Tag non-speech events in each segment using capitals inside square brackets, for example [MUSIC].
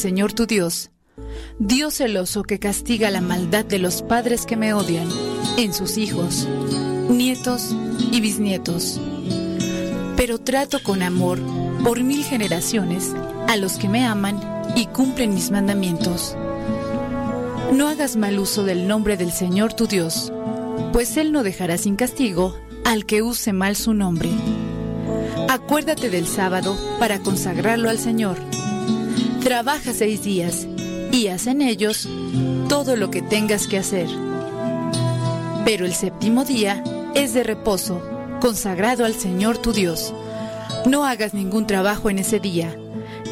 Señor tu Dios, Dios celoso que castiga la maldad de los padres que me odian en sus hijos, nietos y bisnietos. Pero trato con amor por mil generaciones a los que me aman y cumplen mis mandamientos. No hagas mal uso del nombre del Señor tu Dios, pues Él no dejará sin castigo al que use mal su nombre. Acuérdate del sábado para consagrarlo al Señor. Trabaja seis días y haz en ellos todo lo que tengas que hacer. Pero el séptimo día es de reposo, consagrado al Señor tu Dios. No hagas ningún trabajo en ese día,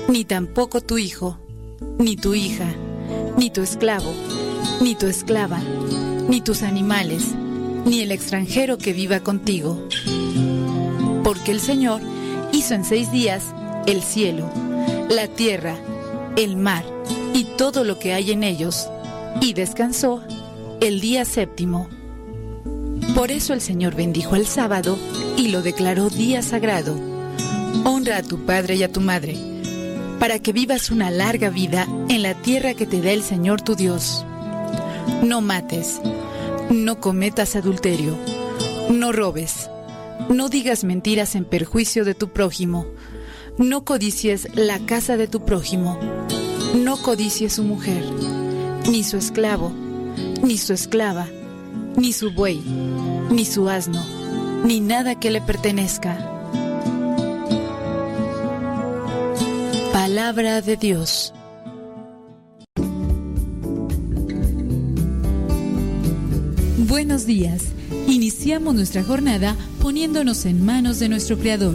ni tampoco tu hijo, ni tu hija, ni tu esclavo, ni tu esclava, ni tus animales, ni el extranjero que viva contigo porque el Señor hizo en seis días el cielo, la tierra, el mar y todo lo que hay en ellos, y descansó el día séptimo. Por eso el Señor bendijo el sábado y lo declaró día sagrado. Honra a tu padre y a tu madre, para que vivas una larga vida en la tierra que te da el Señor tu Dios. No mates, no cometas adulterio, no robes no digas mentiras en perjuicio de tu prójimo. No codicies la casa de tu prójimo. No codicies su mujer, ni su esclavo, ni su esclava, ni su buey, ni su asno, ni nada que le pertenezca. Palabra de Dios. Buenos días. Iniciamos nuestra jornada poniéndonos en manos de nuestro Creador.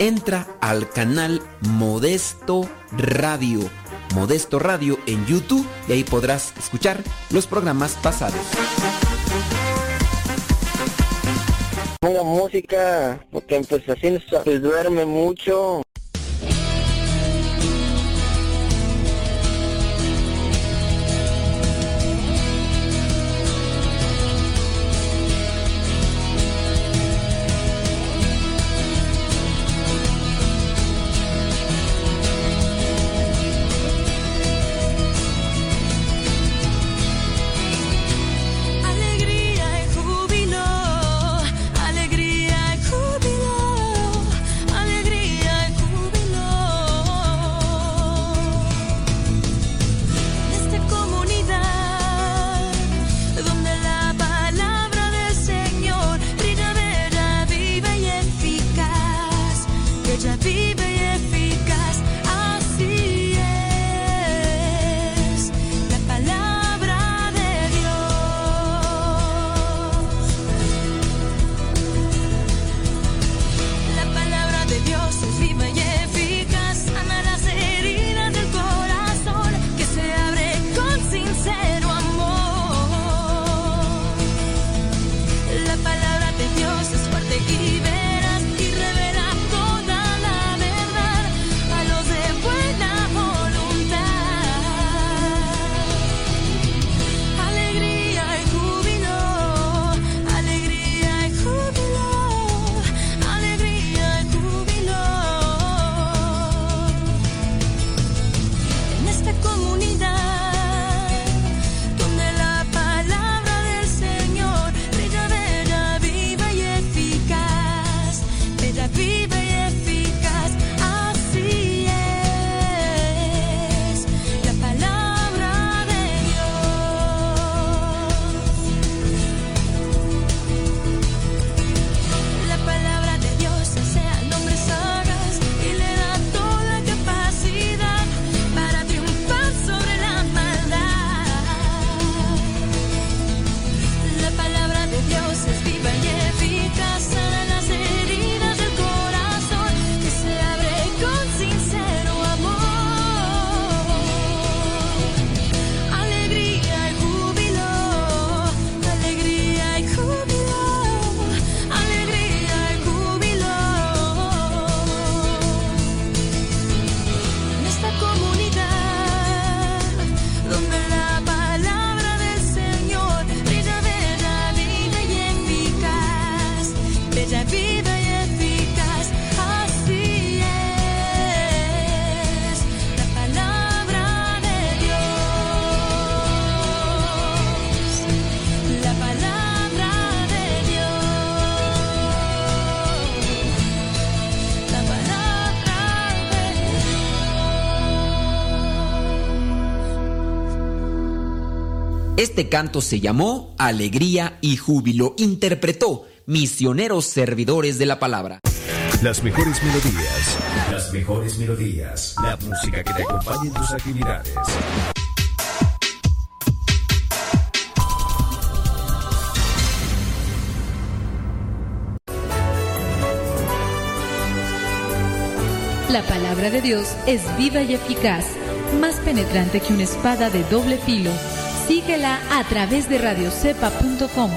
entra al canal Modesto Radio. Modesto Radio en YouTube y ahí podrás escuchar los programas pasados. Música, porque pues mucho. Este canto se llamó Alegría y Júbilo. Interpretó Misioneros Servidores de la Palabra. Las mejores melodías. Las mejores melodías. La música que te acompañe en tus actividades. La palabra de Dios es viva y eficaz, más penetrante que una espada de doble filo Síguela a través de radiocepa.com.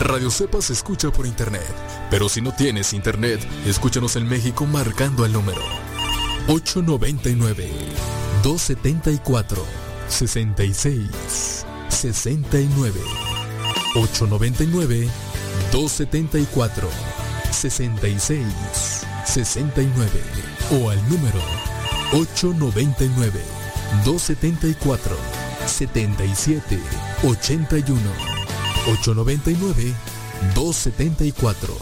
Radio Cepa se escucha por internet, pero si no tienes internet, escúchanos en México marcando el número 899 274 66 69 899 274 66 69 o al número 899 274 77 81 899 274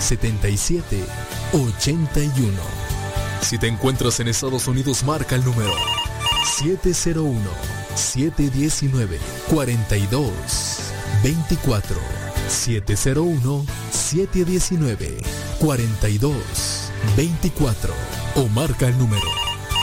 77 81 Si te encuentras en Estados Unidos, marca el número 701 719 42 24 701 719 42 24 o marca el número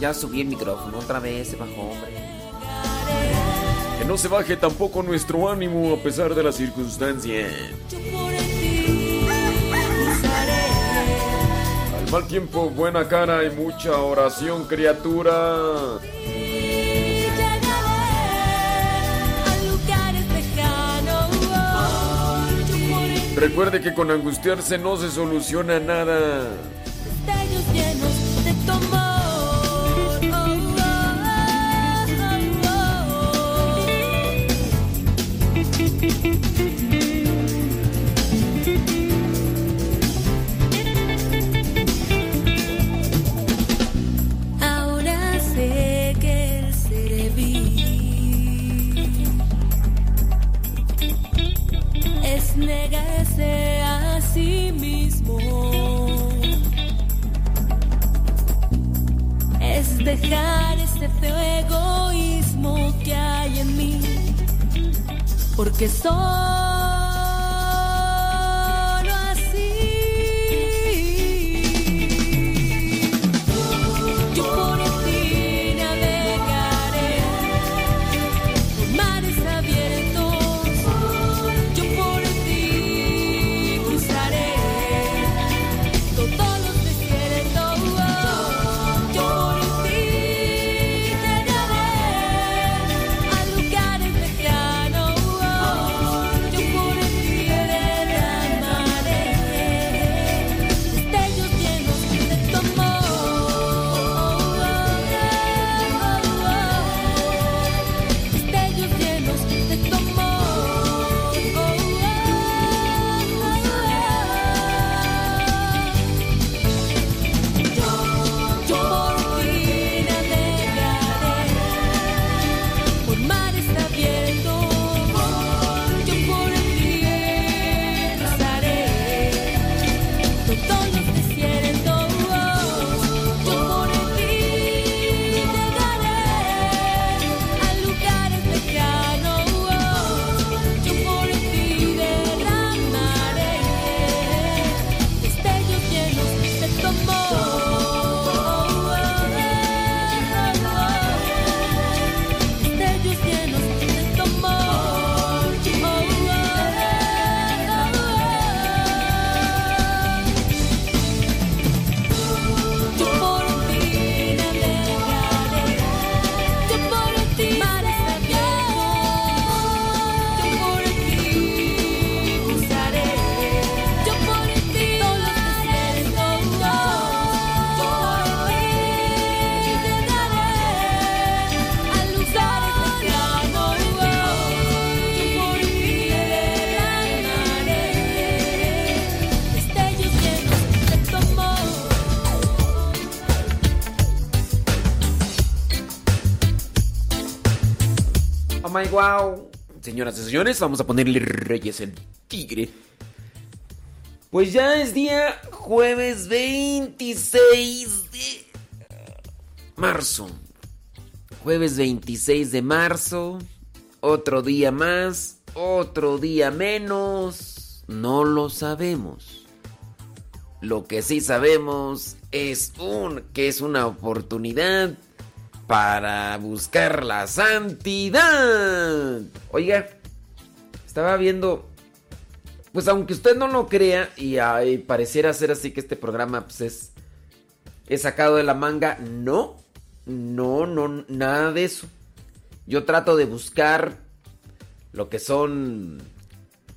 ya, subí el micrófono, otra vez se bajó, hombre. Que no se baje tampoco nuestro ánimo a pesar de las circunstancias. Al mal tiempo, buena cara y mucha oración, criatura. Recuerde que con angustiarse no se soluciona nada. Porque soy wow. Señoras y señores, vamos a ponerle Reyes el Tigre. Pues ya es día jueves 26 de marzo. Jueves 26 de marzo. Otro día más, otro día menos. No lo sabemos. Lo que sí sabemos es un que es una oportunidad para buscar la santidad. Oiga, estaba viendo, pues aunque usted no lo crea y, pareciera ser así que este programa pues es, es sacado de la manga, no, no, no, nada de eso. Yo trato de buscar lo que son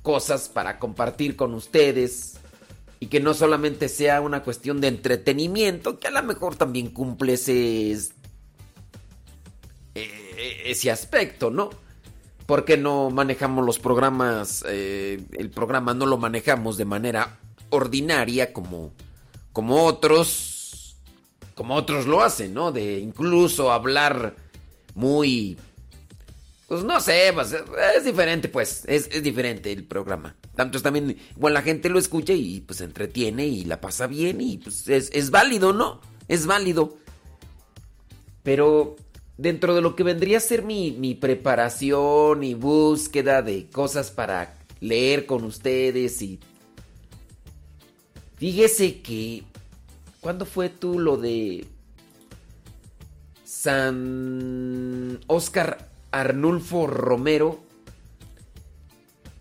cosas para compartir con ustedes y que no solamente sea una cuestión de entretenimiento, que a lo mejor también cumple ese ese aspecto, ¿no? Porque no manejamos los programas, eh, el programa no lo manejamos de manera ordinaria como, como otros, como otros lo hacen, ¿no? De incluso hablar muy, pues no sé, pues, es diferente, pues, es, diferente el programa. Tanto es también, bueno, la gente lo escucha y pues se entretiene y la pasa bien y pues es, es válido, ¿no? Es válido. Pero dentro de lo que vendría a ser mi, preparación y búsqueda de cosas para leer con ustedes y... Fíjese que... ¿Cuándo fue tú lo de... San Oscar Arnulfo Romero?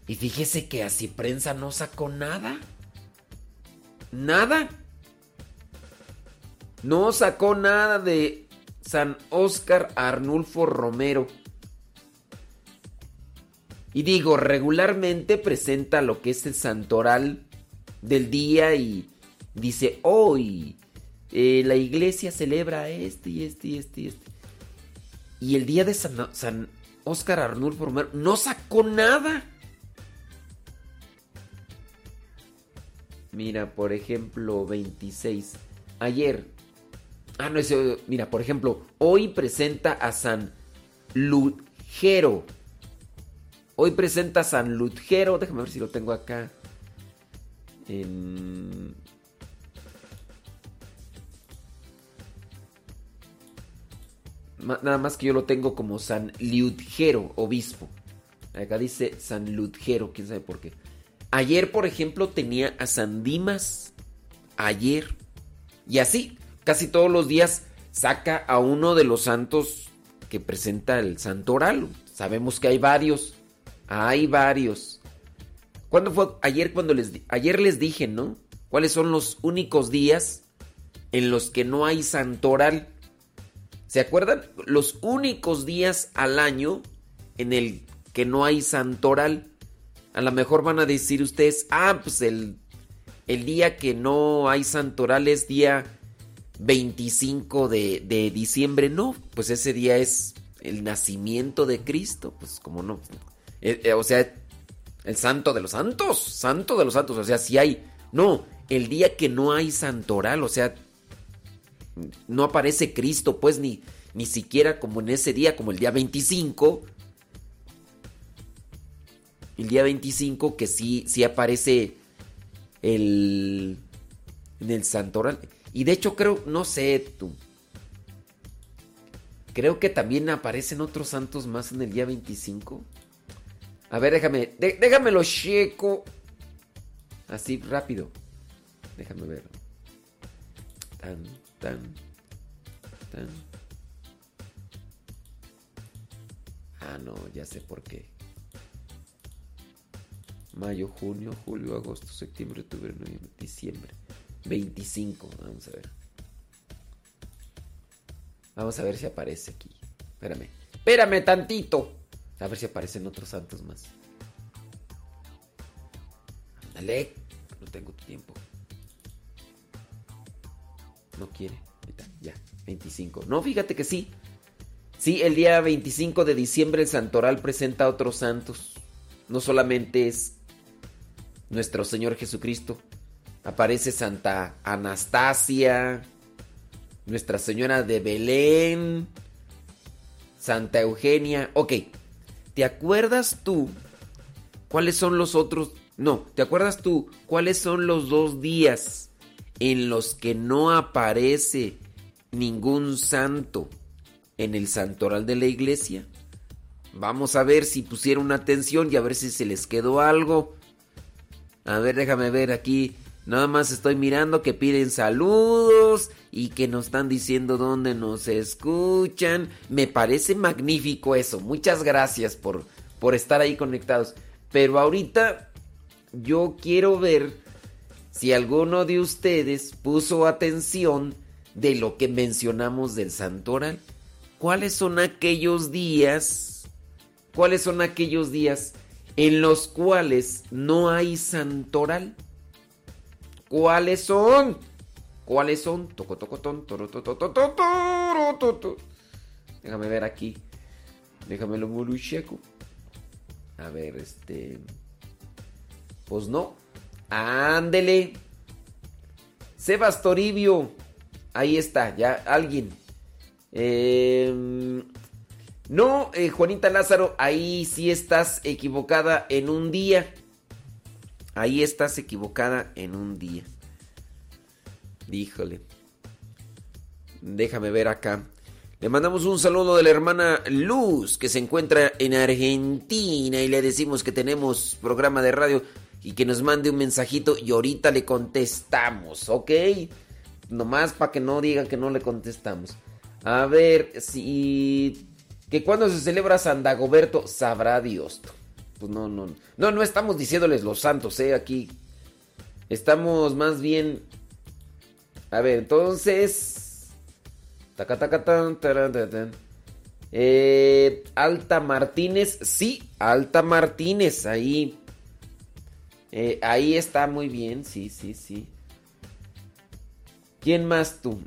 Y fíjese que así prensa no sacó nada. Nada. No sacó nada de San Oscar Arnulfo Romero. Y digo, regularmente presenta lo que es el santoral del día y dice, hoy eh, la iglesia celebra este y este y este y este. Y el día de San, San Oscar Arnulfo Romero no sacó nada. Mira, por ejemplo, 26. Ayer, Ah, no, ese, mira, por ejemplo, hoy presenta a San Ludgero. Hoy presenta a San Ludgero. Déjame ver si lo tengo acá. Nada más que yo lo tengo como San Ludgero, obispo. Acá dice San Ludgero, quién sabe por qué. Ayer, por ejemplo, tenía a San Dimas. Ayer. Y así, casi todos los días saca a uno de los santos que presenta el santo oral. Sabemos que hay varios. Hay varios. ¿Cuándo fue? Ayer cuando les ayer les dije, ¿no? ¿Cuáles son los únicos días en los que no hay santoral? ¿Se acuerdan? Los únicos días al año en el que no hay santoral. A lo mejor van a decir ustedes, ah, pues el, el día que no hay santoral es día 25 de, de diciembre. No, pues ese día es el nacimiento de Cristo. Pues como no. Eh, eh, o sea, el santo de los santos. Santo de los santos. O sea, si hay. No, el día que no hay santoral. O sea, no aparece Cristo, pues ni, ni siquiera como en ese día, como el día 25. El día 25 que sí, sí aparece el... En el santoral. Y de hecho creo, no sé tú. Creo que también aparecen otros santos más en el día 25. A ver, déjame, déjame lo checo. Así rápido. Déjame ver. Tan, tan, tan. Ah, no, ya sé por qué. Mayo, junio, julio, agosto, septiembre, octubre, noviembre, diciembre. 25, vamos a ver. Vamos a ver si aparece aquí. Espérame. Espérame tantito. A ver si aparecen otros santos más. Dale. No tengo tu tiempo. No quiere. Ya, 25. No, fíjate que sí. Sí, el día 25 de diciembre el santoral presenta a otros santos. No solamente es nuestro Señor Jesucristo. Aparece Santa Anastasia, Nuestra Señora de Belén, Santa Eugenia. Ok, ¿te acuerdas tú cuáles son los otros? No, ¿te acuerdas tú cuáles son los dos días en los que no aparece ningún santo en el santoral de la iglesia? Vamos a ver si pusieron atención y a ver si se les quedó algo. A ver, déjame ver aquí. Nada más estoy mirando que piden saludos y que nos están diciendo dónde nos escuchan. Me parece magnífico eso. Muchas gracias por, por estar ahí conectados. Pero ahorita yo quiero ver si alguno de ustedes puso atención de lo que mencionamos del santoral. ¿Cuáles son aquellos días? ¿Cuáles son aquellos días en los cuales no hay santoral? ¿Cuáles son? ¿Cuáles son? Toco, toco, ton, toro, to, to, to, Déjame ver aquí. Déjame lo molucheco. A ver, este. Pues no. Ándele. Sebas Toribio. Ahí está, ya alguien. Eh, no, eh, Juanita Lázaro, ahí sí estás equivocada en un día. Ahí estás equivocada en un día. Díjole. Déjame ver acá. Le mandamos un saludo de la hermana Luz, que se encuentra en Argentina, y le decimos que tenemos programa de radio y que nos mande un mensajito y ahorita le contestamos, ¿ok? Nomás para que no digan que no le contestamos. A ver, si que cuando se celebra San Dagoberto, sabrá Dios. Pues no, no. No, no estamos diciéndoles los santos, ¿eh? Aquí. Estamos más bien. A ver, entonces. Eh, Alta Martínez, sí, Alta Martínez, ahí. Eh, ahí está muy bien, sí, sí, sí. ¿Quién más tú?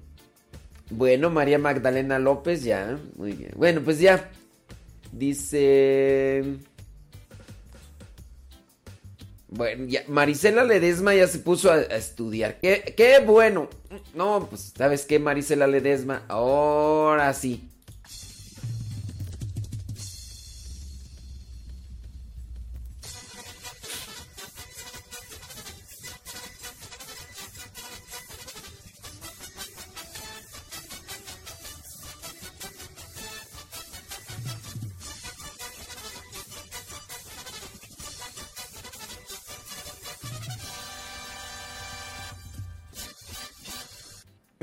Bueno, María Magdalena López, ya. Muy bien. Bueno, pues ya. Dice. Bueno, ya. Marisela Ledesma ya se puso a, estudiar. ¿Qué, ¡Qué bueno! No, pues, ¿sabes qué, Marisela Ledesma? Ahora sí.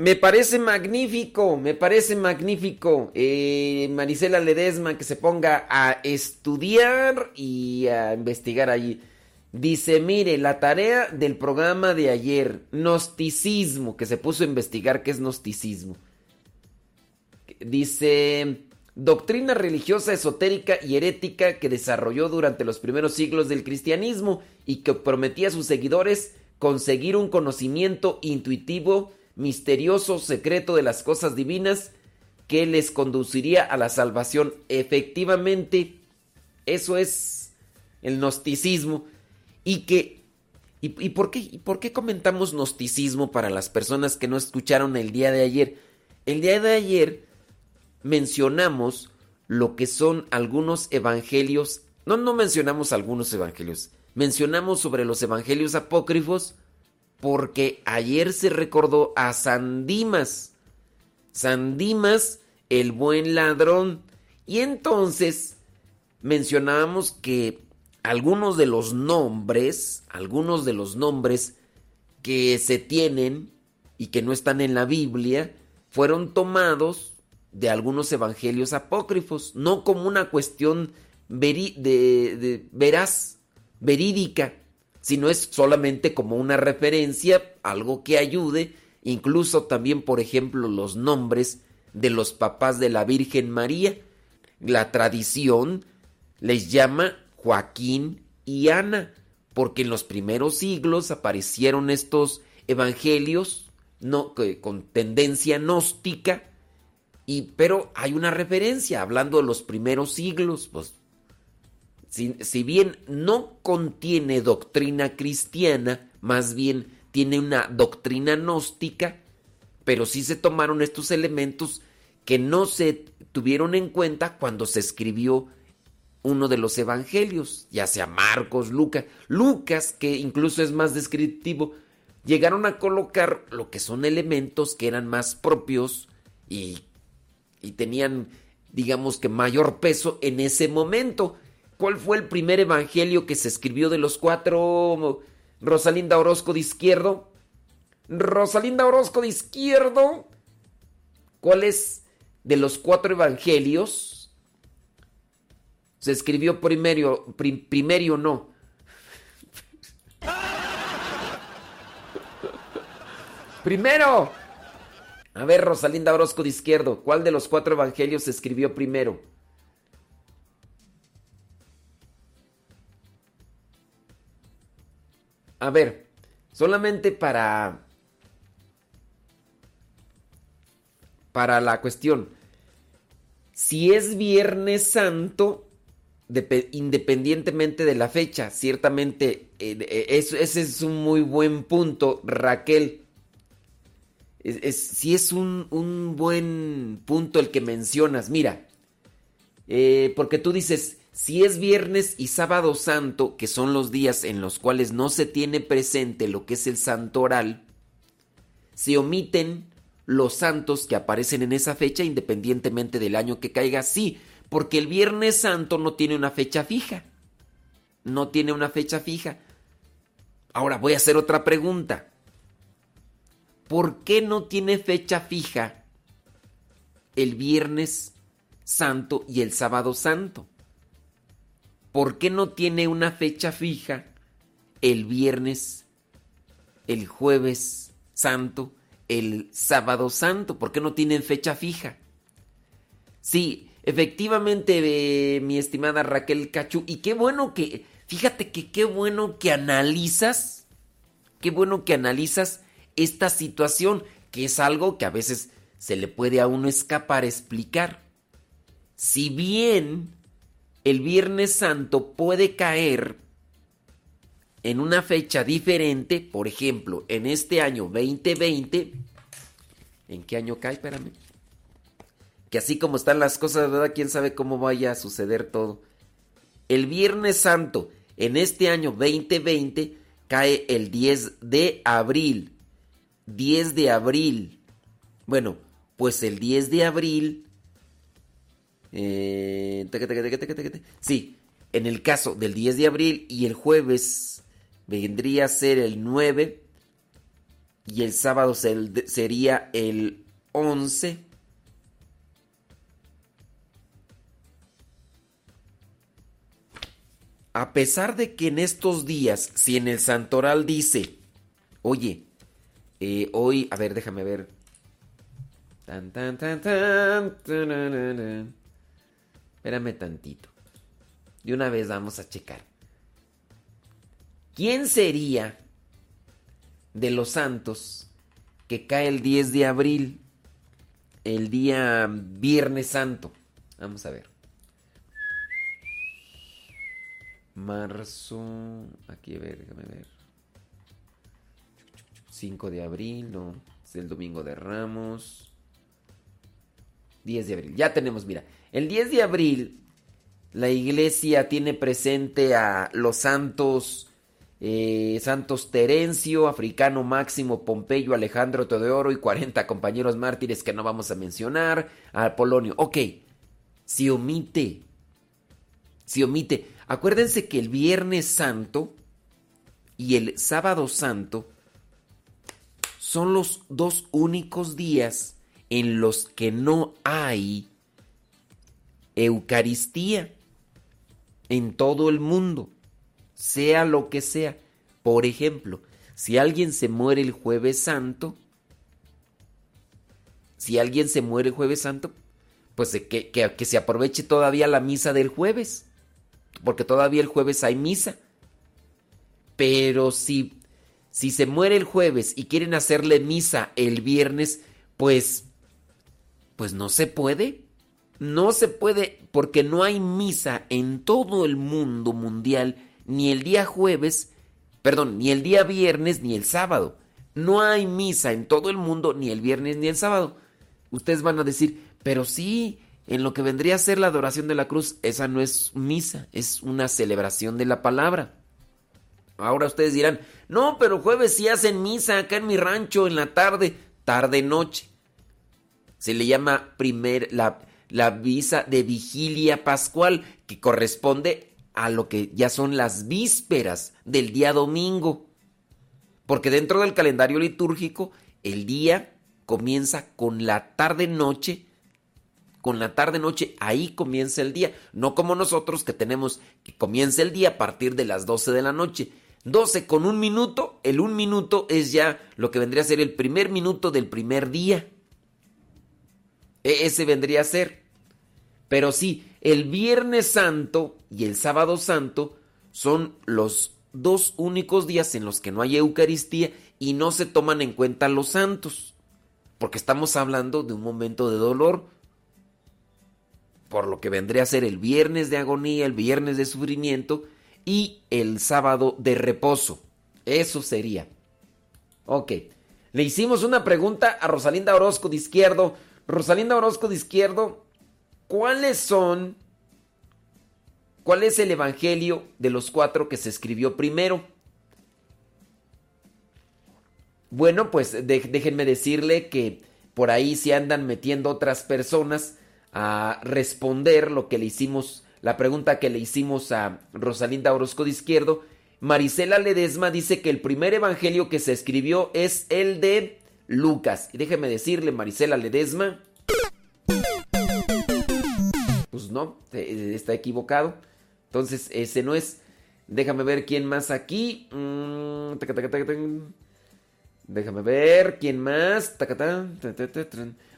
Me parece magnífico, me parece magnífico. Eh, Marisela Ledesma que se ponga a estudiar y a investigar allí. Dice, mire, la tarea del programa de ayer, gnosticismo, que se puso a investigar qué es gnosticismo. Dice, doctrina religiosa esotérica y herética que desarrolló durante los primeros siglos del cristianismo y que prometía a sus seguidores conseguir un conocimiento intuitivo misterioso secreto de las cosas divinas que les conduciría a la salvación. Efectivamente, eso es el gnosticismo. Y que. ¿Y, por, qué, ¿Y por qué comentamos gnosticismo para las personas que no escucharon el día de ayer? El día de ayer mencionamos lo que son algunos evangelios. No, no mencionamos algunos evangelios. Mencionamos sobre los evangelios apócrifos porque ayer se recordó a San Dimas. San Dimas, el buen ladrón. Y entonces mencionábamos que algunos de los nombres, algunos de los nombres que se tienen y que no están en la Biblia, fueron tomados de algunos evangelios apócrifos, no como una cuestión veraz, verídica, sino es solamente como una referencia, algo que ayude, incluso también, por ejemplo, los nombres de los papás de la Virgen María. La tradición les llama Joaquín y Ana, porque en los primeros siglos aparecieron estos evangelios no, con tendencia gnóstica, y, pero hay una referencia hablando de los primeros siglos, pues si, bien no contiene doctrina cristiana, más bien tiene una doctrina gnóstica, pero sí se tomaron estos elementos que no se tuvieron en cuenta cuando se escribió uno de los evangelios, ya sea Marcos, Lucas, Lucas, que incluso es más descriptivo, llegaron a colocar lo que son elementos que eran más propios y, y tenían, digamos que, mayor peso en ese momento. ¿Cuál fue el primer evangelio que se escribió de los cuatro? Rosalinda Orozco de izquierdo. Rosalinda Orozco de izquierdo. ¿Cuál es de los cuatro evangelios? Se escribió primero, primero no. [LAUGHS] Primero. A ver, Rosalinda Orozco de izquierdo, ¿cuál de los cuatro evangelios se escribió primero? A ver, solamente para... Para la cuestión. Si es Viernes Santo, independientemente de la fecha, ciertamente eh, eh, ese es un muy buen punto, Raquel. si es un, un, buen punto el que mencionas, mira, eh, porque tú dices, si es viernes y sábado santo, que son los días en los cuales no se tiene presente lo que es el santo oral, se omiten los santos que aparecen en esa fecha independientemente del año que caiga. Sí, porque el viernes santo no tiene una fecha fija. No tiene una fecha fija. Ahora voy a hacer otra pregunta. ¿Por qué no tiene fecha fija el viernes santo y el sábado santo? ¿Por qué no tiene una fecha fija el viernes, el jueves santo, el sábado santo? ¿Por qué no tienen fecha fija? Sí, efectivamente, eh, mi estimada Raquel Cachu, y qué bueno que, fíjate que qué bueno que analizas, qué bueno que analizas esta situación, que es algo que a veces se le puede a uno escapar explicar. Si bien el Viernes Santo puede caer en una fecha diferente, por ejemplo, en este año 2020, ¿en qué año cae? Espérame. Que así como están las cosas, ¿verdad? ¿Quién sabe cómo vaya a suceder todo? El Viernes Santo en este año 2020 cae el 10 de abril. 10 de abril. Bueno, pues el 10 de abril eh, sí, en el caso del 10 de abril y el jueves vendría a ser el 9. y el sábado sería el 11. A pesar de que en estos días, si en el santoral dice, oye, eh, hoy, a ver, déjame ver. Tan, tan, tan, tan, Espérame tantito. De una vez vamos a checar. ¿Quién sería de los santos que cae el 10 de abril? El día Viernes Santo. Vamos a ver. Marzo. Aquí, a ver, déjame ver. 5 de abril, no. Es el domingo de Ramos. 10 de abril. Ya tenemos, mira. El 10 de abril, la iglesia tiene presente a los santos. Eh, santos Terencio, Africano Máximo, Pompeyo, Alejandro Teodoro y 40 compañeros mártires que no vamos a mencionar, a Polonio. Ok, si omite, si omite, acuérdense que el Viernes Santo y el Sábado Santo son los dos únicos días en los que no hay Eucaristía en todo el mundo, sea lo que sea. Por ejemplo, si alguien se muere el jueves santo, si alguien se muere el jueves santo, pues que, que, se aproveche todavía la misa del jueves, porque todavía el jueves hay misa. Pero si si se muere el jueves y quieren hacerle misa el viernes, pues pues no se puede. No se puede porque no hay misa en todo el mundo mundial ni el día jueves, perdón, ni el día viernes ni el sábado. No hay misa en todo el mundo ni el viernes ni el sábado. Ustedes van a decir, pero sí, en lo que vendría a ser la adoración de la cruz, esa no es misa, es una celebración de la palabra. Ahora ustedes dirán, no, pero jueves sí hacen misa acá en mi rancho en la tarde, tarde-noche. Se le llama primer, la, la visa de vigilia pascual, que corresponde a lo que ya son las vísperas del día domingo. Porque dentro del calendario litúrgico, el día comienza con la tarde-noche con la tarde noche, ahí comienza el día, no como nosotros que tenemos que comienza el día a partir de las 12 de la noche. 12 con un minuto, el un minuto es ya lo que vendría a ser el primer minuto del primer día. E ese vendría a ser. Pero sí, el Viernes Santo y el Sábado Santo son los dos únicos días en los que no hay Eucaristía y no se toman en cuenta los santos. Porque estamos hablando de un momento de dolor. Por lo que vendría a ser el viernes de agonía, el viernes de sufrimiento y el sábado de reposo. Eso sería. Ok. Le hicimos una pregunta a Rosalinda Orozco de Izquierdo. Rosalinda Orozco de Izquierdo, ¿cuáles son... ¿Cuál es el Evangelio de los cuatro que se escribió primero? Bueno, pues déjenme decirle que por ahí se andan metiendo otras personas a responder lo que le hicimos la pregunta que le hicimos a Rosalinda Orozco de Izquierdo, Marisela Ledesma dice que el primer evangelio que se escribió es el de Lucas. Y déjeme decirle, Marisela Ledesma. Pues no, eh, está equivocado. Entonces, ese no es. Déjame ver quién más aquí. Mm, déjame ver quién más.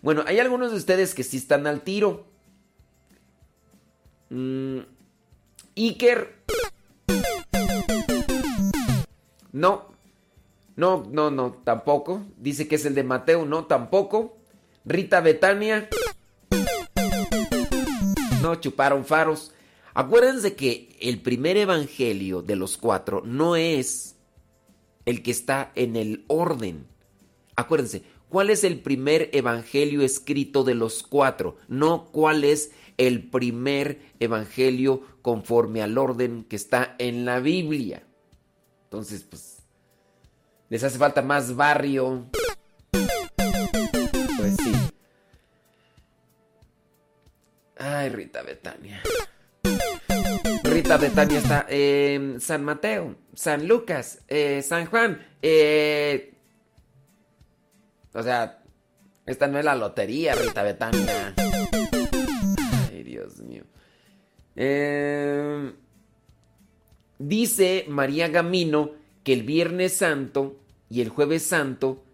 Bueno, hay algunos de ustedes que sí están al tiro. Mm, Iker. No. No, no, no, tampoco. Dice que es el de Mateo, no, tampoco. Rita Betania. No, chuparon faros. Acuérdense que el primer evangelio de los cuatro no es el que está en el orden. Acuérdense, ¿cuál es el primer evangelio escrito de los cuatro? No cuál es el primer evangelio conforme al orden que está en la Biblia. Entonces, pues, les hace falta más barrio. Pues sí. Ay, Rita Betania. Rita Betania está en San Mateo, San Lucas, eh, San Juan, eh, O sea, esta no es la lotería, Rita Betania. Ay, Dios mío. Eh, dice María Gamino que el Viernes Santo y el Jueves Santo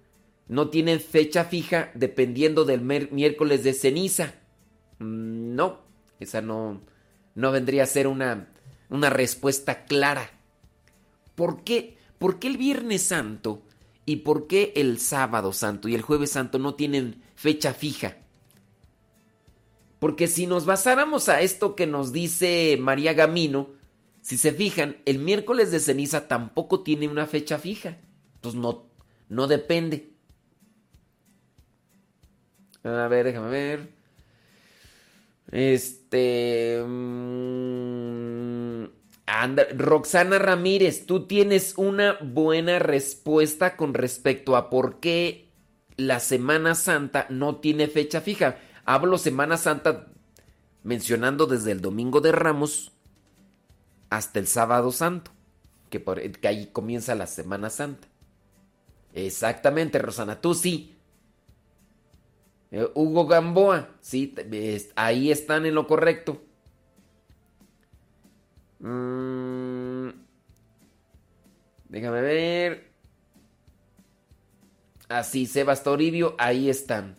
no tienen fecha fija dependiendo del miércoles de ceniza. Mm, no, esa no, no vendría a ser una, una respuesta clara. ¿Por qué? ¿Por qué el Viernes Santo y por qué el Sábado Santo y el Jueves Santo no tienen fecha fija? Porque si nos basáramos a esto que nos dice María Gamino, si se fijan, el miércoles de ceniza tampoco tiene una fecha fija. No, no depende. A ver, déjame ver. Este. Mm, Roxana Ramírez, tú tienes una buena respuesta con respecto a por qué la Semana Santa no tiene fecha fija. Hablo Semana Santa mencionando desde el Domingo de Ramos hasta el Sábado Santo, que, por, que ahí comienza la Semana Santa. Exactamente, Rosana, tú sí. Eh, Hugo Gamboa, sí, ahí están en lo correcto. Mm, déjame ver. Así, Sebas Toribio, ahí están.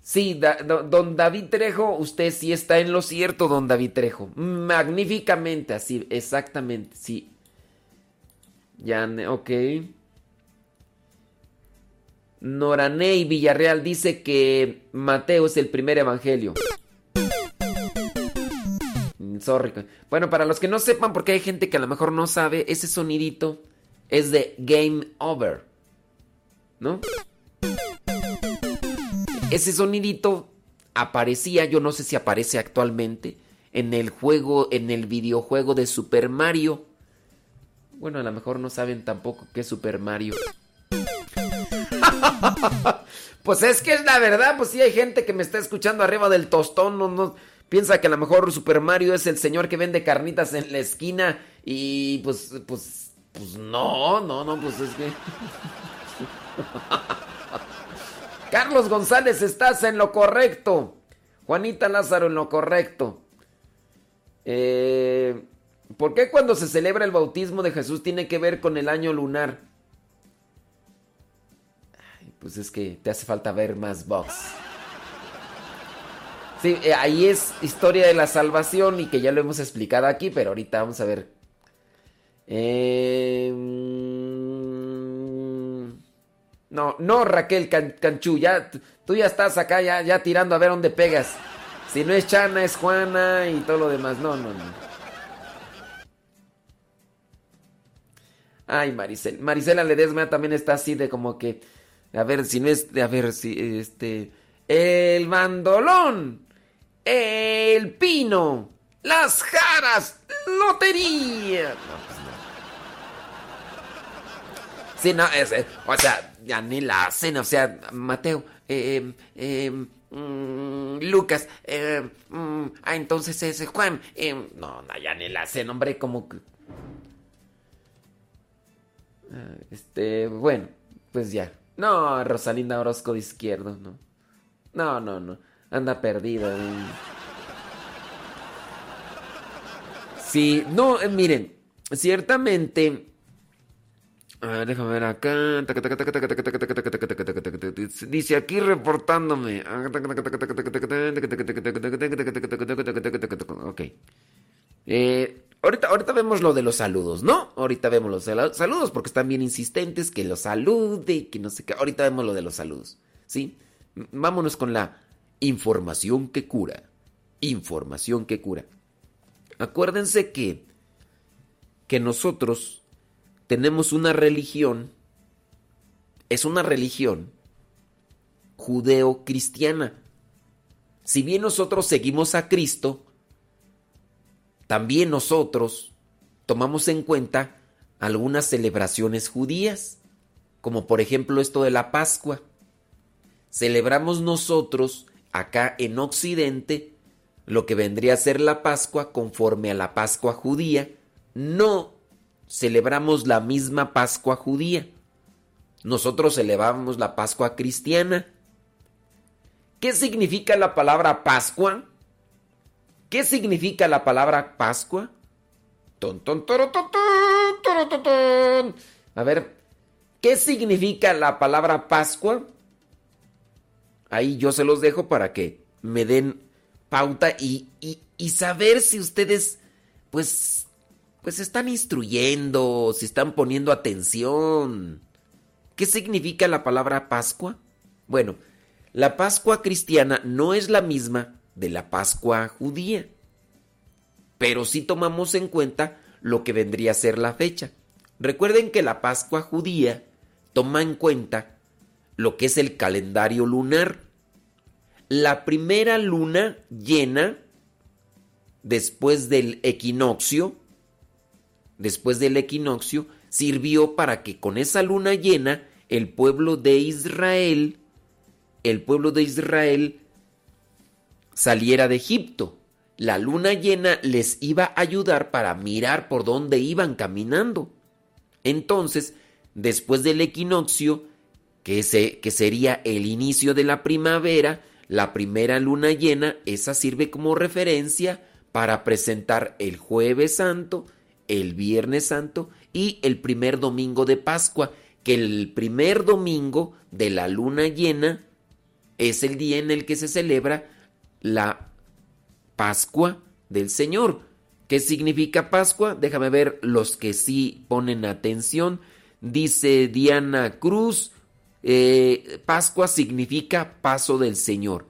Sí, don David Trejo, usted sí está en lo cierto, don David Trejo. Magníficamente, así, exactamente, sí. Ya, ok. Noraney Villarreal dice que Mateo es el primer evangelio. Mm, sorry. Bueno, para los que no sepan, porque hay gente que a lo mejor no sabe, ese sonidito es de Game Over. ¿No? Ese sonidito aparecía, yo no sé si aparece actualmente, en el juego, en el videojuego de Super Mario. Bueno, a lo mejor no saben tampoco qué es Super Mario. [LAUGHS] pues es que es la verdad, pues sí hay gente que me está escuchando arriba del tostón, no, piensa que a lo mejor Super Mario es el señor que vende carnitas en la esquina y pues, pues, pues no, no, no, pues es que... [LAUGHS] Carlos González, estás en lo correcto. Juanita Lázaro en lo correcto. Eh, ¿Por qué cuando se celebra el bautismo de Jesús tiene que ver con el año lunar? Pues es que te hace falta ver más box. Sí, eh, ahí es historia de la salvación y que ya lo hemos explicado aquí, pero ahorita vamos a ver. Em, no, no, Raquel Canchú, ya, tú ya estás acá ya, ya tirando a ver dónde pegas. Si no es Chana, es Juana y todo lo demás. No, no, no. Ay, Maricel. Marisela Ledesma también está así de como que a ver, si no es. A ver, si. Este. El mandolón. El pino. Las jaras. Lotería. No, pues no. Sí, no, es, eh, o sea, ya ni la hacen, o sea, Mateo, eh, eh, mm, Lucas, mm, ah, entonces ese Juan, no, no, ya ni la hacen, hombre, como que... Ah, este, bueno, pues ya. No, Rosalinda Orozco de izquierdo, no. No, no, no. Anda perdida. Sí, no, miren, ciertamente. A ver, déjame ver acá. Dice aquí reportándome. Ok. Eh, ahorita, ahorita vemos lo de los saludos, ¿no? Ahorita vemos los saludos porque están bien insistentes que los salude, que no sé qué. Ahorita vemos lo de los saludos, ¿sí? Vámonos con la información que cura. Información que cura. Acuérdense que, que nosotros tenemos una religión, es una religión judeo-cristiana. Si bien nosotros seguimos a Cristo, también nosotros tomamos en cuenta algunas celebraciones judías, como por ejemplo esto de la Pascua. Celebramos nosotros acá en Occidente lo que vendría a ser la Pascua conforme a la Pascua judía. No celebramos la misma Pascua judía. nosotros celebramos la Pascua cristiana. ¿Qué significa la palabra Pascua? ¿Qué significa la palabra Pascua? A ver, ¿qué significa la palabra Pascua? Ahí yo se los dejo para que me den pauta y, y, saber si ustedes, pues, pues están instruyendo, si están poniendo atención. ¿Qué significa la palabra Pascua? Bueno, la Pascua cristiana no es la misma de la Pascua judía pero si tomamos en cuenta lo que vendría a ser la fecha. Recuerden que la Pascua judía toma en cuenta lo que es el calendario lunar. La primera luna llena después del equinoccio, después del equinoccio, sirvió para que con esa luna llena el pueblo de Israel, el pueblo de Israel saliera de Egipto la luna llena les iba a ayudar para mirar por dónde iban caminando. Entonces, después del equinoccio, que, que sería el inicio de la primavera, la primera luna llena, esa sirve como referencia para presentar el jueves santo, el viernes santo y el primer domingo de Pascua, que el primer domingo de la luna llena es el día en el que se celebra la Pascua del Señor. ¿Qué significa Pascua? Déjame ver los que sí ponen atención. Dice Diana Cruz, eh, Pascua significa paso del Señor.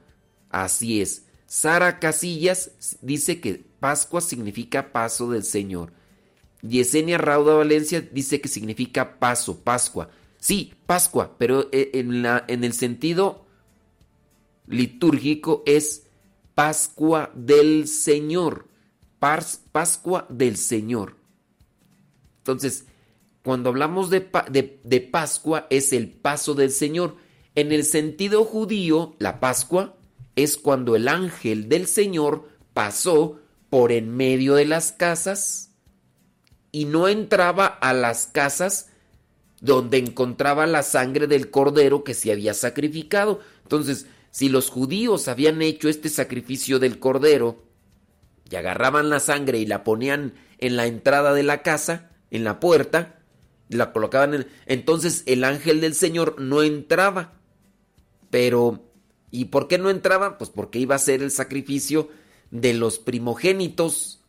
Así es. Sara Casillas dice que Pascua significa paso del Señor. Yesenia Rauda Valencia dice que significa paso, Pascua. Sí, Pascua, pero eh, en, en el sentido litúrgico es Pascua del Señor. Pascua del Señor. Entonces, cuando hablamos de, de, Pascua es el paso del Señor. En el sentido judío, la Pascua es cuando el ángel del Señor pasó por en medio de las casas y no entraba a las casas donde encontraba la sangre del cordero que se había sacrificado. Entonces, si los judíos habían hecho este sacrificio del cordero y agarraban la sangre y la ponían en la entrada de la casa, en la puerta, la colocaban en... Entonces el ángel del Señor no entraba. Pero, ¿y por qué no entraba? Pues porque iba a ser el sacrificio de los primogénitos,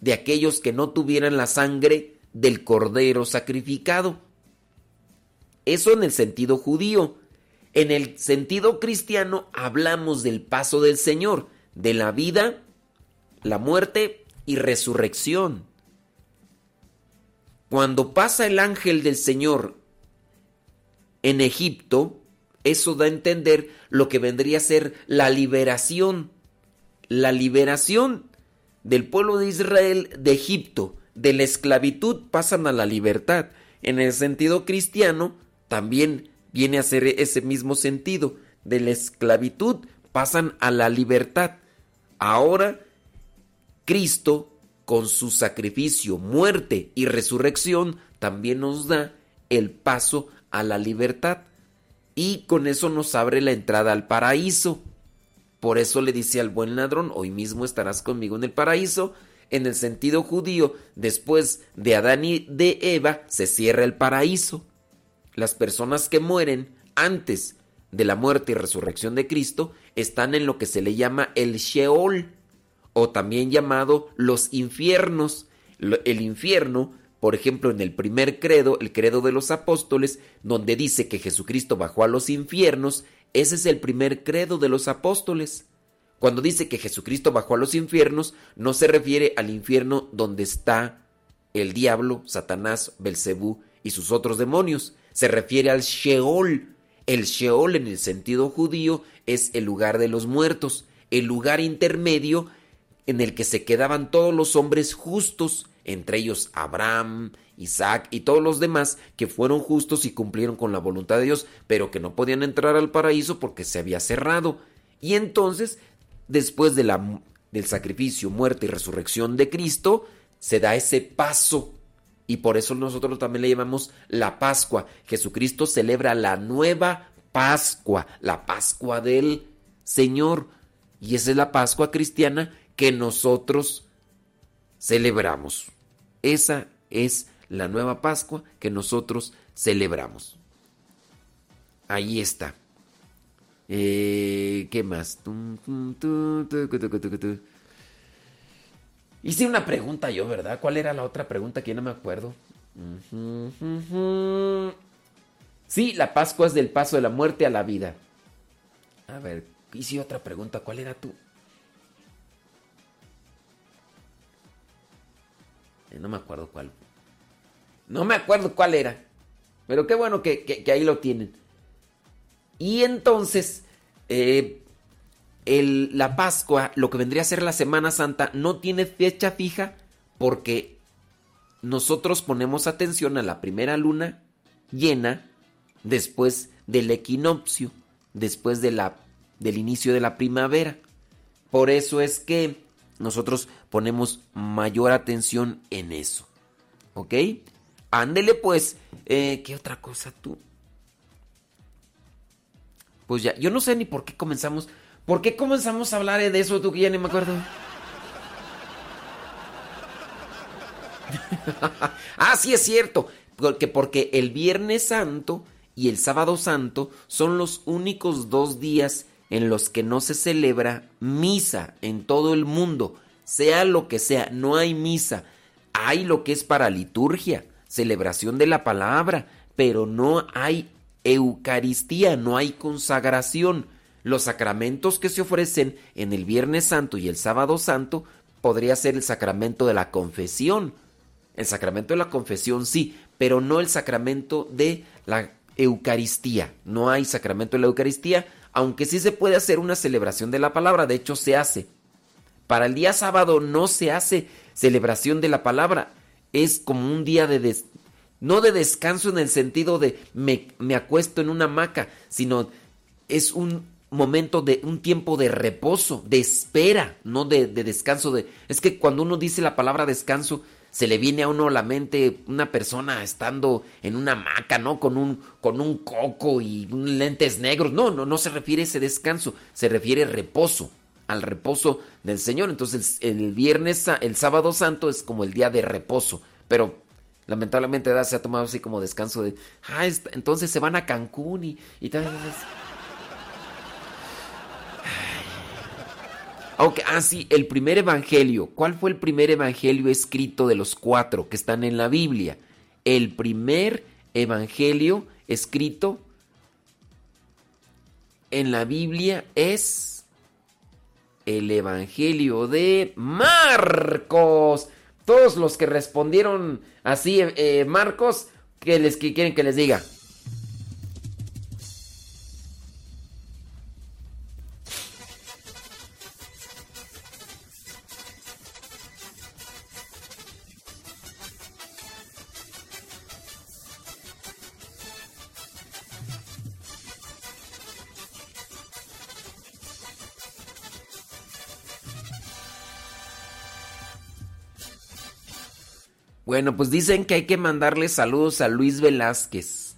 de aquellos que no tuvieran la sangre del cordero sacrificado. Eso en el sentido judío. En el sentido cristiano hablamos del paso del Señor, de la vida, la muerte y resurrección. Cuando pasa el ángel del Señor en Egipto, eso da a entender lo que vendría a ser la liberación. La liberación del pueblo de Israel de Egipto, de la esclavitud pasan a la libertad. En el sentido cristiano, también viene a ser ese mismo sentido. De la esclavitud pasan a la libertad. Ahora, Cristo, con su sacrificio, muerte y resurrección, también nos da el paso a la libertad. Y con eso nos abre la entrada al paraíso. Por eso le dice al buen ladrón, hoy mismo estarás conmigo en el paraíso. En el sentido judío, después de Adán y de Eva, se cierra el paraíso las personas que mueren antes de la muerte y resurrección de Cristo están en lo que se le llama el Sheol, o también llamado los infiernos. El infierno, por ejemplo, en el primer credo, el credo de los apóstoles, donde dice que Jesucristo bajó a los infiernos, ese es el primer credo de los apóstoles. Cuando dice que Jesucristo bajó a los infiernos, no se refiere al infierno donde está el diablo, Satanás, Belcebú y sus otros demonios, se refiere al Sheol. El Sheol en el sentido judío es el lugar de los muertos, el lugar intermedio en el que se quedaban todos los hombres justos, entre ellos Abraham, Isaac y todos los demás que fueron justos y cumplieron con la voluntad de Dios, pero que no podían entrar al paraíso porque se había cerrado. Y entonces, después del sacrificio, muerte y resurrección de Cristo, se da ese paso Y por eso nosotros también le llamamos la Pascua. Jesucristo celebra la nueva Pascua, la Pascua del Señor. Y esa es la Pascua cristiana que nosotros celebramos. Esa es la nueva Pascua que nosotros celebramos. Ahí está. Eh, ¿Qué más? Hice una pregunta yo, ¿verdad? ¿Cuál era la otra pregunta que no me acuerdo? Sí, la Pascua es del paso de la muerte a la vida. A ver, hice otra pregunta. ¿Cuál era tú? Eh, no me acuerdo cuál. No me acuerdo cuál era. Pero qué bueno que, ahí lo tienen. Y entonces, eh, la Pascua, lo que vendría a ser la Semana Santa, no tiene fecha fija porque nosotros ponemos atención a la primera luna llena después del equinoccio, después del inicio de la primavera. Por eso es que nosotros ponemos mayor atención en eso. ¿Ok? Ándele pues. Eh, ¿Qué otra cosa tú? Pues ya, yo no sé ni por qué comenzamos. ¿Por qué comenzamos a hablar de eso tú que ya ni me acuerdo? [LAUGHS] ah, sí es cierto. Porque, porque el Viernes Santo y el Sábado Santo son los únicos dos días en los que no se celebra misa en todo el mundo, sea lo que sea, no hay misa, hay lo que es para liturgia, celebración de la palabra, pero no hay Eucaristía, no hay consagración. Los sacramentos que se ofrecen en el Viernes Santo y el Sábado Santo podría ser el sacramento de la confesión. El sacramento de la confesión sí, pero no el sacramento de la Eucaristía. No hay sacramento de la Eucaristía, aunque sí se puede hacer una celebración de la palabra, de hecho se hace. Para el día sábado no se hace celebración de la palabra, es como un día de... no de descanso en el sentido de me, me acuesto en una hamaca, sino es un momento de un tiempo de reposo, de espera, no de, de descanso. De, es que cuando uno dice la palabra descanso, se le viene a uno a la mente una persona estando en una hamaca, ¿no? Con un, con un coco y lentes negros. No, no, no se refiere a ese descanso, se refiere reposo, al reposo del Señor. Entonces el, viernes, el sábado santo es como el día de reposo, pero lamentablemente se ha tomado así como descanso de, ah, entonces se van a Cancún y, y tal. Okay, ah, sí, el primer evangelio. ¿Cuál fue el primer evangelio escrito de los cuatro que están en la Biblia? El primer evangelio escrito en la Biblia es el evangelio de Marcos. Todos los que respondieron así, eh, Marcos, ¿qué les quieren que les diga? Bueno, pues dicen que hay que mandarle saludos a Luis Velázquez.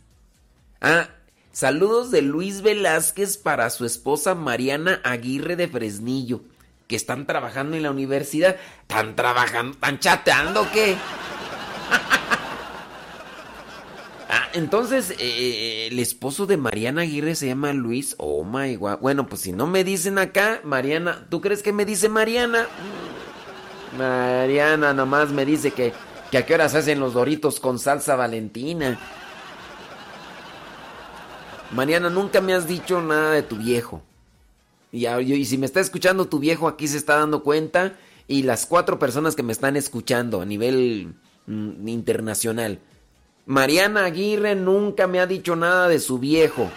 Ah, saludos de Luis Velázquez para su esposa Mariana Aguirre de Fresnillo, que están trabajando en la universidad. ¿Están trabajando? ¿Están chateando qué? [LAUGHS] ah, entonces, eh, el esposo de Mariana Aguirre se llama Luis. Oh my god. Bueno, pues si no me dicen acá, Mariana, ¿tú crees que me dice Mariana? Mariana nomás me dice que que a qué horas hacen los doritos con salsa valentina. Mariana, nunca me has dicho nada de tu viejo. Y, y, si me está escuchando tu viejo, aquí se está dando cuenta. Y las cuatro personas que me están escuchando a nivel mm, internacional. Mariana Aguirre nunca me ha dicho nada de su viejo.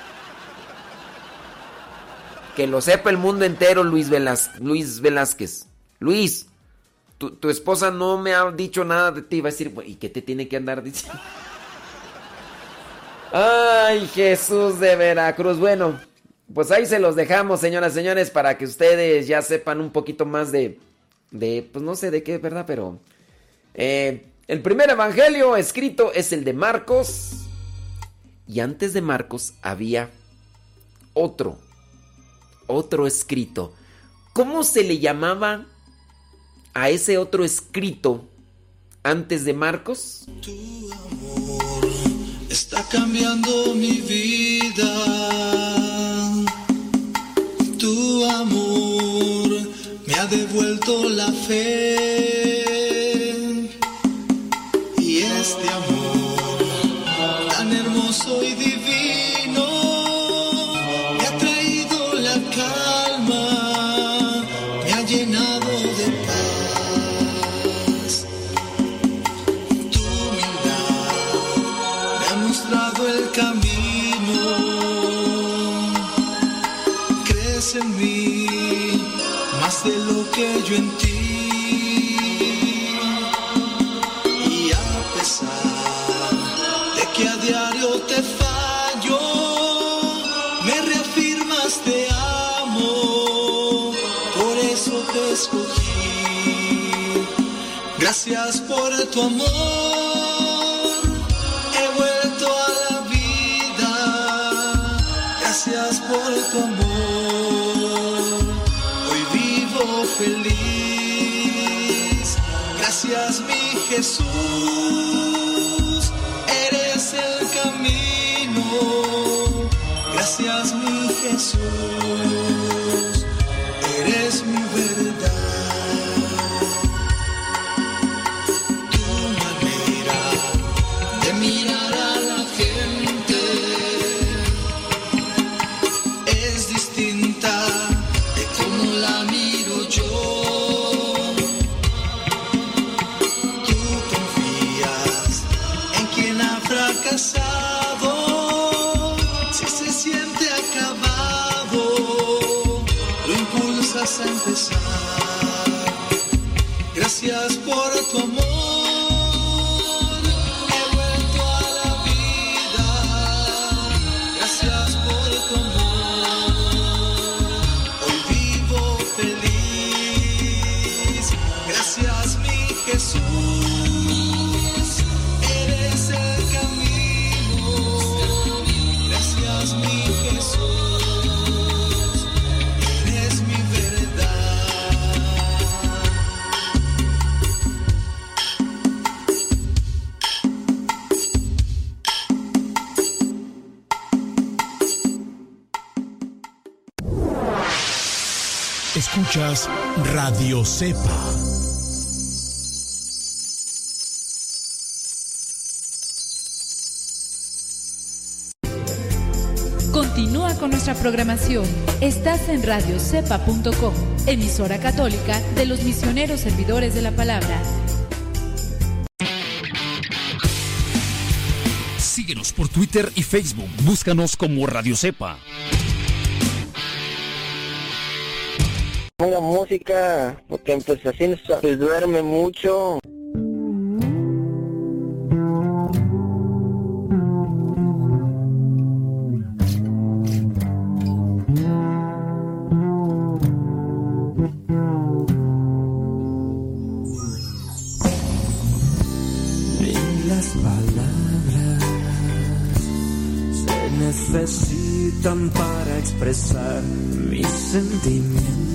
Que lo sepa el mundo entero, Luis, Luis Velázquez. Luis, tu, esposa no me ha dicho nada de ti. Va a decir, ¿y qué te tiene que andar diciendo? [LAUGHS] Ay, Jesús de Veracruz. Bueno, pues ahí se los dejamos, señoras y señores, para que ustedes ya sepan un poquito más de, de pues no sé de qué, ¿verdad? Pero eh, El primer evangelio escrito es el de Marcos. Y antes de Marcos había otro, otro escrito. ¿Cómo se le llamaba a ese otro escrito antes de Marcos? Tu amor está cambiando mi vida. Tu amor me ha devuelto la fe. Y este amor Gracias por tu amor. He vuelto a la vida. Gracias por tu amor. Hoy vivo feliz. Gracias mi Jesús. Eres el camino. Gracias mi Jesús. Eres mi verdad. Gracias por tu amor. Radio Cepa. Continúa con nuestra programación. Estás en radiocepa.com, emisora católica de los misioneros servidores de la palabra. Síguenos por Twitter y Facebook. Búscanos como Radio Cepa. Ponga música, porque pues así pues, duerme mucho. Las palabras se necesitan para expresar mis sentimientos.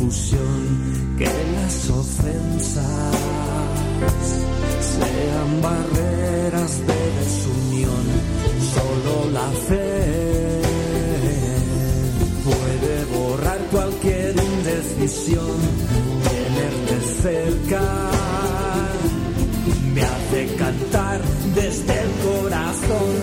que las ofensas sean barreras de desunión. Solo la fe puede borrar cualquier indecisión. Tenerte cerca me hace cantar desde el corazón.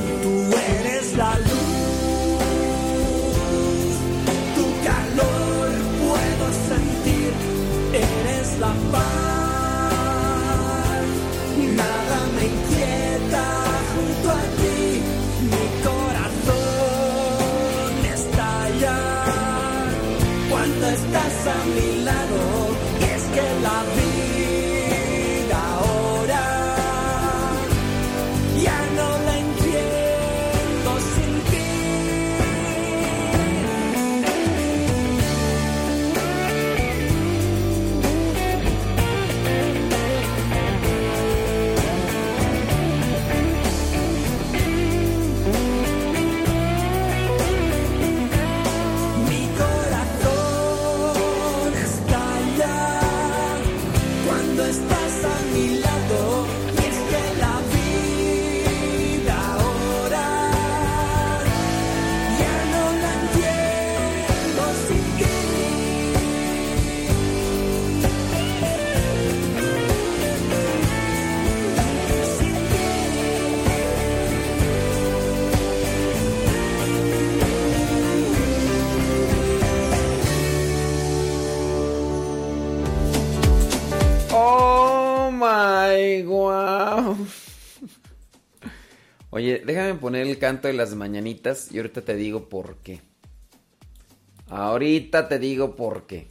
Oye, déjame poner el canto de las mañanitas y ahorita te digo por qué. Ahorita te digo por qué.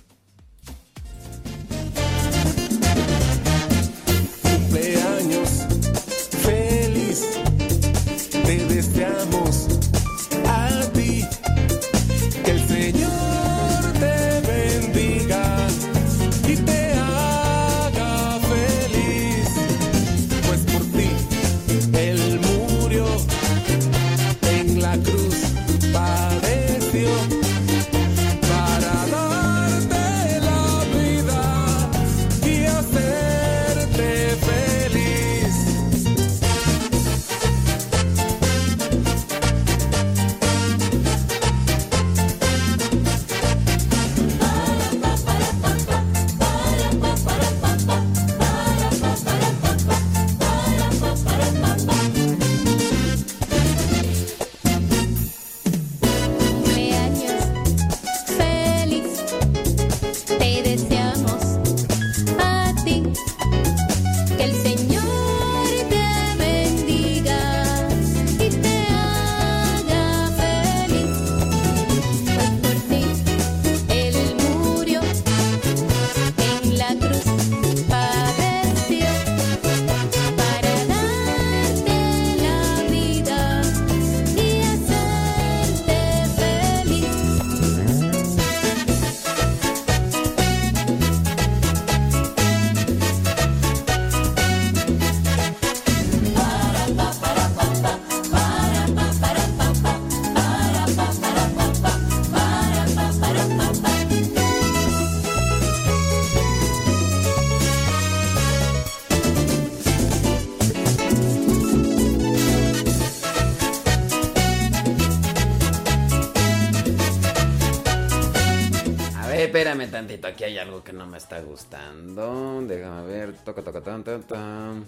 Hay algo que no me está gustando. Déjame ver. Toca, toca, tan, tan, tan.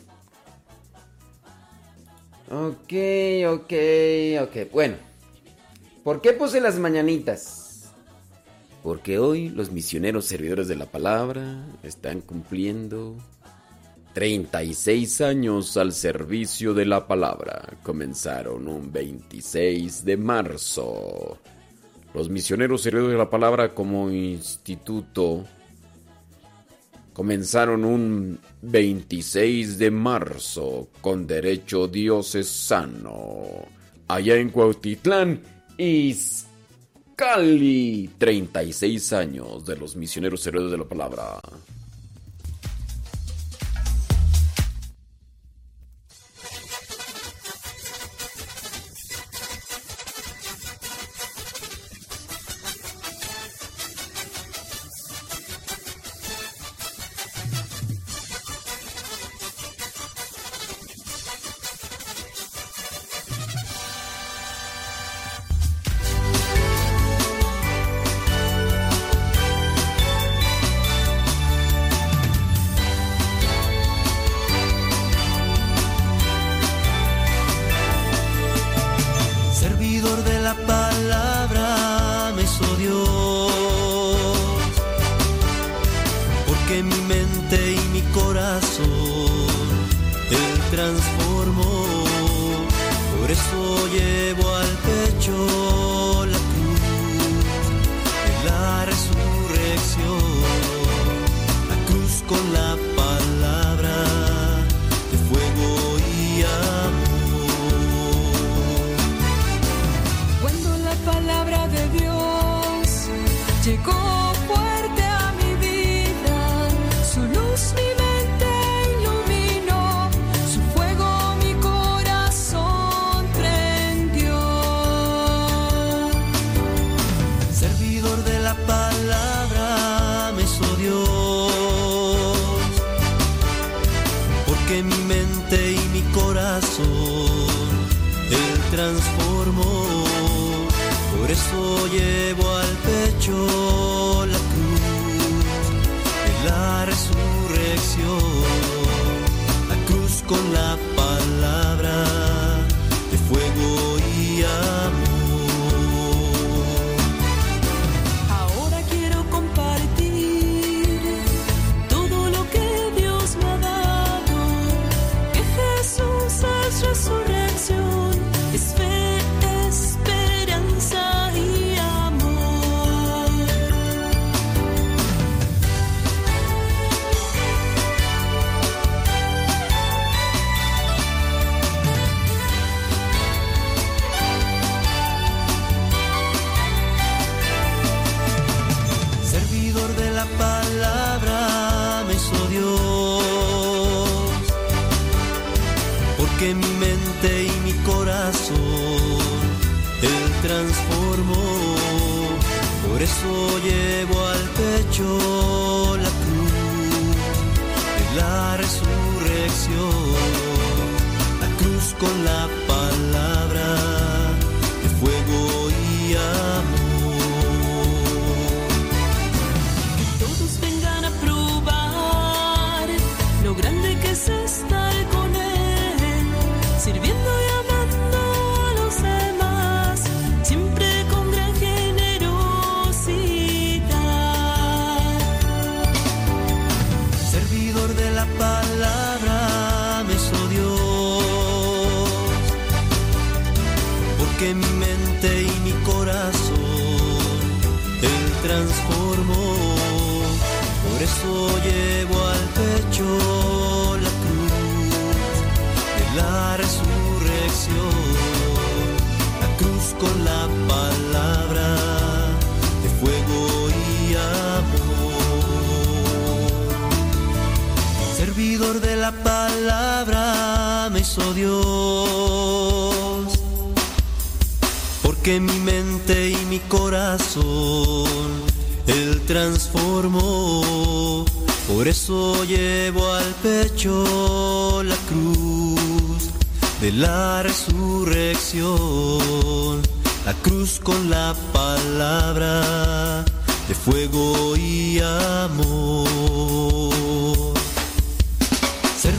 Ok, ok, ok. Bueno. ¿Por qué puse las mañanitas? Porque hoy los misioneros servidores de la palabra están cumpliendo 36 años al servicio de la palabra. Comenzaron un 26 de marzo. Los misioneros servidores de la palabra como instituto comenzaron un 26 de marzo con derecho diocesano allá en Cuautitlán, Izcalli. 36 años de los misioneros servidores de la palabra.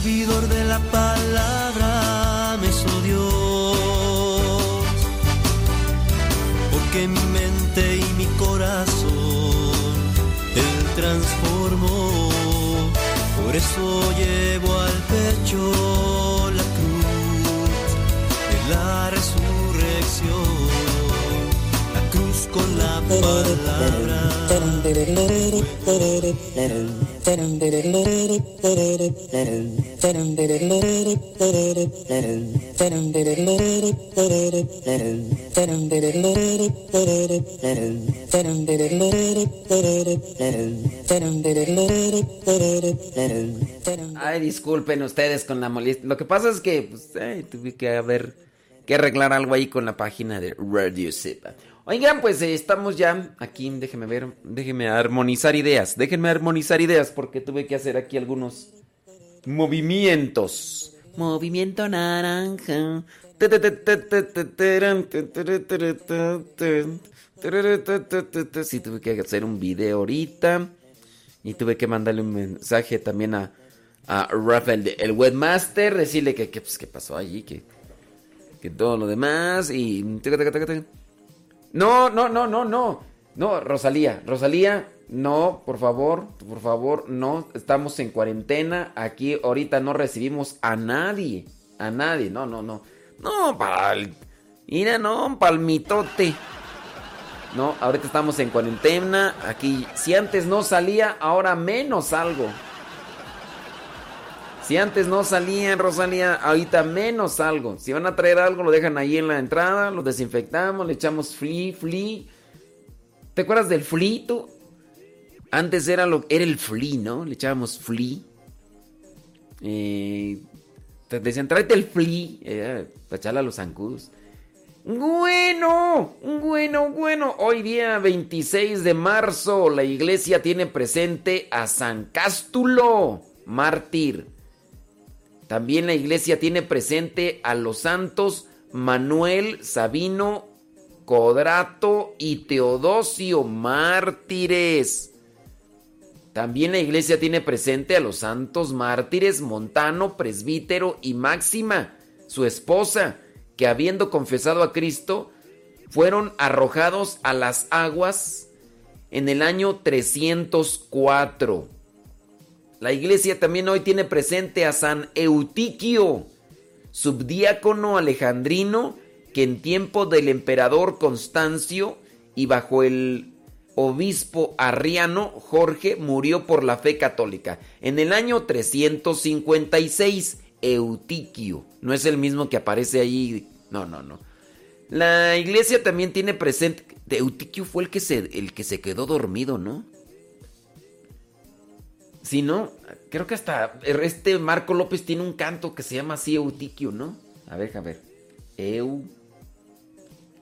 Servidor de la palabra me hizo Dios, porque mi mente y mi corazón Él transformó, por eso llevo al pecho la cruz de la resurrección, la cruz con la palabra. Ay, disculpen ustedes con la molestia. Lo que pasa es que pues, tuve que haber que arreglar algo ahí con la página de Radio. Oigan, pues eh, estamos ya aquí. Déjenme ver, déjenme armonizar ideas. Déjenme armonizar ideas porque tuve que hacer aquí algunos movimientos. Movimiento naranja. Sí, tuve que hacer un video ahorita. Y tuve que mandarle un mensaje también a, a Rafael, el webmaster, decirle que, que, pues, pasó allí, que, que todo lo demás. Y. No, no, no, no, no. No, Rosalía, Rosalía, no, por favor, por favor, no. Estamos en cuarentena. Aquí ahorita no recibimos a nadie. A nadie, no, no, no. No, para el... Mira, no, palmitote. No, ahorita estamos en cuarentena. Aquí, si antes no salía, ahora menos salgo. Si antes no salían, Rosalía, ahorita menos salgo. Si van a traer algo, lo dejan ahí en la entrada, lo desinfectamos, le echamos flea, flea. ¿Te acuerdas del flea tú? Antes era, lo, era el flea, ¿no? Le echábamos flea. Eh, te decían, tráete el flea. Eh, a los zancudos. Bueno, bueno, bueno. Hoy día 26 de marzo, la iglesia tiene presente a San Cástulo, mártir. También la iglesia tiene presente a los santos Manuel, Sabino, Codrato y Teodosio, mártires. También la iglesia tiene presente a los santos mártires Montano, presbítero y Máxima, su esposa, que habiendo confesado a Cristo, fueron arrojados a las aguas en el año 304. La iglesia también hoy tiene presente a San Eutiquio, subdiácono alejandrino, que en tiempo del emperador Constancio y bajo el obispo arriano Jorge murió por la fe católica. En el año 356, Eutiquio. No es el mismo que aparece ahí. No, no, no. La iglesia también tiene presente. Eutiquio fue el que se, el que se quedó dormido, ¿no? Si no, creo que hasta este Marco López tiene un canto que se llama así Eutiquio, ¿no? A ver, a ver. Eu.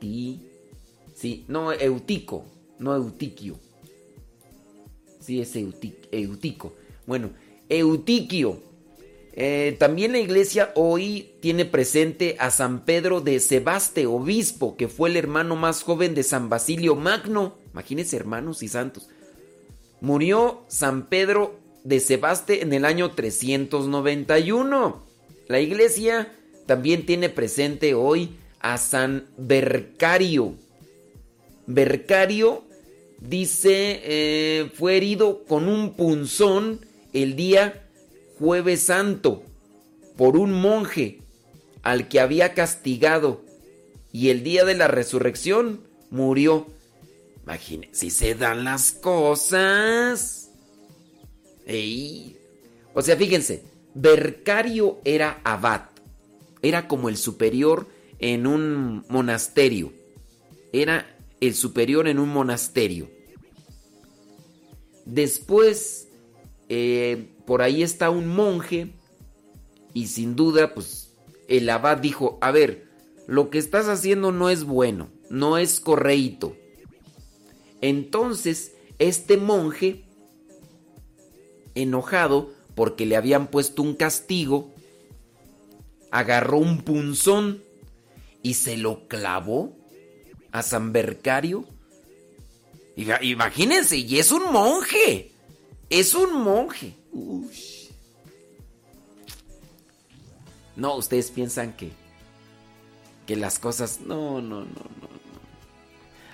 Sí, no, Eutico, no Eutiquio. Sí, es Eutico. Bueno, Eutiquio. Eh, también la iglesia hoy tiene presente a San Pedro de Sebaste, obispo, que fue el hermano más joven de San Basilio Magno. Imagínense, hermanos y santos. Murió San Pedro de Sebaste en el año 391. La iglesia también tiene presente hoy a San Bercario. Bercario dice eh, fue herido con un punzón el día jueves santo por un monje al que había castigado y el día de la resurrección murió. Imagínense, si se dan las cosas. O sea, fíjense, Bercario era abad, era como el superior en un monasterio, era el superior en un monasterio. Después, eh, por ahí está un monje y sin duda, pues el abad dijo, a ver, lo que estás haciendo no es bueno, no es correcto. Entonces, este monje enojado porque le habían puesto un castigo, agarró un punzón y se lo clavó a San Bercario. Imagínense, y es un monje, es un monje. No, ustedes piensan que que las cosas no, no, no, no, no.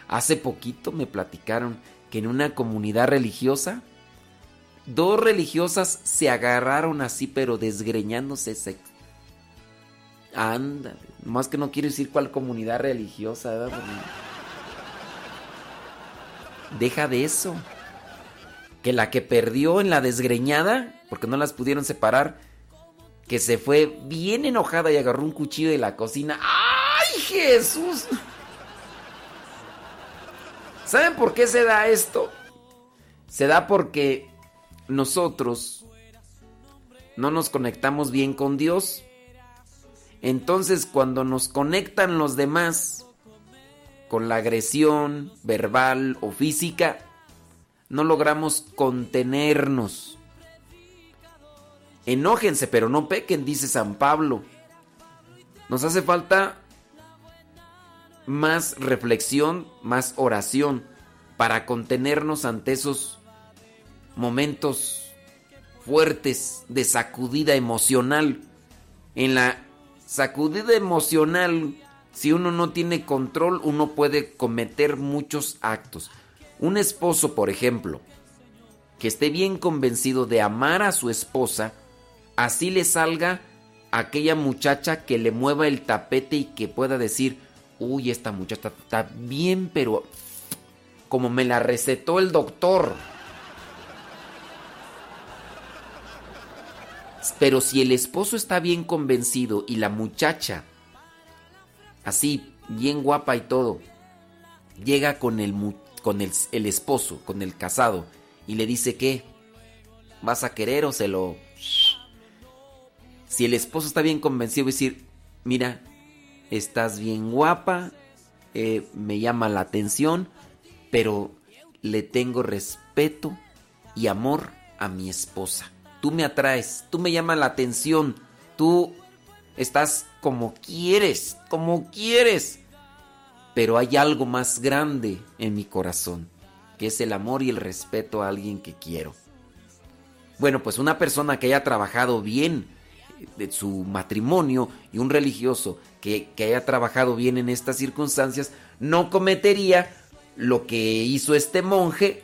Hace poquito me platicaron que en una comunidad religiosa Dos religiosas se agarraron así, pero desgreñándose. Se... Anda, más que no quiero decir cuál comunidad religiosa. ¿verdad? Deja de eso. Que la que perdió en la desgreñada, porque no las pudieron separar, que se fue bien enojada y agarró un cuchillo de la cocina. ¡Ay, Jesús! ¿Saben por qué se da esto? Se da porque nosotros no nos conectamos bien con Dios. Entonces cuando nos conectan los demás con la agresión verbal o física, no logramos contenernos. Enójense, pero no pequen, dice San Pablo. Nos hace falta más reflexión, más oración para contenernos ante esos momentos fuertes de sacudida emocional. En la sacudida emocional, si uno no tiene control, uno puede cometer muchos actos. Un esposo, por ejemplo, que esté bien convencido de amar a su esposa, así le salga aquella muchacha que le mueva el tapete y que pueda decir, uy, esta muchacha está bien, pero como me la recetó el doctor. Pero si el esposo está bien convencido y la muchacha, así, bien guapa y todo, llega con el, con el, esposo, con el casado, y le dice que vas a querer o se lo... Si el esposo está bien convencido, decir, mira, estás bien guapa, eh, me llama la atención, pero le tengo respeto y amor a mi esposa. Tú me atraes, tú me llamas la atención, tú estás como quieres, como quieres. Pero hay algo más grande en mi corazón, que es el amor y el respeto a alguien que quiero. Bueno, pues una persona que haya trabajado bien de su matrimonio y un religioso que, que haya trabajado bien en estas circunstancias, no cometería lo que hizo este monje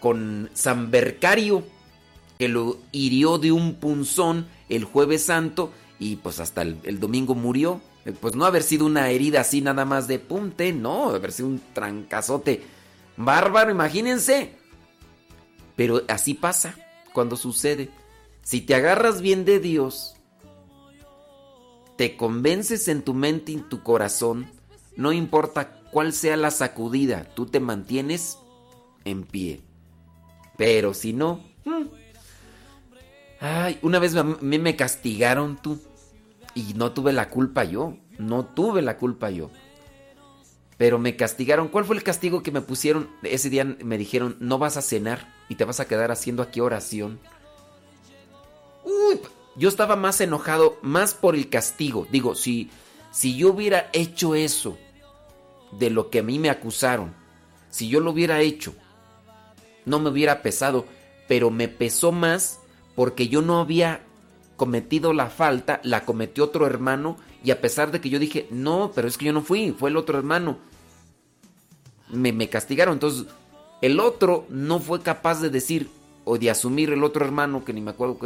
con San Bercario, que lo hirió de un punzón el jueves santo y pues hasta el, domingo murió. Eh, Pues no haber sido una herida así nada más de punte, no, haber sido un trancazote bárbaro, imagínense. Pero así pasa cuando sucede. Si te agarras bien de Dios, te convences en tu mente y en tu corazón, no importa cuál sea la sacudida, tú te mantienes en pie. Pero si no... Ay, una vez a mí me castigaron tú. Y no tuve la culpa yo. No tuve la culpa yo. Pero me castigaron. ¿Cuál fue el castigo que me pusieron? Ese día me dijeron, no vas a cenar y te vas a quedar haciendo aquí oración. Uy, yo estaba más enojado, más por el castigo. Digo, si, si yo hubiera hecho eso de lo que a mí me acusaron, si yo lo hubiera hecho, no me hubiera pesado, pero me pesó más porque yo no había cometido la falta, la cometió otro hermano y a pesar de que yo dije, no, pero es que yo no fui, fue el otro hermano, me, castigaron. Entonces, el otro no fue capaz de decir o de asumir el otro hermano, que ni me acuerdo.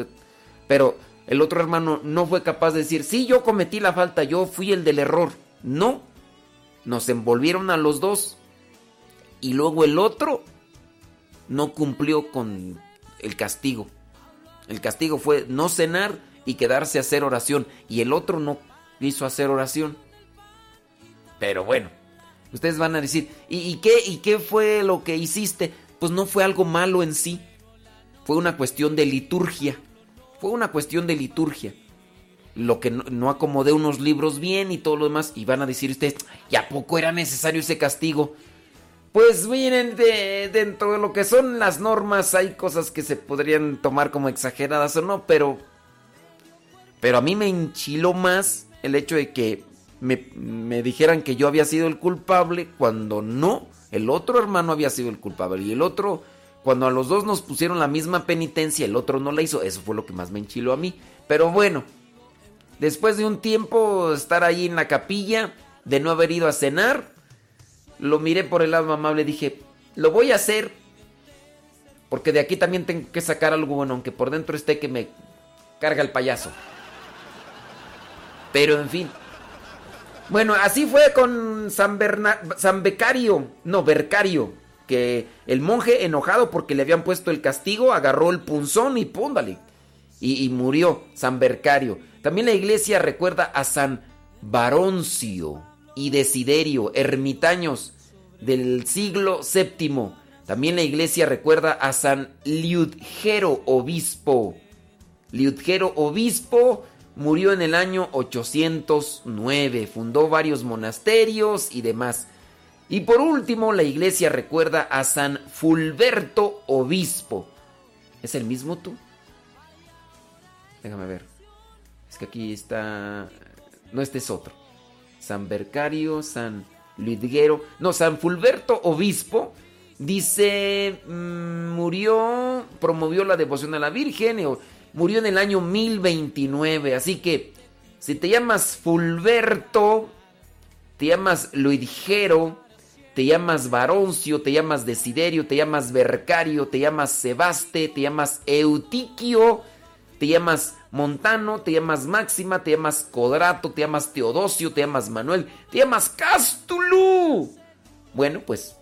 Pero el otro hermano no fue capaz de decir, sí, yo cometí la falta, yo fui el del error. No, nos envolvieron a los dos. Y luego el otro no cumplió con el castigo. El castigo fue no cenar y quedarse a hacer oración. Y el otro no quiso hacer oración. Pero bueno, ustedes van a decir, ¿y, qué, ¿y qué fue lo que hiciste? Pues no fue algo malo en sí. Fue una cuestión de liturgia. Fue una cuestión de liturgia. Lo que no, no acomodé unos libros bien y todo lo demás. Y van a decir ustedes, ¿y a poco era necesario ese castigo? Pues miren, de- dentro de lo que son las normas hay cosas que se podrían tomar como exageradas o no, pero... Pero a mí me enchiló más el hecho de que me, me dijeran que yo había sido el culpable cuando no, el otro hermano había sido el culpable. Y el otro, cuando a los dos nos pusieron la misma penitencia, el otro no la hizo. Eso fue lo que más me enchiló a mí. Pero bueno, después de un tiempo estar ahí en la capilla, de no haber ido a cenar, lo miré por el lado amable, dije, lo voy a hacer. Porque de aquí también tengo que sacar algo bueno, aunque por dentro esté que me carga el payaso. Pero en fin. Bueno, así fue con San, Berna- San Becario, no, Bercario, que el monje enojado porque le habían puesto el castigo, agarró el punzón y púndale. Y, y murió San Bercario. También la iglesia recuerda a San Baroncio y Desiderio, ermitaños del siglo VII. También la iglesia recuerda a San Liudgero, obispo. Liudgero, obispo, murió en el año 809. Fundó varios monasterios y demás. Y por último, la iglesia recuerda a San Fulberto, obispo. ¿Es el mismo tú? Déjame ver. Es que aquí está... No, este es otro. San Bercario, San Lidguero. No, San Fulberto, obispo. Dice, mm, murió, promovió la devoción a la Virgen. o- Murió en el año 1029. Así que, si te llamas Fulberto, te llamas Luidgero, te llamas Baroncio, te llamas Desiderio, te llamas Bercario, te llamas Sebaste, te llamas Eutiquio, te llamas Montano, te llamas Máxima, te llamas Codrato, te llamas Teodosio, te llamas Manuel, te llamas Cástulu. Bueno, pues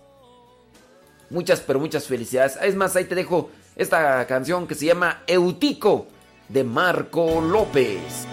muchas, pero muchas felicidades. Es más, ahí te dejo esta canción que se llama Eutico de Marco López.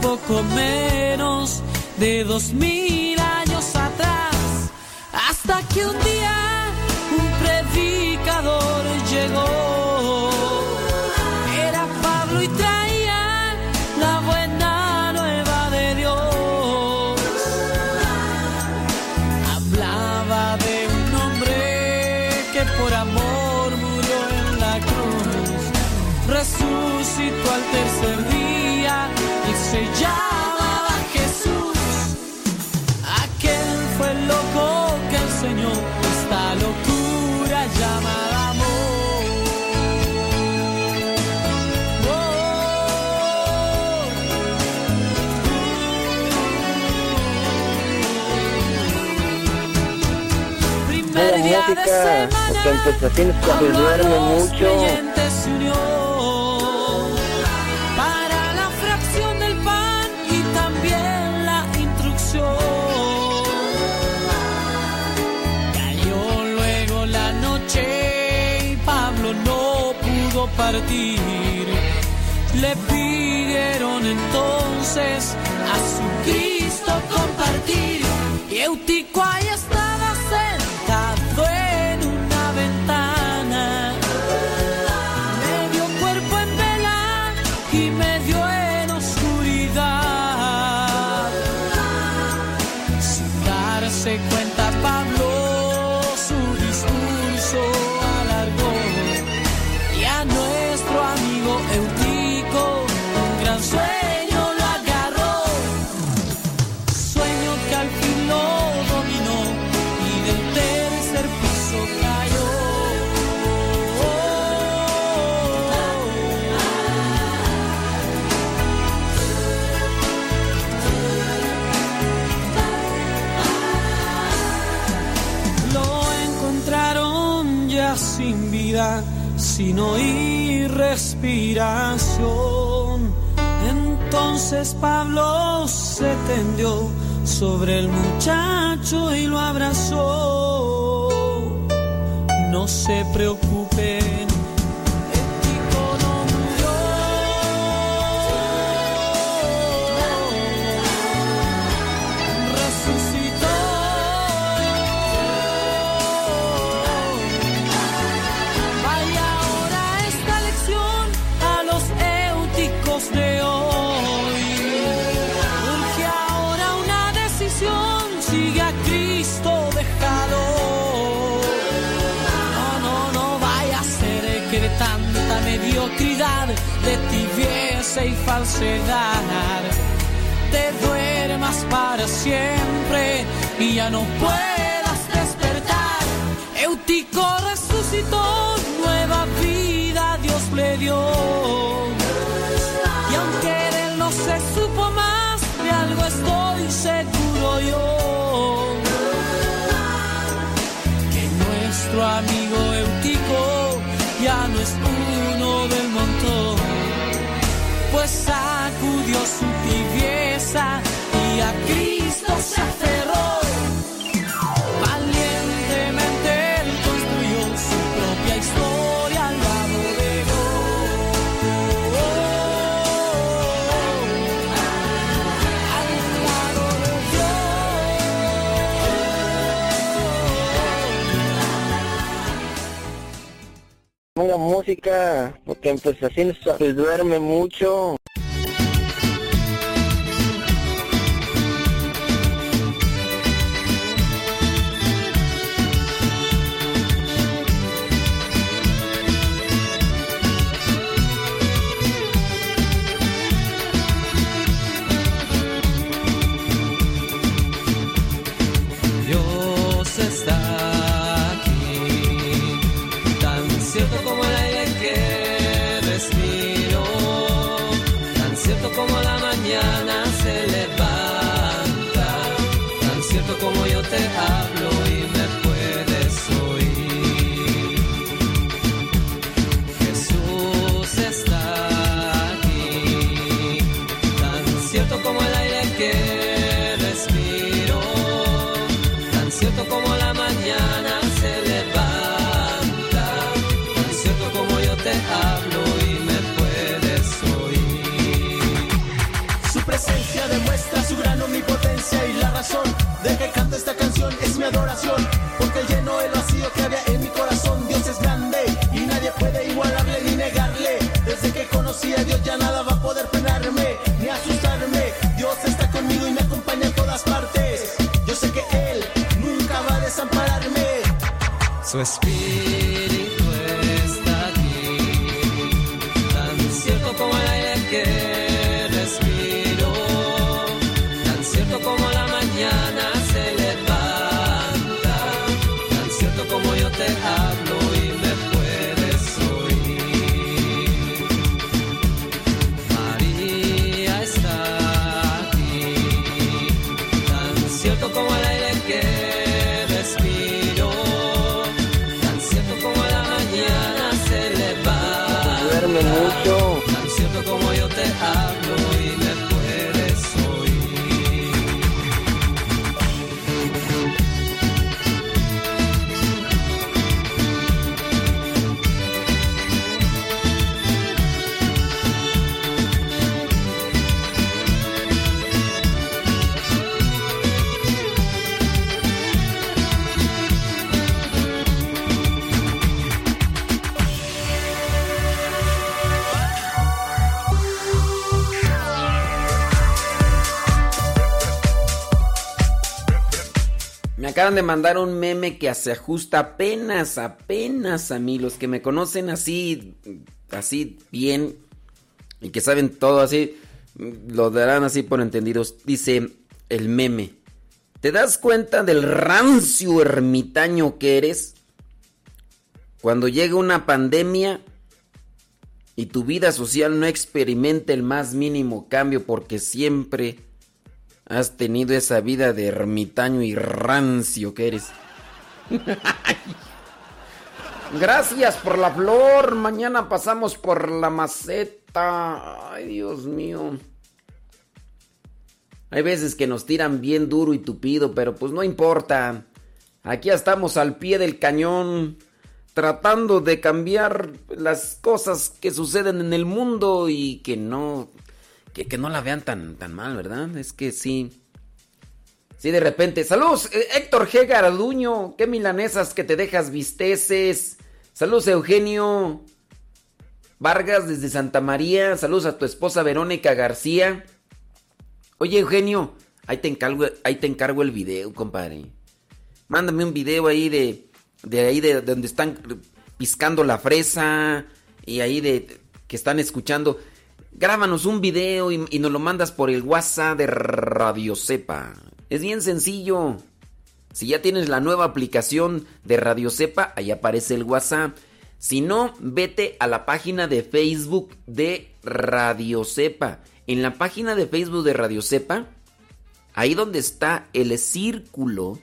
Poco menos de dos mil años atrás. Hasta que un día música, porque a duerme los mucho. para la fracción del pan y también la instrucción. Cayó luego la noche y Pablo no pudo partir. Le pidieron entonces a su Cristo compartir. Y Eutico ahí estaba sin oír respiración. Entonces Pablo se tendió sobre el muchacho y lo abrazó. No se preocupen. Y falsedad, te duermas para siempre y ya no puedas despertar. Eutico resucitó, nueva vida Dios le dio. Y aunque de él no se supo más, de algo estoy seguro yo. Que nuestro amigo y a Cristo se aferró. Valientemente él construyó su propia historia al lado de Al lado de Ponga música, porque pues así pues, duerme mucho. Su espíritu acaban de mandar un meme que se ajusta apenas, apenas a mí. Los que me conocen así, así bien y que saben todo así, lo darán así por entendidos. Dice el meme. ¿Te das cuenta del rancio ermitaño que eres? Cuando llega una pandemia y tu vida social no experimenta el más mínimo cambio porque siempre has tenido esa vida de ermitaño y rancio que eres. [LAUGHS] Gracias por la flor. Mañana pasamos por la maceta. Ay, Dios mío. Hay veces que nos tiran bien duro y tupido, pero pues no importa. Aquí estamos al pie del cañón, tratando de cambiar las cosas que suceden en el mundo y que no, que, que no la vean tan, tan mal, ¿verdad? Es que sí. Sí, de repente. Saludos, eh, Héctor G. Garduño. Qué milanesas que te dejas visteces. Saludos, Eugenio Vargas desde Santa María. Saludos a tu esposa Verónica García. Oye, Eugenio, ahí te encargo, ahí te encargo el video, compadre. Mándame un video ahí de, de ahí de donde están piscando la fresa y ahí de que están escuchando. Grábanos un video y, nos lo mandas por el WhatsApp de Radio Cepa. Es bien sencillo. Si ya tienes la nueva aplicación de Radio Cepa, ahí aparece el WhatsApp. Si no, vete a la página de Facebook de Radio Cepa. En la página de Facebook de Radio Cepa, ahí donde está el círculo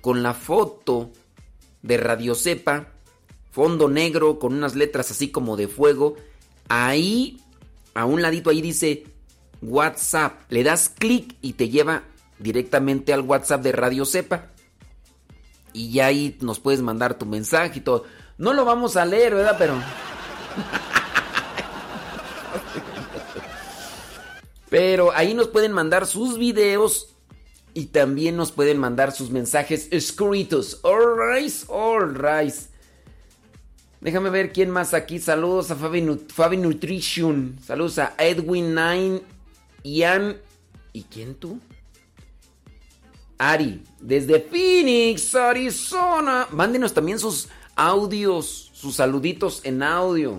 con la foto de Radio Cepa, fondo negro con unas letras así como de fuego, ahí, a un ladito ahí dice WhatsApp. Le das clic y te lleva directamente al WhatsApp de Radio Cepa. Y ya ahí nos puedes mandar tu mensaje y todo. No lo vamos a leer, ¿verdad? Pero... [LAUGHS] Pero ahí nos pueden mandar sus videos y también nos pueden mandar sus mensajes escritos. Alright, alright. Déjame ver quién más aquí. Saludos a Fabi, Nut- Fabi Nutrition. Saludos a Edwin Nine, Ian. ¿Y quién tú? Ari, desde Phoenix, Arizona. Mándenos también sus audios, sus saluditos en audio.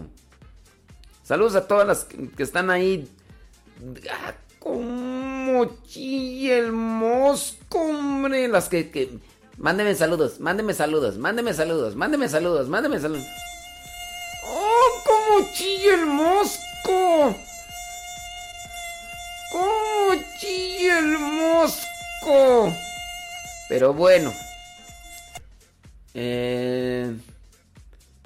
Saludos a todas las que están ahí. Ah, como chilla el mosco, hombre. Las que, que. Saludos, mándeme saludos, mándeme saludos, mándeme saludos, mándeme saludos. Chilla el mosco? ¿Cómo chilla el mosco? Pero bueno. Eh,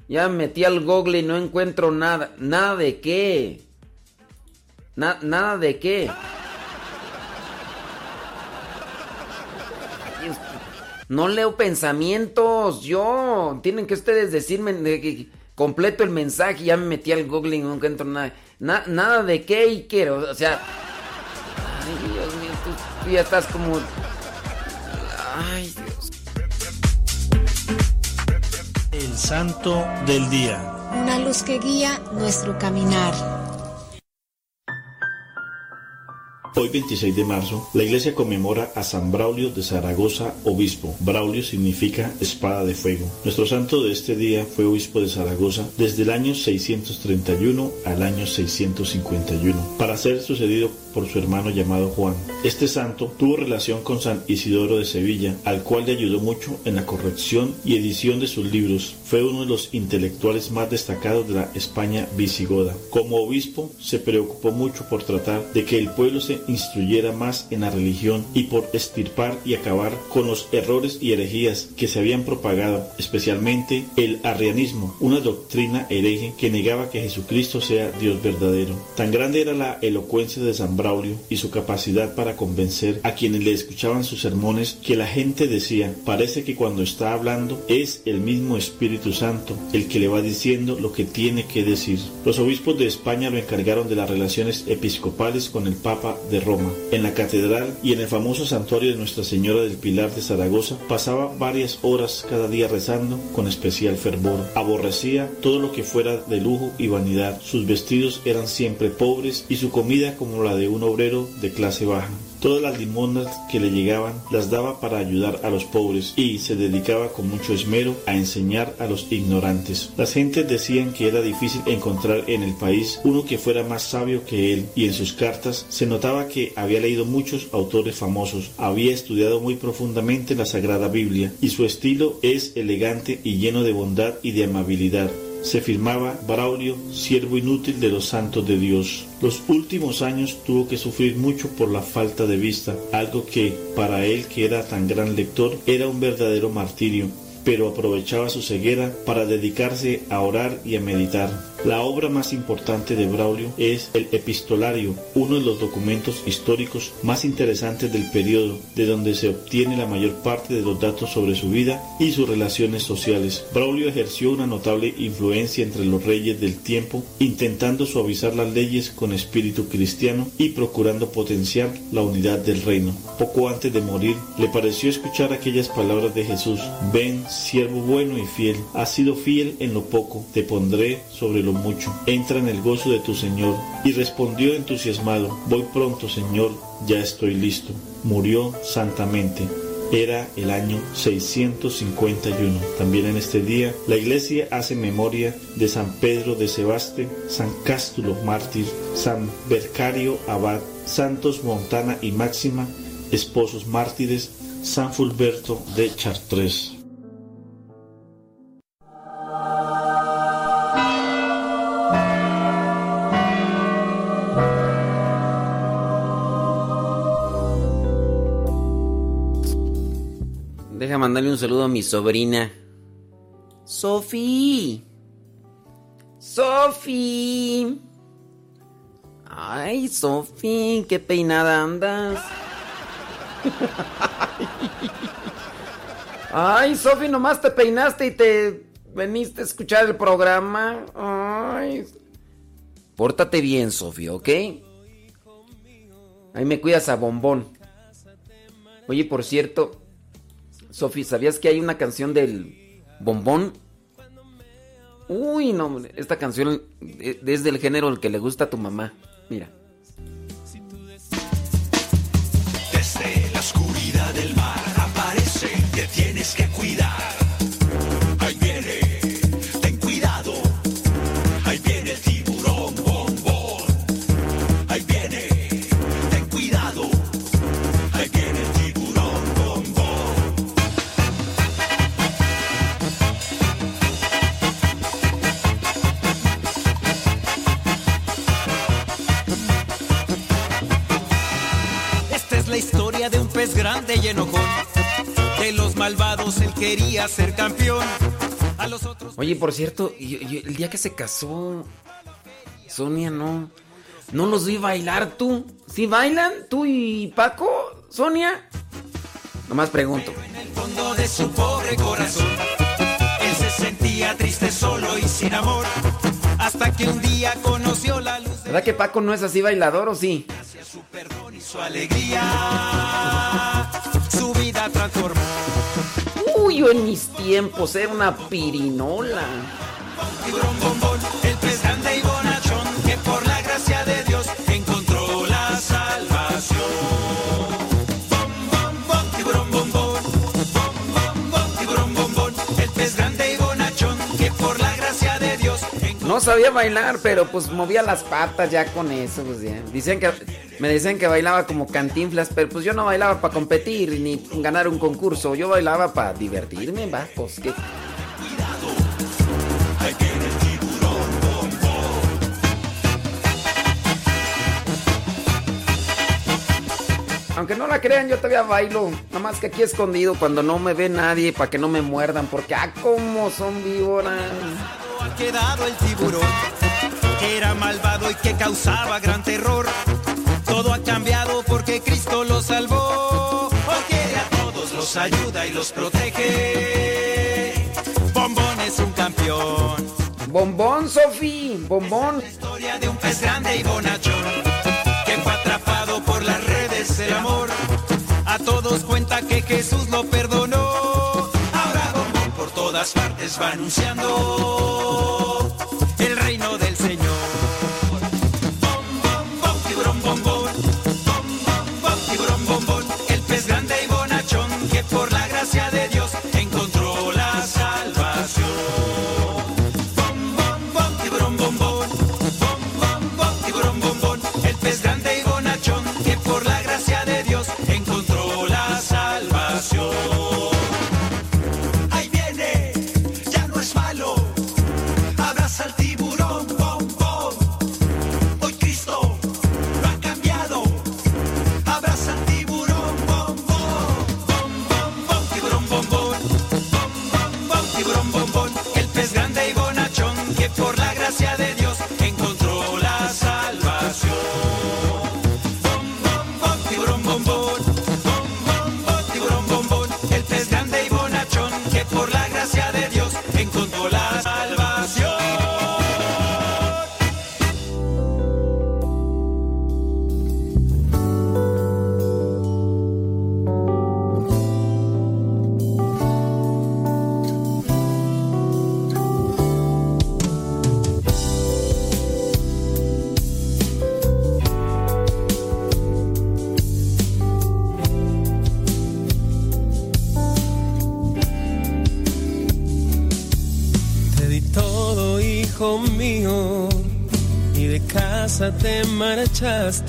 ya me metí al google y no encuentro nada. ¿Nada de qué? Na- ¿Nada de qué? No leo pensamientos, yo. Tienen que ustedes decirme de que completo el mensaje. Ya me metí al google y no encuentro nada. Na- nada de qué y quiero. O sea. Ay, Dios mío, tú, tú ya estás como. Ay, Dios. El santo del día. Una luz que guía nuestro caminar. Hoy 26 de marzo, la iglesia conmemora a San Braulio de Zaragoza, obispo. Braulio significa espada de fuego. Nuestro santo de este día fue obispo de Zaragoza desde el año 631 al año 651, para ser sucedido por su hermano llamado Juan. Este santo tuvo relación con San Isidoro de Sevilla, al cual le ayudó mucho en la corrección y edición de sus libros. Fue uno de los intelectuales más destacados de la España visigoda. Como obispo, se preocupó mucho por tratar de que el pueblo se instruyera más en la religión y por estirpar y acabar con los errores y herejías que se habían propagado, especialmente el arrianismo, una doctrina hereje que negaba que Jesucristo sea Dios verdadero. Tan grande era la elocuencia de San Y su capacidad para convencer a quienes le escuchaban sus sermones que la gente decía, parece que cuando está hablando es el mismo Espíritu Santo el que le va diciendo lo que tiene que decir. Los obispos de España lo encargaron de las relaciones episcopales con el Papa de Roma. En la catedral y en el famoso santuario de Nuestra Señora del Pilar de Zaragoza pasaba varias horas cada día rezando con especial fervor. Aborrecía todo lo que fuera de lujo y vanidad. Sus vestidos eran siempre pobres y su comida como la de un obrero de clase baja. Todas las limonas que le llegaban las daba para ayudar a los pobres y se dedicaba con mucho esmero a enseñar a los ignorantes. Las gentes decían que era difícil encontrar en el país uno que fuera más sabio que él y en sus cartas se notaba que había leído muchos autores famosos, había estudiado muy profundamente la Sagrada Biblia y su estilo es elegante y lleno de bondad y de amabilidad se firmaba Braulio, siervo inútil de los santos de Dios. Los últimos años tuvo que sufrir mucho por la falta de vista, algo que, para él que era tan gran lector, era un verdadero martirio, pero aprovechaba su ceguera para dedicarse a orar y a meditar. La obra más importante de Braulio es el Epistolario, uno de los documentos históricos más interesantes del periodo, de donde se obtiene la mayor parte de los datos sobre su vida y sus relaciones sociales. Braulio ejerció una notable influencia entre los reyes del tiempo, intentando suavizar las leyes con espíritu cristiano y procurando potenciar la unidad del reino. Poco antes de morir, le pareció escuchar aquellas palabras de Jesús, ven, siervo bueno y fiel, has sido fiel en lo poco, te pondré sobre lo mucho, entra en el gozo de tu Señor. Y respondió entusiasmado, voy pronto, Señor, ya estoy listo. Murió santamente. Era el año 651. También en este día la iglesia hace memoria de San Pedro de Sebaste, San Cástulo mártir, San Bercario abad, Santos Montana y Máxima, esposos mártires, San Fulberto de Chartres. Mandarle un saludo a mi sobrina. Sofi. Sofi. Ay, Sofi, qué peinada andas. Ay, Sofi, nomás te peinaste y te veniste a escuchar el programa. Ay. Pórtate bien, Sofi, ¿ok? Ahí me cuidas a bombón. Oye, por cierto, Sofi, ¿sabías que hay una canción del bombón? Uy, no, esta canción es del género el que le gusta a tu mamá. Mira. Pez grande y enojón. De los malvados él quería ser campeón. A los otros. Oye, por cierto, yo- yo- el día que se casó Sonia, no. No los vi bailar tú. ¿Sí bailan? ¿Tú y Paco? ¿Sonia? Nomás pregunto. fondo de su pobre corazón. Él se sentía triste, solo y sin amor. Hasta que un día conoció la luz ¿Verdad que Paco no es así bailador o sí? y su alegría. Su vida transformó. Uy, yo en mis tiempos era una pirinola. El No sabía bailar, pero pues movía las patas ya con eso. Pues ya. Dicen que, me decían que bailaba como cantinflas, pero pues yo no bailaba para competir ni ganar un concurso. Yo bailaba para divertirme, va, pues que... Aunque no la crean, yo todavía bailo. Nada más que aquí escondido cuando no me ve nadie para que no me muerdan. Porque, ah, cómo son víboras. Ha quedado el tiburón, que era malvado y que causaba gran terror. Todo ha cambiado porque Cristo lo salvó. Quiere a todos, los ayuda y los protege. Bombón es un campeón. Bombón, Sofi, bombón. Historia de un pez grande y bonachón, que fue atrapado por las redes del amor. A todos cuenta que Jesús lo perdonó. Todas partes va anunciando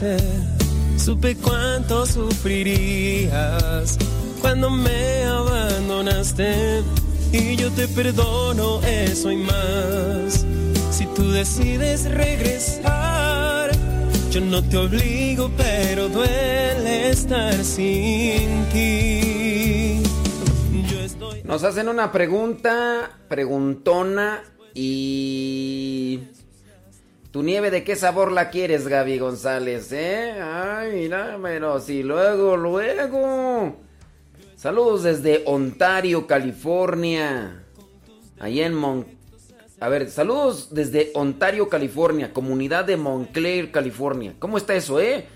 marchaste. Supe cuánto sufrirías cuando me abandonaste. Y yo te perdono eso y más. Si tú decides regresar, yo no te obligo, pero duele estar sin ti. Yo estoy Nos hacen una pregunta, preguntona y... ¿Tu nieve de qué sabor la quieres, Gaby González, eh? Ay, mira, pero si luego, luego. Saludos desde Ontario, California. Allá en Mon... A ver, saludos desde Ontario, California, comunidad de Montclair, California. ¿Cómo está eso, eh?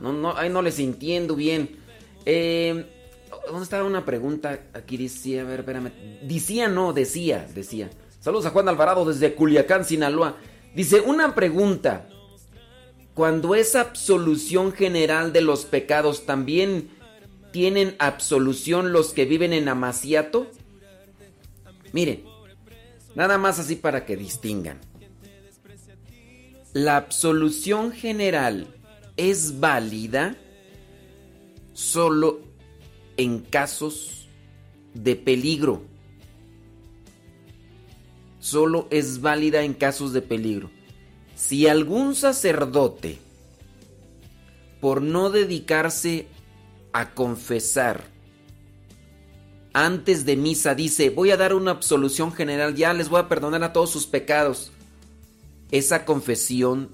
No, no, ahí no les entiendo bien. Eh, ¿Dónde estaba una pregunta? Aquí decía, a ver, espérame. Decía, no, decía, decía. Saludos a Juan Alvarado desde Culiacán, Sinaloa. Dice, una pregunta. Cuando es absolución general de los pecados, ¿también tienen absolución los que viven en Amaciato? Miren, nada más así para que distingan. La absolución general es válida solo en casos de peligro. Solo es válida en casos de peligro. Si algún sacerdote, por no dedicarse a confesar antes de misa dice, voy a dar una absolución general, ya les voy a perdonar a todos sus pecados, esa confesión,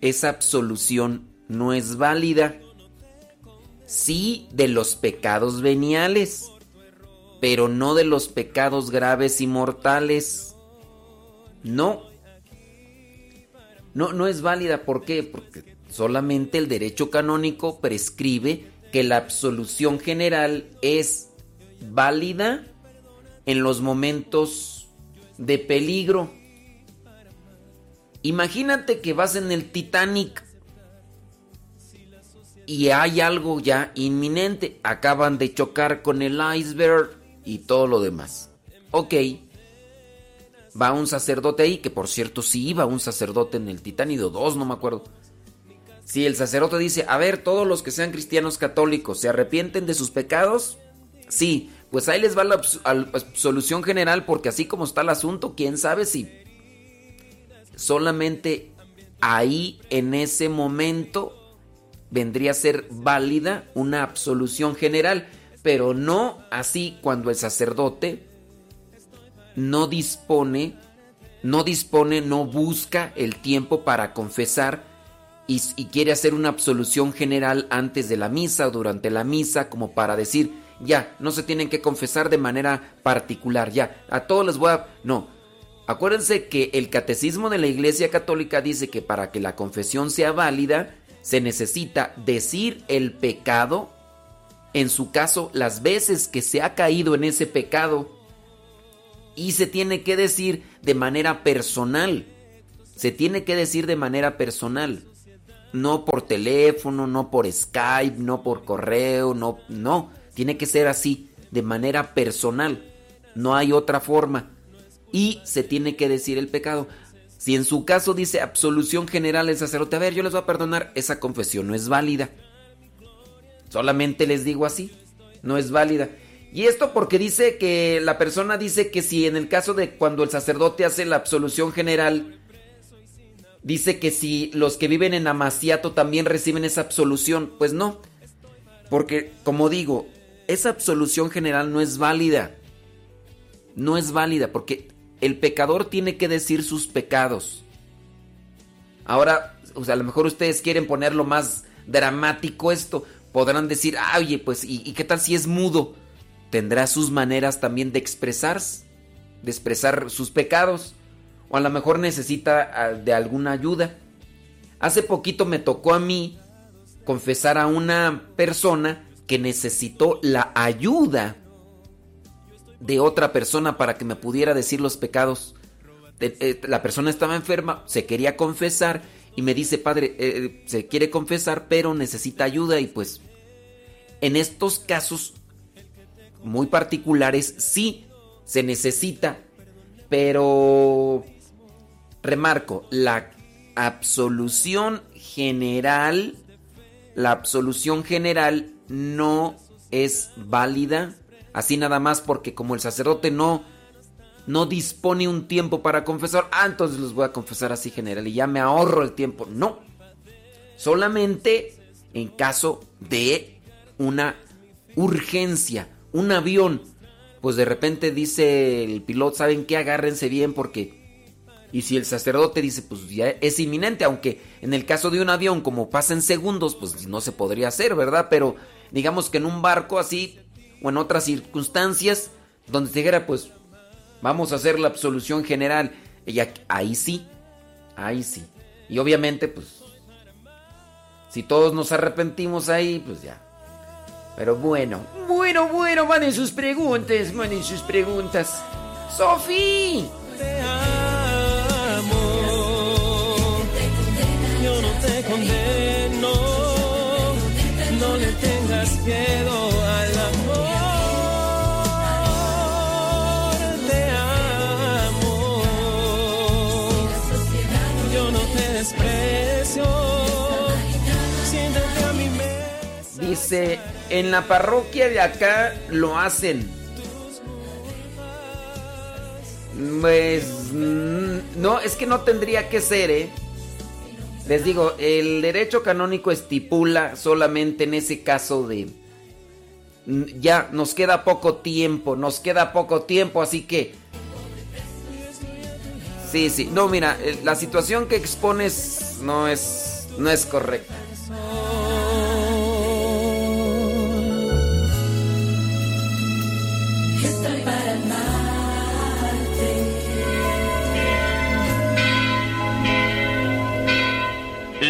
esa absolución no es válida. Sí de los pecados veniales, pero no de los pecados graves y mortales. No. No, no es válida. ¿Por qué? Porque solamente el derecho canónico prescribe que la absolución general es válida en los momentos de peligro. Imagínate que vas en el Titanic y hay algo ya inminente. Acaban de chocar con el iceberg y todo lo demás. Ok. Va un sacerdote ahí, que por cierto sí iba un sacerdote en el Titanic, o dos, no me acuerdo. Si el sacerdote dice, a ver, todos los que sean cristianos católicos, ¿se arrepienten de sus pecados? Sí, pues ahí les va la absolución general porque así como está el asunto, quién sabe si solamente ahí en ese momento vendría a ser válida una absolución general, pero no así cuando el sacerdote no dispone, no dispone, no busca el tiempo para confesar y, y quiere hacer una absolución general antes de la misa o durante la misa como para decir, ya, no se tienen que confesar de manera particular, ya, a todos les voy a... No, acuérdense que el catecismo de la Iglesia Católica dice que para que la confesión sea válida, se necesita decir el pecado, en su caso, las veces que se ha caído en ese pecado, y se tiene que decir de manera personal, se tiene que decir de manera personal, no por teléfono, no por Skype, no por correo, no, no tiene que ser así, de manera personal. No hay otra forma. Y se tiene que decir el pecado. Si en su caso dice absolución general el sacerdote, a ver, yo les voy a perdonar, esa confesión no es válida. Solamente les digo así, no es válida. Y esto porque dice que la persona dice que si en el caso de cuando el sacerdote hace la absolución general, dice que si los que viven en Amaciato también reciben esa absolución, pues no. Porque, como digo, esa absolución general no es válida. No es válida porque el pecador tiene que decir sus pecados. Ahora, o sea, a lo mejor ustedes quieren ponerlo más dramático esto. Podrán decir, ah, oye, pues, ¿y, qué tal si es mudo? Tendrá sus maneras también de expresarse, de expresar sus pecados. O a lo mejor necesita ah, de alguna ayuda. Hace poquito me tocó a mí confesar a una persona que necesitó la ayuda de otra persona para que me pudiera decir los pecados. Eh, la persona estaba enferma, se quería confesar y me dice, padre, eh, se quiere confesar, pero necesita ayuda y pues en estos casos muy particulares sí se necesita, pero remarco, la absolución general, la absolución general no es válida, así nada más porque como el sacerdote no no dispone un tiempo para confesar, ah, entonces los voy a confesar así general y ya me ahorro el tiempo. No. Solamente en caso de una urgencia, un avión, pues de repente dice el piloto, ¿saben qué? Agárrense bien porque y si el sacerdote dice, pues ya es inminente, aunque en el caso de un avión, como pasa en segundos, pues no se podría hacer, ¿verdad? Pero digamos que en un barco así, o en otras circunstancias, donde se dijera, pues vamos a hacer la absolución general, y ahí sí, ahí sí. Y obviamente, pues, si todos nos arrepentimos ahí, pues ya. Pero bueno, bueno, bueno, van en sus preguntas, van en sus preguntas. ¡Sofi! te condeno, no le tengas miedo al amor. Te amo, yo no te desprecio. Siéntate a mi mesa. Dice, en la parroquia de acá lo hacen. Pues mm, no, es que no tendría que ser, ¿eh? Les digo, el derecho canónico estipula solamente en ese caso de mm, ya nos queda poco tiempo, nos queda poco tiempo, así que... Sí, sí, no, mira, eh, la situación que expones no es, no es correcta.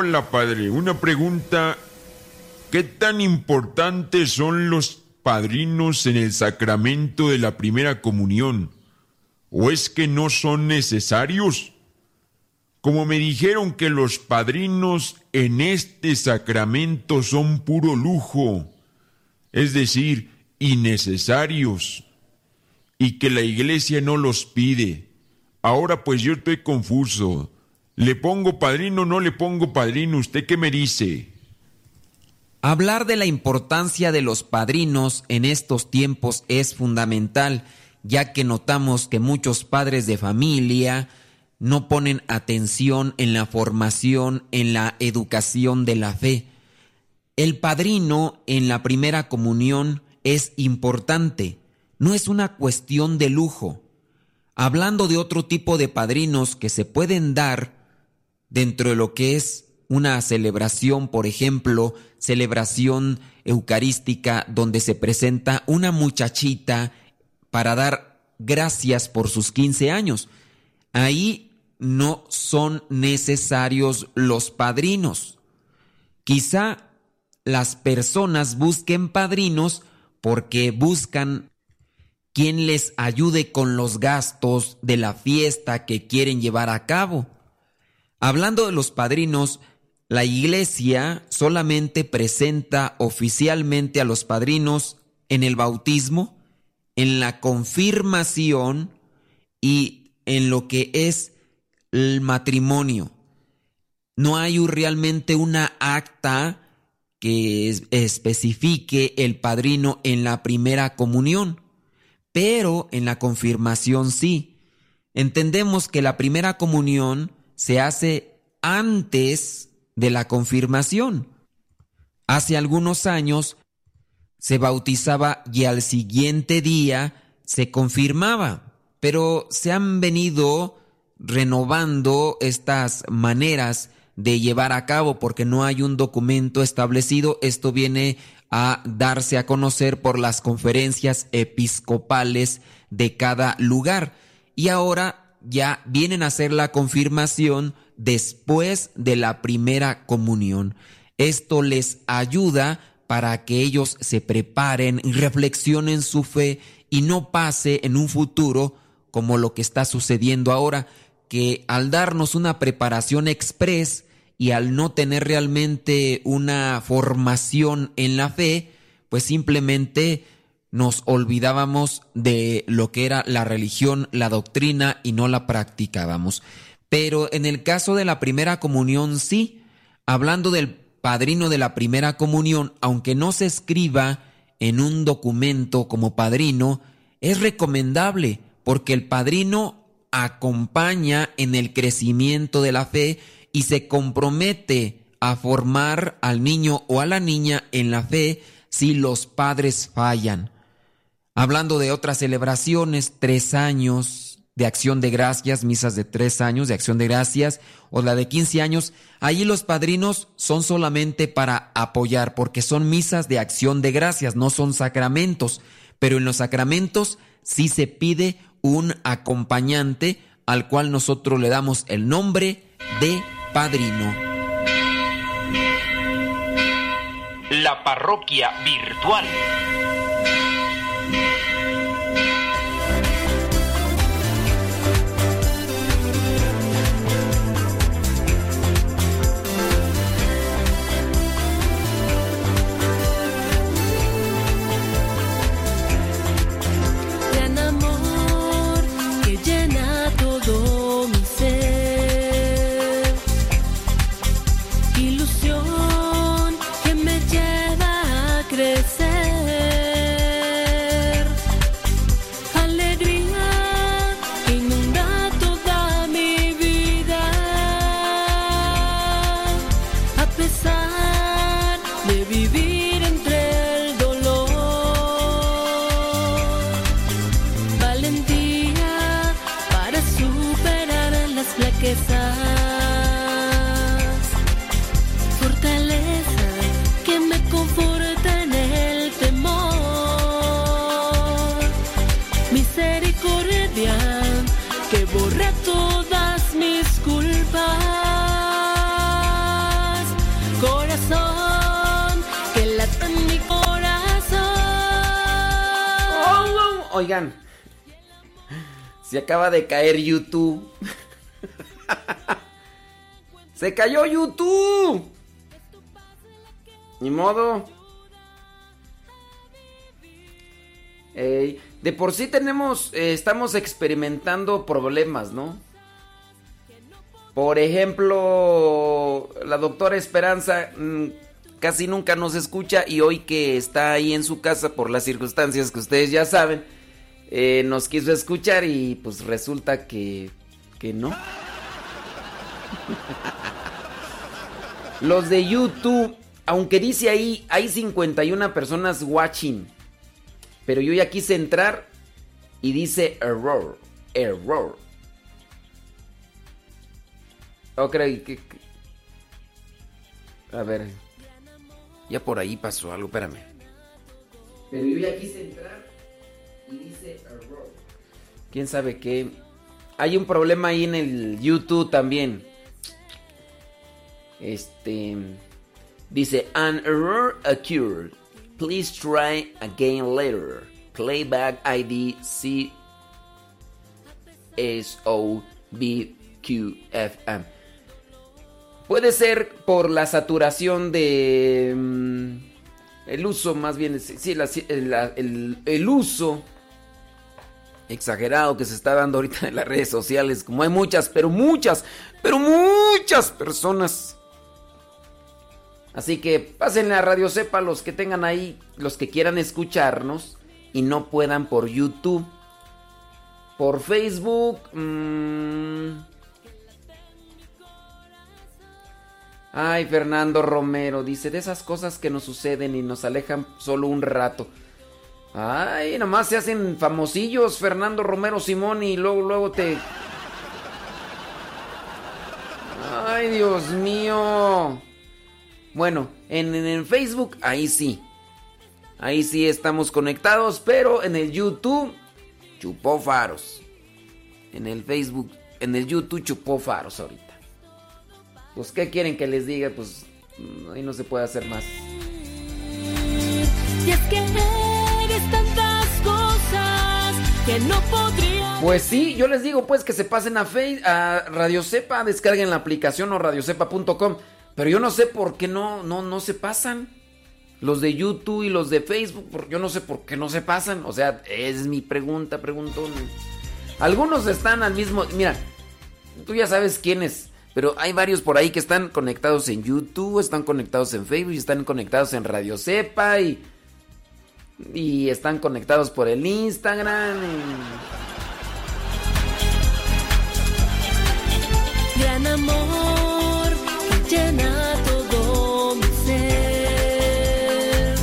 Hola padre, una pregunta. ¿Qué tan importantes son los padrinos en el sacramento de la primera comunión? ¿O es que no son necesarios? Como me dijeron que los padrinos en este sacramento son puro lujo, es decir, innecesarios, y que la iglesia no los pide. Ahora pues yo estoy confuso. ¿Le pongo padrino o no le pongo padrino? ¿Usted qué me dice? Hablar de la importancia de los padrinos en estos tiempos es fundamental, ya que notamos que muchos padres de familia no ponen atención en la formación, en la educación de la fe. El padrino en la primera comunión es importante, no es una cuestión de lujo. Hablando de otro tipo de padrinos que se pueden dar dentro de lo que es una celebración, por ejemplo, celebración eucarística donde se presenta una muchachita para dar gracias por sus 15 años. Ahí no son necesarios los padrinos. Quizá las personas busquen padrinos porque buscan quien les ayude con los gastos de la fiesta que quieren llevar a cabo. Hablando de los padrinos, la iglesia solamente presenta oficialmente a los padrinos en el bautismo, en la confirmación y en lo que es el matrimonio. No hay realmente una acta que especifique el padrino en la primera comunión, pero en la confirmación sí. Entendemos que la primera comunión se hace antes de la confirmación. Hace algunos años se bautizaba y al siguiente día se confirmaba, pero se han venido renovando estas maneras de llevar a cabo porque no hay un documento establecido. Esto viene a darse a conocer por las conferencias episcopales de cada lugar. Y ahora ya vienen a hacer la confirmación después de la primera comunión. Esto les ayuda para que ellos se preparen reflexionen su fe y no pase en un futuro como lo que está sucediendo ahora, que al darnos una preparación express y al no tener realmente una formación en la fe, pues simplemente nos olvidábamos de lo que era la religión, la doctrina y no la practicábamos. Pero en el caso de la primera comunión sí, hablando del padrino de la primera comunión, aunque no se escriba en un documento como padrino, es recomendable porque el padrino acompaña en el crecimiento de la fe y se compromete a formar al niño o a la niña en la fe si los padres fallan. Hablando de otras celebraciones, tres años de acción de gracias, misas de tres años de acción de gracias, o la de 15 años, allí los padrinos son solamente para apoyar, porque son misas de acción de gracias, no son sacramentos, pero en los sacramentos sí se pide un acompañante al cual nosotros le damos el nombre de padrino. La parroquia virtual. Oigan, se acaba de caer YouTube. [LAUGHS] Se cayó YouTube. Ni modo. De por sí tenemos, eh, estamos experimentando problemas, ¿no? Por ejemplo, la doctora Esperanza mm, casi nunca nos escucha y hoy que está ahí en su casa por las circunstancias que ustedes ya saben, eh, nos quiso escuchar y pues resulta que, que no. Los de YouTube, aunque dice ahí, hay 51 personas watching. Pero yo ya quise entrar y dice error, error. Ok, que, A ver. Ya por ahí pasó algo, espérame. Pero yo ya quise entrar ¿Quién sabe qué? Hay un problema ahí en el YouTube también. Este dice an error occurred. Please try again later. Playback ID C S O B Q F M. Puede ser por la saturación de mm, el uso, más bien, sí, el uso exagerado que se está dando ahorita en las redes sociales, como hay muchas, pero muchas, pero muchas personas. Así que pásenle a Radio Sepa los que tengan ahí, los que quieran escucharnos y no puedan por YouTube. Por Facebook. mm. Ay, Fernando Romero dice, de esas cosas que nos suceden y nos alejan solo un rato. Ay, nomás se hacen famosillos Fernando Romero Simón y luego, luego te... Ay, Dios mío. Bueno, en, en Facebook, ahí sí. Ahí sí estamos conectados, pero en el YouTube chupó faros. En el Facebook, en el YouTube chupó faros ahorita. Pues, ¿qué quieren que les diga? Pues, mm, ahí no se puede hacer más. Es que tantas cosas que no. Pues sí, yo les digo pues que se pasen a, Face, a Radio Cepa, descarguen la aplicación o radiocepa.com. Pero yo no sé por qué no, no, no se pasan. Los de YouTube y los de Facebook, yo no sé por qué no se pasan. O sea, es mi pregunta, preguntón. Algunos están al mismo... Mira, tú ya sabes quiénes. Pero hay varios por ahí que están conectados en YouTube, están conectados en Facebook, están conectados en Radio Cepa y... Y están conectados por el Instagram. y- Gran amor que llena todo mi ser.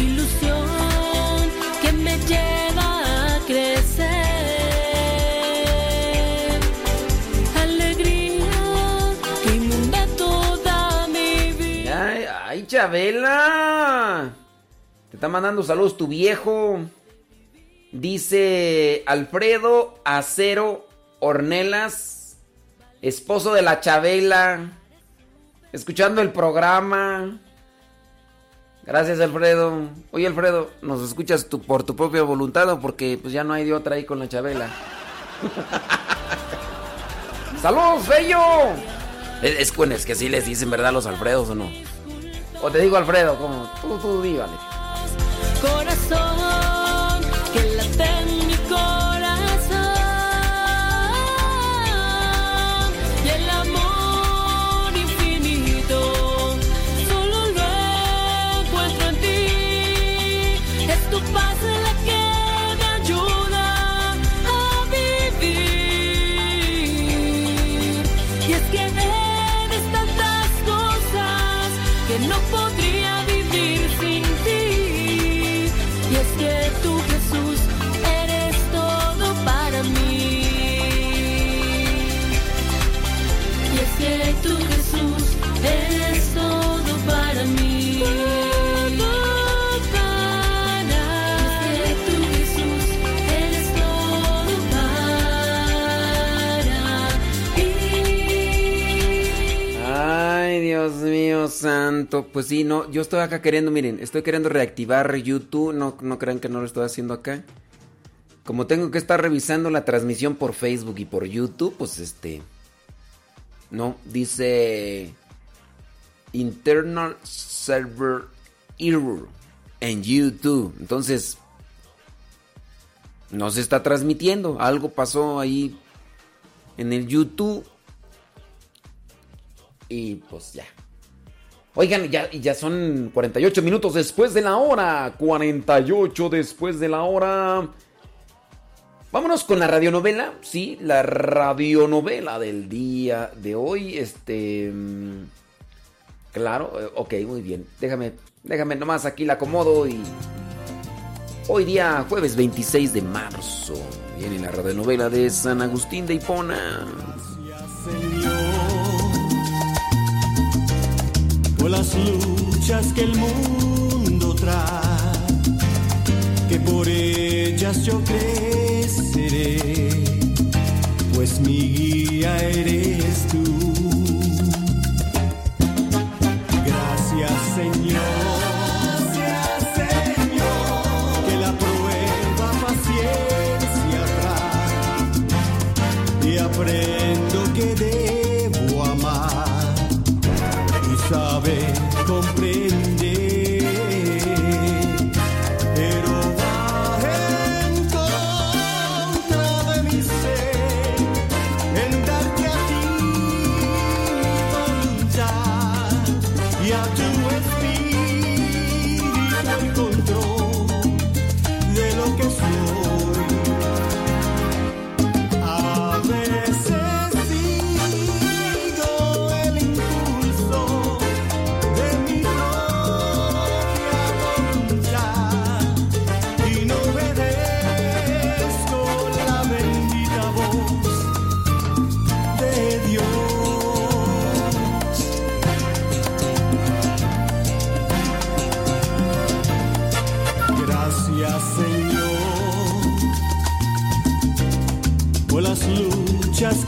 Ilusión que me lleva a crecer. Alegría que inunda toda mi vida. Ay, ay, Chabela. Está mandando saludos tu viejo. Dice Alfredo Acero Ornelas, esposo de la Chabela, escuchando el programa. Gracias, Alfredo. Oye, Alfredo, ¿nos escuchas tú por tu propia voluntad o porque pues ya no hay de otra ahí con la Chabela? [LAUGHS] ¡Saludos, Fello! Es, es que sí les dicen verdad los Alfredos o no. O te digo Alfredo, como tú, tú dígale. Corazón que late tú Jesús, eres todo para mí. Jesús, eres para. Ay, Dios mío santo. Pues sí, no, yo estoy acá queriendo, miren, estoy queriendo reactivar YouTube. No, no crean que no lo estoy haciendo acá. Como tengo que estar revisando la transmisión por Facebook y por YouTube, pues este. No, dice. Internal Server Error en YouTube. Entonces. No se está transmitiendo. Algo pasó ahí en el YouTube. Y pues ya. Oigan, ya, ya son 48 minutos después de la hora. 48 después de la hora. Vámonos con la radionovela. Sí, la radionovela del día de hoy. Este. mm, Claro, eh, ok, muy bien. Déjame, déjame nomás aquí la acomodo y. Hoy día, jueves 26 de marzo, viene la radionovela de San Agustín de Hipona. por las luchas que el mundo trae, que por ellas yo pues mi guía eres tú. Gracias Señor. Gracias, Señor, que la prueba paciencia trae y aprendo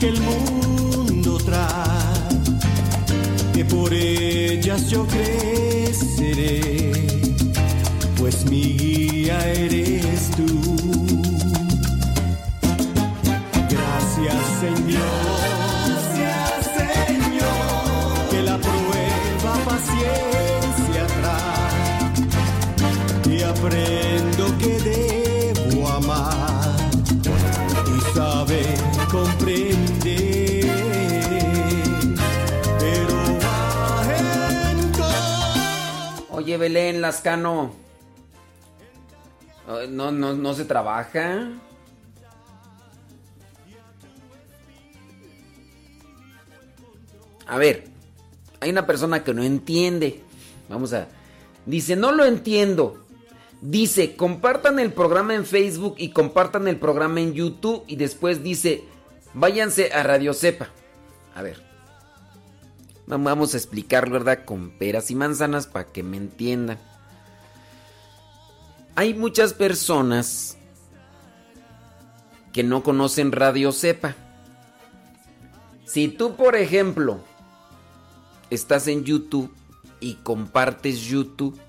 que el mundo trae, que por ellas yo creceré, pues mi guía eres tú. Belén Lascano. No, no, no se trabaja. A ver, hay una persona que no entiende. Vamos a. Dice, no lo entiendo. Dice, compartan el programa en Facebook y compartan el programa en YouTube. Y después dice, váyanse a Radio Cepa. A ver. Vam- Vamos a explicarlo, ¿verdad? Con peras y manzanas para que me entiendan. Hay muchas personas que no conocen Radio Cepa. Si tú, por ejemplo, estás en YouTube y compartes YouTube,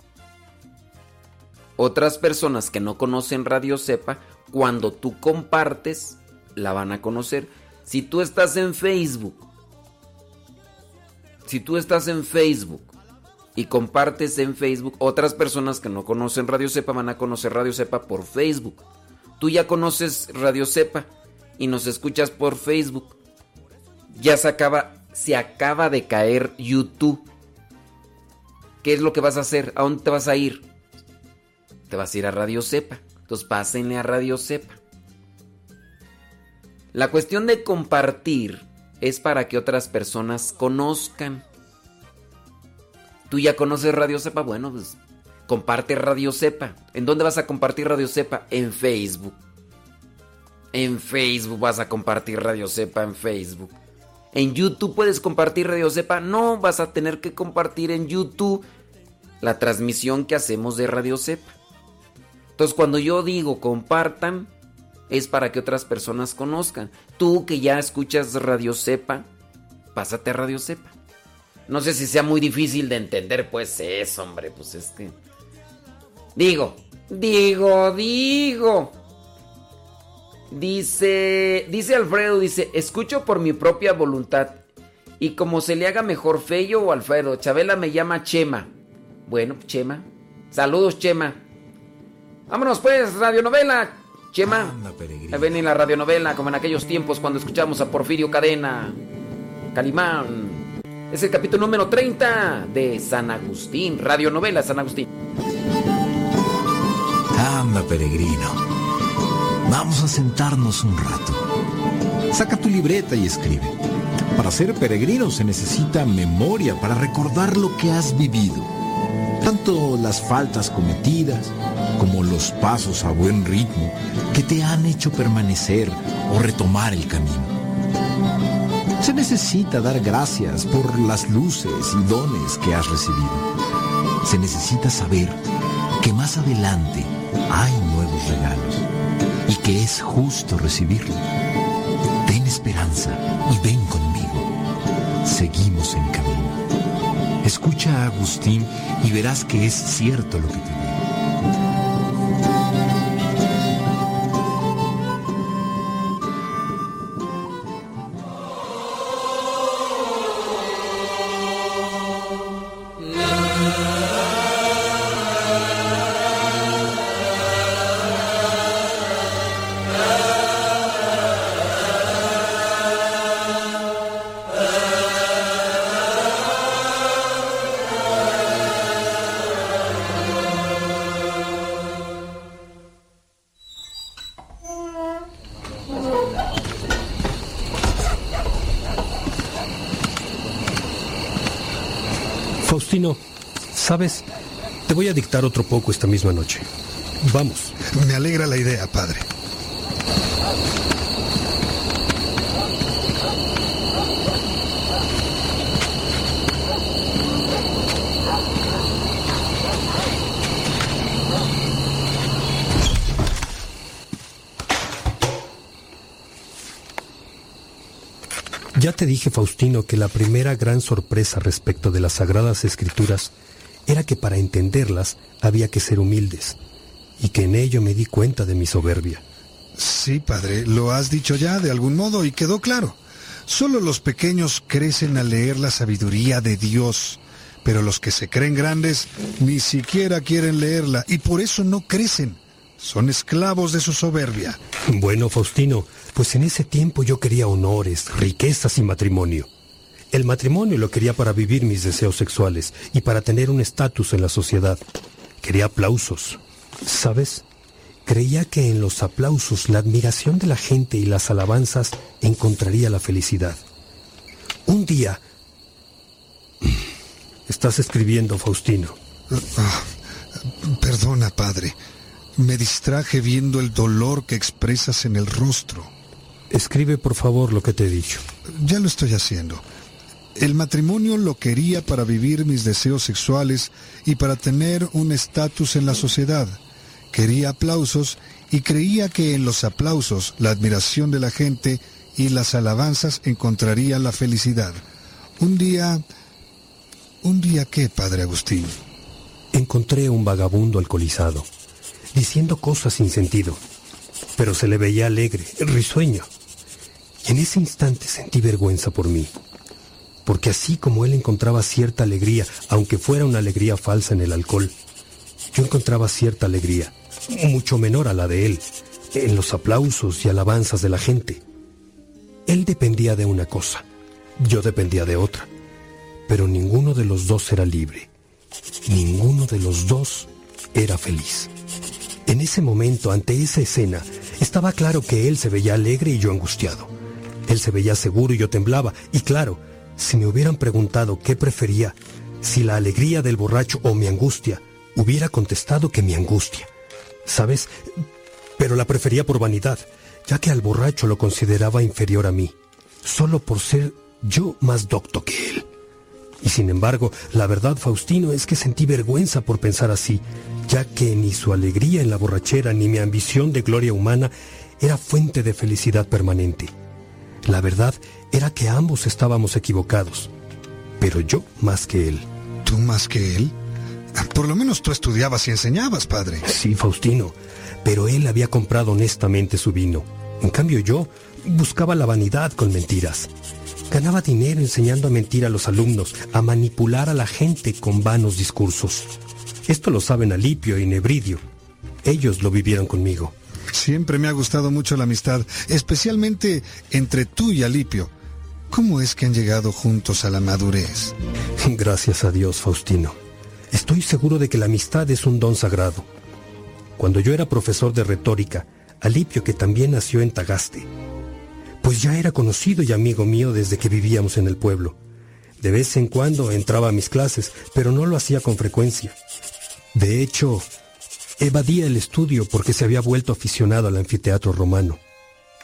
otras personas que no conocen Radio Cepa, cuando tú compartes, la van a conocer. Si tú estás en Facebook, si tú estás en Facebook y compartes en Facebook, otras personas que no conocen Radio Cepa van a conocer Radio Cepa por Facebook. Tú ya conoces Radio Cepa y nos escuchas por Facebook. Ya se acaba, se acaba de caer YouTube. ¿Qué es lo que vas a hacer? ¿A dónde te vas a ir? Te vas a ir a Radio Cepa. Entonces pásenle a Radio Cepa. La cuestión de compartir es para que otras personas conozcan. Tú ya conoces Radio Cepa, bueno, pues comparte Radio Cepa. ¿En dónde vas a compartir Radio Cepa? En Facebook. En Facebook vas a compartir Radio Cepa en Facebook. En YouTube puedes compartir Radio Cepa. No, vas a tener que compartir en YouTube la transmisión que hacemos de Radio Cepa. Entonces, cuando yo digo compartan, es para que otras personas conozcan. Tú que ya escuchas Radio Cepa, pásate a Radio Cepa. No sé si sea muy difícil de entender, pues es, hombre, pues es que... Digo, digo, digo. Dice, dice Alfredo, dice, escucho por mi propia voluntad. Y como se le haga mejor Fello o Alfredo, Chabela me llama Chema. Bueno, Chema. Saludos, Chema. Vámonos pues, radionovela. Chema. Ahí ven en la radionovela, como en aquellos tiempos cuando escuchamos a Porfirio Cadena. Calimán. Es el capítulo número 30 de San Agustín. Radionovela San Agustín. Anda, peregrino. Vamos a sentarnos un rato. Saca tu libreta y escribe. Para ser peregrino se necesita memoria para recordar lo que has vivido. Tanto las faltas cometidas como los pasos a buen ritmo que te han hecho permanecer o retomar el camino. Se necesita dar gracias por las luces y dones que has recibido. Se necesita saber que más adelante hay nuevos regalos y que es justo recibirlos. Ten esperanza y ven conmigo. Seguimos en camino. Escucha a Agustín y verás que es cierto lo que te digo. ¿Sabes? Te voy a dictar otro poco esta misma noche. Vamos. Me alegra la idea, padre. Ya te dije, Faustino, que la primera gran sorpresa respecto de las Sagradas Escrituras era que para entenderlas había que ser humildes, y que en ello me di cuenta de mi soberbia. Sí, padre, lo has dicho ya de algún modo y quedó claro. Solo los pequeños crecen al leer la sabiduría de Dios, pero los que se creen grandes ni siquiera quieren leerla y por eso no crecen. Son esclavos de su soberbia. Bueno, Faustino, pues en ese tiempo yo quería honores, riquezas y matrimonio. El matrimonio lo quería para vivir mis deseos sexuales y para tener un estatus en la sociedad. Quería aplausos. ¿Sabes? Creía que en los aplausos, la admiración de la gente y las alabanzas encontraría la felicidad. Un día... [CLEARS THROAT] Estás escribiendo, Faustino. Ah, perdona, padre. Me distraje viendo el dolor que expresas en el rostro. Escribe, por favor, lo que te he dicho. Ya lo estoy haciendo. El matrimonio lo quería para vivir mis deseos sexuales y para tener un estatus en la sociedad. Quería aplausos y creía que en los aplausos, la admiración de la gente y las alabanzas encontraría la felicidad. Un día... ¿Un día qué, padre Agustín? Encontré un vagabundo alcoholizado, diciendo cosas sin sentido, pero se le veía alegre, risueño. Y en ese instante sentí vergüenza por mí, porque así como él encontraba cierta alegría, aunque fuera una alegría falsa en el alcohol, yo encontraba cierta alegría, mucho menor a la de él, en los aplausos y alabanzas de la gente. Él dependía de una cosa, yo dependía de otra, pero ninguno de los dos era libre, ninguno de los dos era feliz. En ese momento, ante esa escena, estaba claro que él se veía alegre y yo angustiado. Él se veía seguro y yo temblaba. Y claro, si me hubieran preguntado qué prefería, si la alegría del borracho o mi angustia, hubiera contestado que mi angustia. ¿Sabes? Pero la prefería por vanidad, ya que al borracho lo consideraba inferior a mí, solo por ser yo más docto que él. Y sin embargo, la verdad, Faustino, es que sentí vergüenza por pensar así, ya que ni su alegría en la borrachera ni mi ambición de gloria humana era fuente de felicidad permanente. La verdad era que ambos estábamos equivocados, pero yo más que él. ¿Tú más que él? Por lo menos tú estudiabas y enseñabas, padre. Sí, Faustino, pero él había comprado honestamente su vino. En cambio yo buscaba la vanidad con mentiras. Ganaba dinero enseñando a mentir a los alumnos, a manipular a la gente con vanos discursos. Esto lo saben Alipio y Nebridio. Ellos lo vivieron conmigo. Siempre me ha gustado mucho la amistad, especialmente entre tú y Alipio. ¿Cómo es que han llegado juntos a la madurez? [LAUGHS] Gracias a Dios, Faustino. Estoy seguro de que la amistad es un don sagrado. Cuando yo era profesor de retórica, Alipio, que también nació en Tagaste, pues ya era conocido y amigo mío desde que vivíamos en el pueblo. De vez en cuando entraba a mis clases, pero no lo hacía con frecuencia. De hecho, evadía el estudio porque se había vuelto aficionado al anfiteatro romano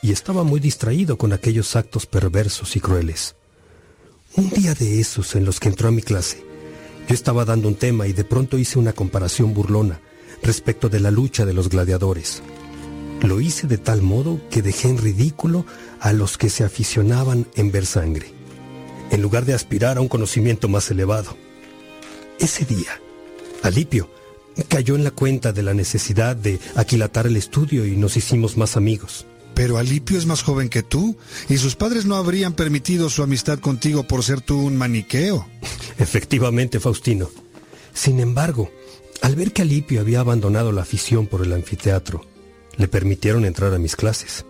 y estaba muy distraído con aquellos actos perversos y crueles. Un día de esos en los que entró a mi clase, yo estaba dando un tema y de pronto hice una comparación burlona respecto de la lucha de los gladiadores. Lo hice de tal modo que dejé en ridículo a los que se aficionaban en ver sangre, en lugar de aspirar a un conocimiento más elevado. Ese día, Alipio cayó en la cuenta de la necesidad de aquilatar el estudio y nos hicimos más amigos. Pero Alipio es más joven que tú, y sus padres no habrían permitido su amistad contigo por ser tú un maniqueo. [LAUGHS] Efectivamente, Faustino. Sin embargo, al ver que Alipio había abandonado la afición por el anfiteatro, le permitieron entrar a mis clases.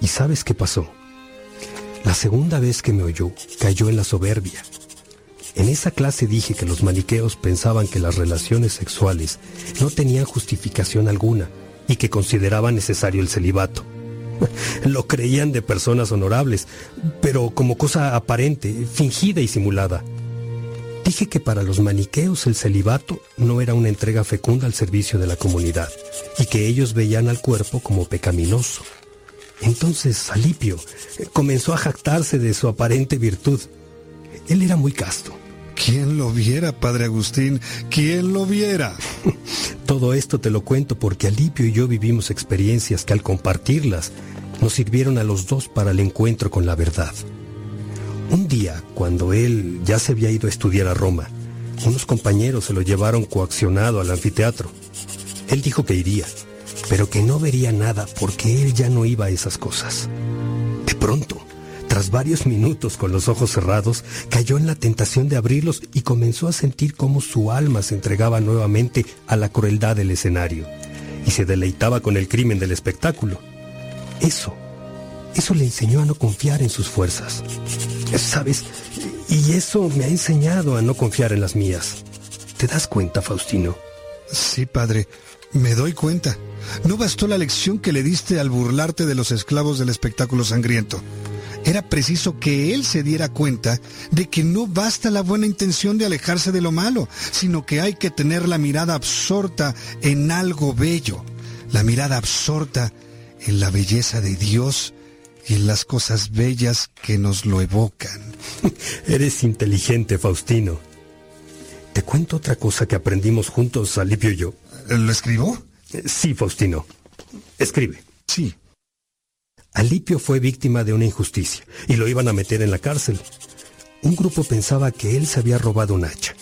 ¿Y sabes qué pasó? La segunda vez que me oyó, cayó en la soberbia. En esa clase dije que los maniqueos pensaban que las relaciones sexuales no tenían justificación alguna y que consideraban necesario el celibato. Lo creían de personas honorables, pero como cosa aparente, fingida y simulada. Dije que para los maniqueos el celibato no era una entrega fecunda al servicio de la comunidad y que ellos veían al cuerpo como pecaminoso. Entonces Alipio comenzó a jactarse de su aparente virtud. Él era muy casto. ¿Quién lo viera, padre Agustín? ¿Quién lo viera? [LAUGHS] Todo esto te lo cuento porque Alipio y yo vivimos experiencias que al compartirlas nos sirvieron a los dos para el encuentro con la verdad. Un día, cuando él ya se había ido a estudiar a Roma, unos compañeros se lo llevaron coaccionado al anfiteatro. Él dijo que iría, pero que no vería nada porque él ya no iba a esas cosas. De pronto, tras varios minutos con los ojos cerrados, cayó en la tentación de abrirlos y comenzó a sentir cómo su alma se entregaba nuevamente a la crueldad del escenario y se deleitaba con el crimen del espectáculo. Eso, eso le enseñó a no confiar en sus fuerzas. ¿Sabes? Y eso me ha enseñado a no confiar en las mías. ¿Te das cuenta, Faustino? Sí, padre, me doy cuenta. No bastó la lección que le diste al burlarte de los esclavos del espectáculo sangriento. Era preciso que él se diera cuenta de que no basta la buena intención de alejarse de lo malo, sino que hay que tener la mirada absorta en algo bello, la mirada absorta en la belleza de Dios y en las cosas bellas que nos lo evocan. [LAUGHS] Eres inteligente, Faustino. Te cuento otra cosa que aprendimos juntos, Alipio y yo. ¿Lo escribo? Sí, Faustino. Escribe. Sí. Alipio fue víctima de una injusticia y lo iban a meter en la cárcel. Un grupo pensaba que él se había robado un hacha.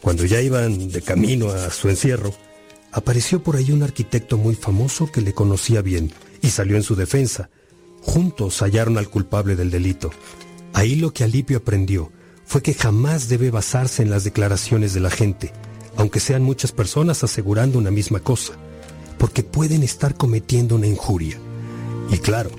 Cuando ya iban de camino a su encierro, apareció por ahí un arquitecto muy famoso que le conocía bien y salió en su defensa. Juntos hallaron al culpable del delito. Ahí lo que Alipio aprendió fue que jamás debe basarse en las declaraciones de la gente, aunque sean muchas personas asegurando una misma cosa, porque pueden estar cometiendo una injuria. Y claro,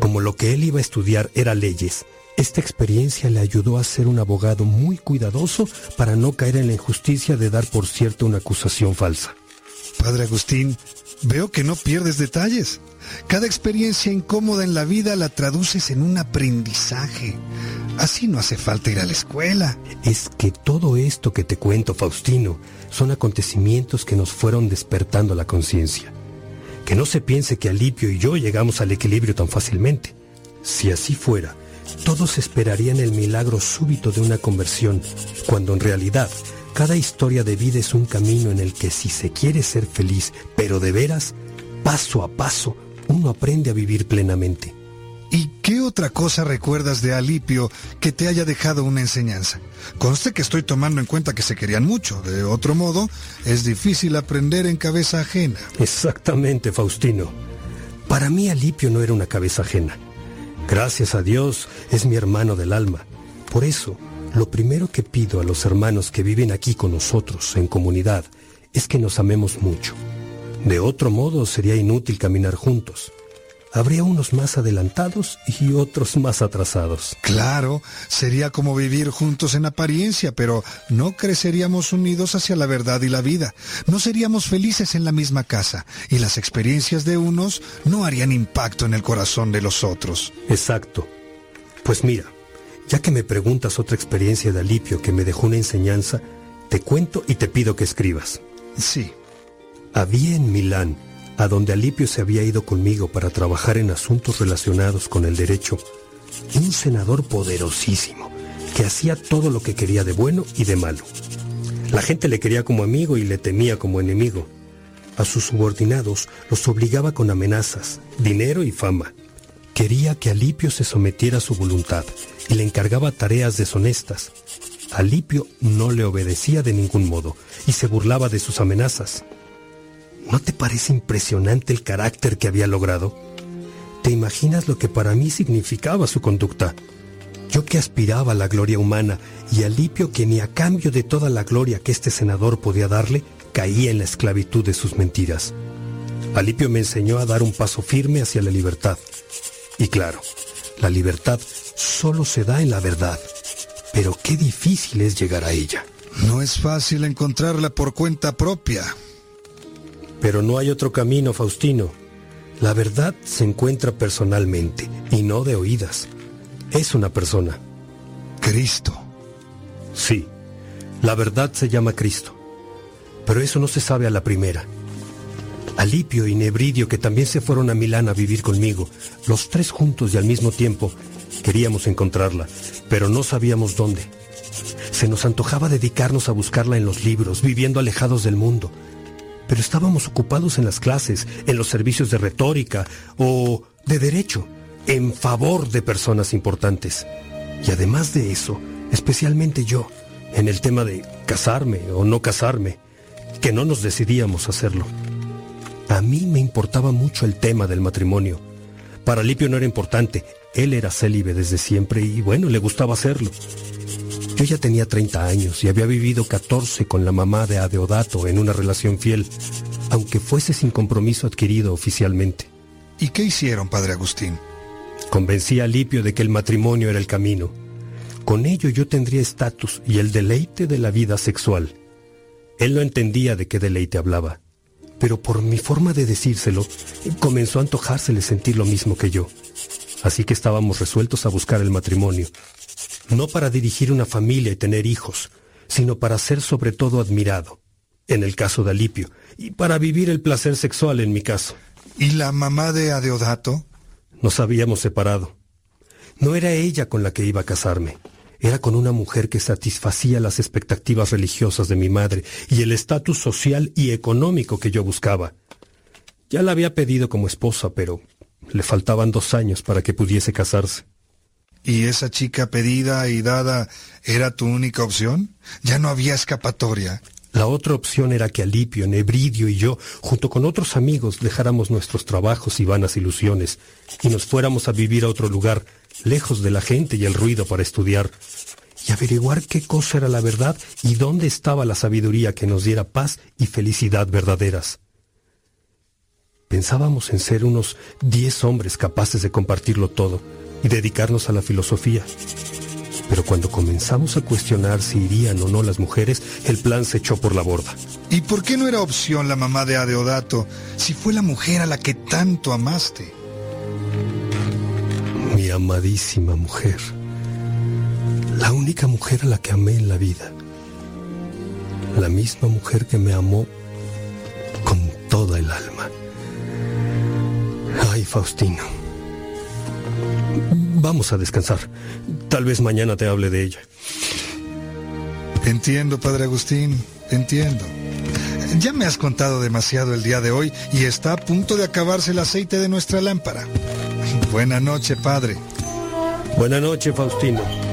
como lo que él iba a estudiar era leyes, esta experiencia le ayudó a ser un abogado muy cuidadoso para no caer en la injusticia de dar por cierto una acusación falsa. Padre Agustín, veo que no pierdes detalles. Cada experiencia incómoda en la vida la traduces en un aprendizaje. Así no hace falta ir a la escuela. Es que todo esto que te cuento, Faustino, son acontecimientos que nos fueron despertando la conciencia. Que no se piense que Alipio y yo llegamos al equilibrio tan fácilmente. Si así fuera, todos esperarían el milagro súbito de una conversión, cuando en realidad cada historia de vida es un camino en el que si se quiere ser feliz, pero de veras, paso a paso, uno aprende a vivir plenamente. ¿Y qué otra cosa recuerdas de Alipio que te haya dejado una enseñanza? Conste que estoy tomando en cuenta que se querían mucho. De otro modo, es difícil aprender en cabeza ajena. Exactamente, Faustino. Para mí Alipio no era una cabeza ajena. Gracias a Dios es mi hermano del alma. Por eso, lo primero que pido a los hermanos que viven aquí con nosotros en comunidad es que nos amemos mucho. De otro modo sería inútil caminar juntos habría unos más adelantados y otros más atrasados. Claro, sería como vivir juntos en apariencia, pero no creceríamos unidos hacia la verdad y la vida. No seríamos felices en la misma casa y las experiencias de unos no harían impacto en el corazón de los otros. Exacto. Pues mira, ya que me preguntas otra experiencia de Alipio que me dejó una enseñanza, te cuento y te pido que escribas. Sí. Había en Milán a donde Alipio se había ido conmigo para trabajar en asuntos relacionados con el derecho, un senador poderosísimo que hacía todo lo que quería de bueno y de malo. La gente le quería como amigo y le temía como enemigo. A sus subordinados los obligaba con amenazas, dinero y fama. Quería que Alipio se sometiera a su voluntad y le encargaba tareas deshonestas. Alipio no le obedecía de ningún modo y se burlaba de sus amenazas. ¿No te parece impresionante el carácter que había logrado? ¿Te imaginas lo que para mí significaba su conducta? Yo que aspiraba a la gloria humana y Alipio que ni a cambio de toda la gloria que este senador podía darle, caía en la esclavitud de sus mentiras. Alipio me enseñó a dar un paso firme hacia la libertad. Y claro, la libertad solo se da en la verdad. Pero qué difícil es llegar a ella. No es fácil encontrarla por cuenta propia. Pero no hay otro camino, Faustino. La verdad se encuentra personalmente y no de oídas. Es una persona. Cristo. Sí, la verdad se llama Cristo. Pero eso no se sabe a la primera. Alipio y Nebridio, que también se fueron a Milán a vivir conmigo, los tres juntos y al mismo tiempo, queríamos encontrarla, pero no sabíamos dónde. Se nos antojaba dedicarnos a buscarla en los libros, viviendo alejados del mundo, pero estábamos ocupados en las clases, en los servicios de retórica o de derecho, en favor de personas importantes. Y además de eso, especialmente yo, en el tema de casarme o no casarme, que no nos decidíamos hacerlo. A mí me importaba mucho el tema del matrimonio. Para Lipio no era importante, él era célibe desde siempre y bueno, le gustaba hacerlo. Yo ya tenía 30 años y había vivido 14 con la mamá de Adeodato en una relación fiel, aunque fuese sin compromiso adquirido oficialmente. ¿Y qué hicieron, padre Agustín? Convencí a Lipio de que el matrimonio era el camino. Con ello yo tendría estatus y el deleite de la vida sexual. Él no entendía de qué deleite hablaba, pero por mi forma de decírselo, comenzó a antojársele sentir lo mismo que yo. Así que estábamos resueltos a buscar el matrimonio, no para dirigir una familia y tener hijos, sino para ser sobre todo admirado, en el caso de Alipio, y para vivir el placer sexual en mi caso. ¿Y la mamá de Adeodato? Nos habíamos separado. No era ella con la que iba a casarme, era con una mujer que satisfacía las expectativas religiosas de mi madre y el estatus social y económico que yo buscaba. Ya la había pedido como esposa, pero le faltaban dos años para que pudiese casarse. ¿Y esa chica pedida y dada era tu única opción? Ya no había escapatoria. La otra opción era que Alipio, Nebridio y yo, junto con otros amigos, dejáramos nuestros trabajos y vanas ilusiones y nos fuéramos a vivir a otro lugar, lejos de la gente y el ruido para estudiar y averiguar qué cosa era la verdad y dónde estaba la sabiduría que nos diera paz y felicidad verdaderas. Pensábamos en ser unos diez hombres capaces de compartirlo todo y dedicarnos a la filosofía. Pero cuando comenzamos a cuestionar si irían o no las mujeres, el plan se echó por la borda. ¿Y por qué no era opción la mamá de Adeodato si fue la mujer a la que tanto amaste? Mi amadísima mujer. La única mujer a la que amé en la vida. La misma mujer que me amó con toda el alma. Ay, Faustino. Vamos a descansar. Tal vez mañana te hable de ella. Entiendo, Padre Agustín, entiendo. Ya me has contado demasiado el día de hoy y está a punto de acabarse el aceite de nuestra lámpara. Buena noche, Padre. Buena noche, Faustino.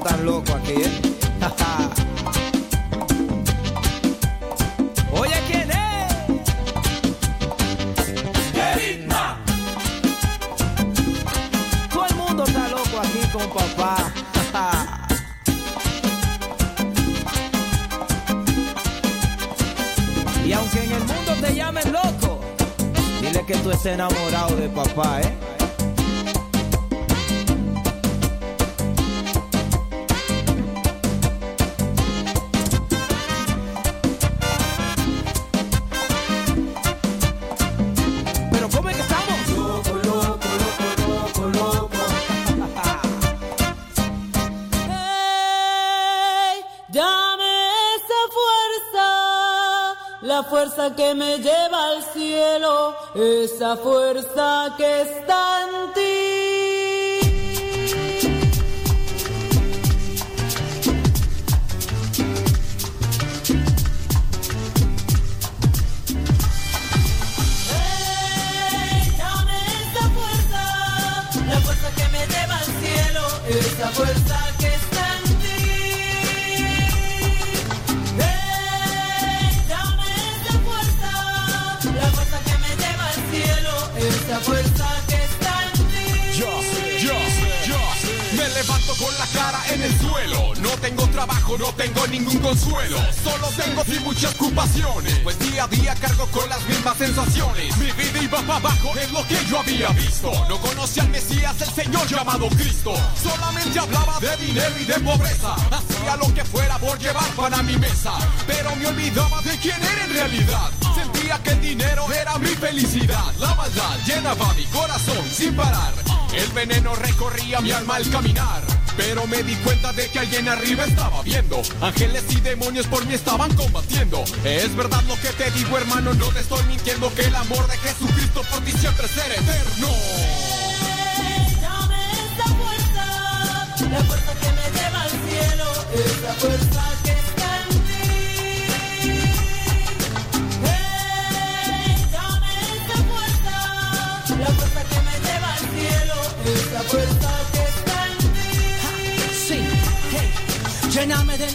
tan loco aquí, ¿eh? [LAUGHS] Oye, ¿quién es? ¡Erita! Todo el mundo está loco aquí con papá. [LAUGHS] y aunque en el mundo te llamen loco, dile que tú estés enamorado de papá, ¿eh? que me lleva al cielo, esa fuerza que es recorría mi alma al caminar. Pero me di cuenta de que alguien arriba estaba viendo. Ángeles y demonios por mí estaban combatiendo. Es verdad lo que te digo, hermano, no te estoy mintiendo. Que el amor de Jesucristo por ti siempre será eterno.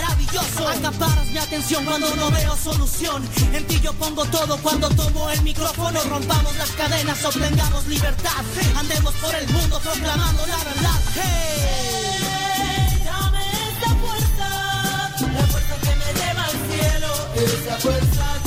maravilloso. Acaparas mi atención cuando no veo solución. En ti yo pongo todo cuando tomo el micrófono. Rompamos las cadenas, obtengamos libertad. Andemos por el mundo proclamando la verdad. Hey. Dame esta fuerza, la fuerza que me lleva al cielo, esa fuerza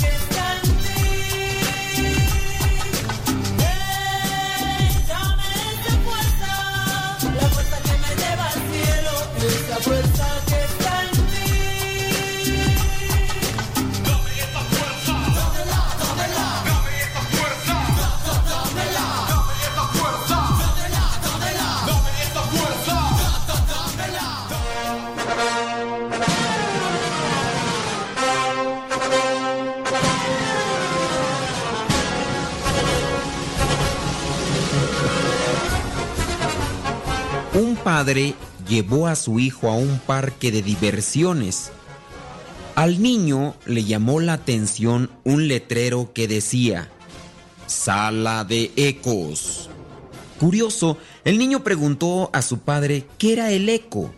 Un padre llevó a su hijo a un parque de diversiones. Al niño le llamó la atención un letrero que decía, Sala de Ecos. Curioso, el niño preguntó a su padre qué era el eco.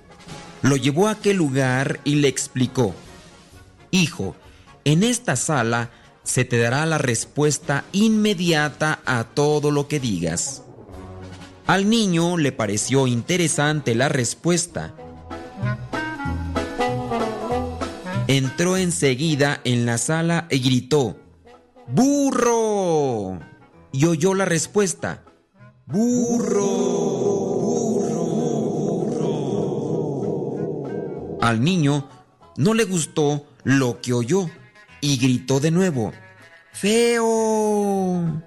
Lo llevó a aquel lugar y le explicó, Hijo, en esta sala se te dará la respuesta inmediata a todo lo que digas. Al niño le pareció interesante la respuesta. Entró enseguida en la sala y gritó, ¡Burro! Y oyó la respuesta, ¡Burro! ¡Burro! Al niño no le gustó lo que oyó y gritó de nuevo, ¡Feo!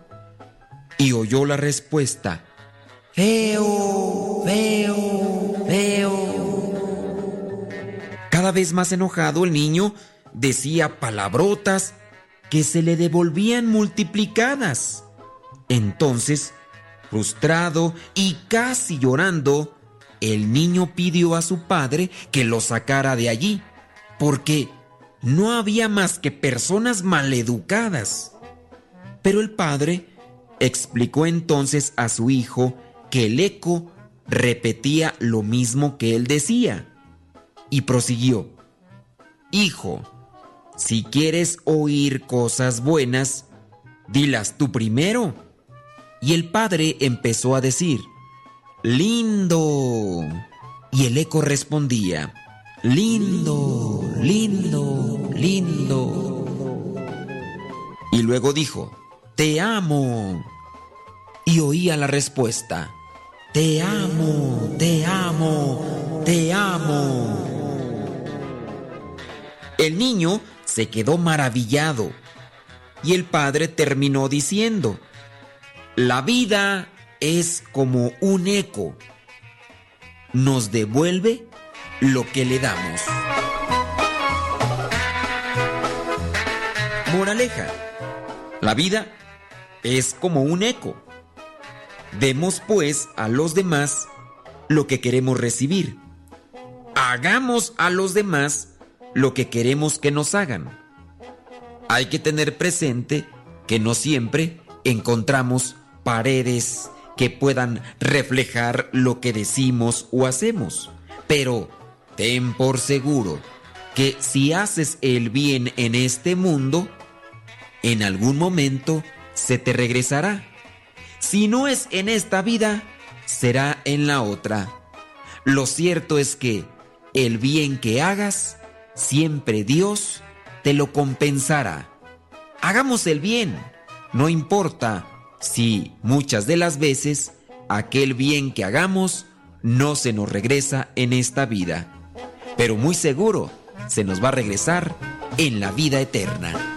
Y oyó la respuesta, Feo, feo, feo. Cada vez más enojado el niño decía palabrotas que se le devolvían multiplicadas. Entonces, frustrado y casi llorando, el niño pidió a su padre que lo sacara de allí, porque no había más que personas maleducadas. Pero el padre explicó entonces a su hijo que el eco repetía lo mismo que él decía. Y prosiguió, Hijo, si quieres oír cosas buenas, dilas tú primero. Y el padre empezó a decir, Lindo. Y el eco respondía, Lindo, lindo, lindo. Y luego dijo, Te amo. Y oía la respuesta, Te amo, te amo, te amo. El niño se quedó maravillado y el padre terminó diciendo, La vida es como un eco, nos devuelve lo que le damos. Moraleja, la vida es como un eco. Demos pues a los demás lo que queremos recibir. hagamos a los demás lo que queremos que nos hagan. Hay que tener presente que no siempre encontramos paredes que puedan reflejar lo que decimos o hacemos. Pero ten por seguro que si haces el bien en este mundo, en algún momento se te regresará. Si no es en esta vida, será en la otra. Lo cierto es que el bien que hagas, siempre Dios te lo compensará. Hagamos el bien, no importa si muchas de las veces aquel bien que hagamos no se nos regresa en esta vida, pero muy seguro se nos va a regresar en la vida eterna.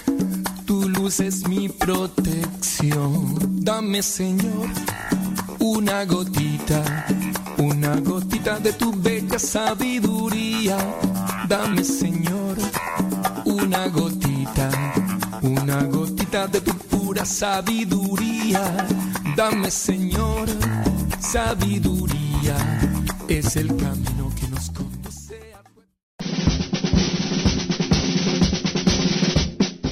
es mi protección. Dame, Señor, una gotita, una gotita de tu bella sabiduría. Dame, Señor, una gotita, una gotita de tu pura sabiduría. Dame, Señor, sabiduría. Es el camino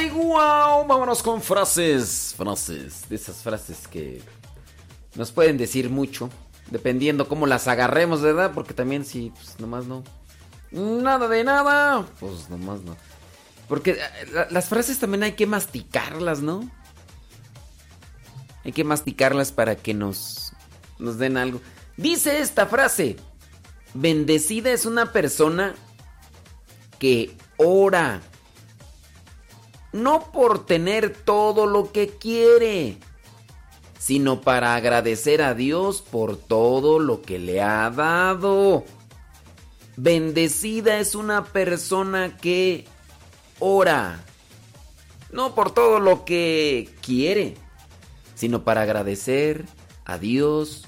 My wow, vámonos con frases, frases, de esas frases que nos pueden decir mucho, dependiendo cómo las agarremos, ¿verdad? Porque también si pues nomás no nada de nada, pues nomás no. Porque eh, la- las frases también hay que masticarlas, ¿no? Hay que masticarlas para que nos nos den algo. Dice esta frase: Bendecida es una persona que ora no por tener todo lo que quiere, sino para agradecer a Dios por todo lo que le ha dado. Bendecida es una persona que ora, no por todo lo que quiere, sino para agradecer a Dios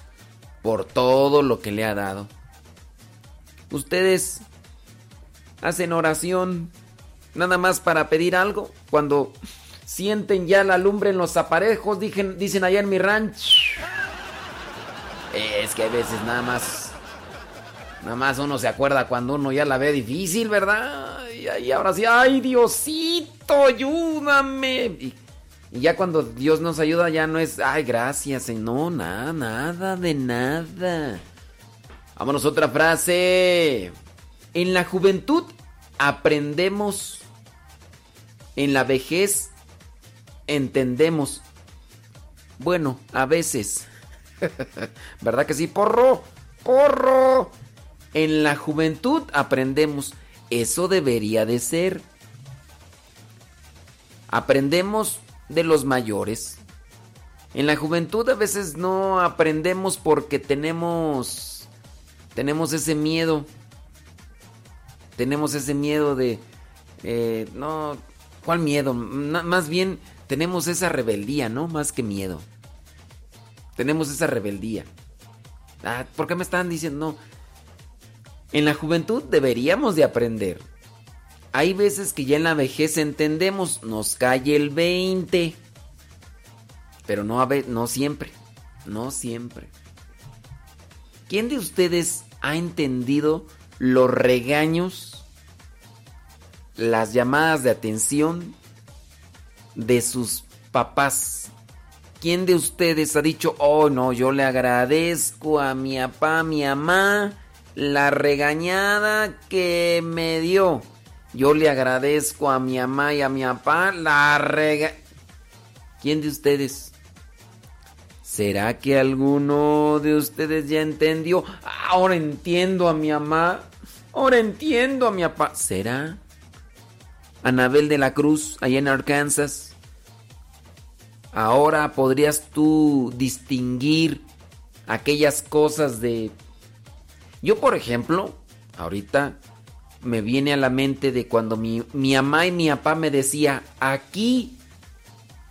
por todo lo que le ha dado. Ustedes hacen oración nada más para pedir algo cuando sienten ya la lumbre en los aparejos, dicen, dicen allá en mi ranch. Es que a veces nada más, nada más uno se acuerda cuando uno ya la ve difícil, ¿verdad? Y, y ahora sí, ay Diosito, ayúdame. Y, y ya cuando Dios nos ayuda ya no es, ay gracias, no, nada, nada de nada. Vámonos otra frase. En la juventud aprendemos, en la vejez entendemos. Bueno, a veces. [LAUGHS] ¿Verdad que sí? Porro, porro. En la juventud aprendemos. Eso debería de ser. Aprendemos de los mayores. En la juventud a veces no aprendemos porque tenemos tenemos ese miedo. Tenemos ese miedo de eh, no, ¿cuál miedo? Más bien tenemos esa rebeldía, ¿no? Más que miedo. Tenemos esa rebeldía. Ah, ¿por qué me están diciendo no? En la juventud deberíamos de aprender. Hay veces que ya en la vejez entendemos, nos cae el 20. Pero no, a no siempre. No siempre. ¿Quién de ustedes ha entendido los regaños, las llamadas de atención de sus papás? ¿Quién de ustedes ha dicho, oh no, yo le agradezco a mi papá, mi mamá, la regañada que me dio? Yo le agradezco a mi mamá y a mi papá la rega... ¿Quién de ustedes? ¿Será que alguno de ustedes ya entendió? Ahora entiendo a mi mamá. Ahora entiendo a mi papá. ¿Será? Anabel de la Cruz, allá en Arkansas. Ahora podrías tú distinguir aquellas cosas de... Yo, por ejemplo, ahorita me viene a la mente de cuando mi, mi mamá y mi papá me decía, aquí,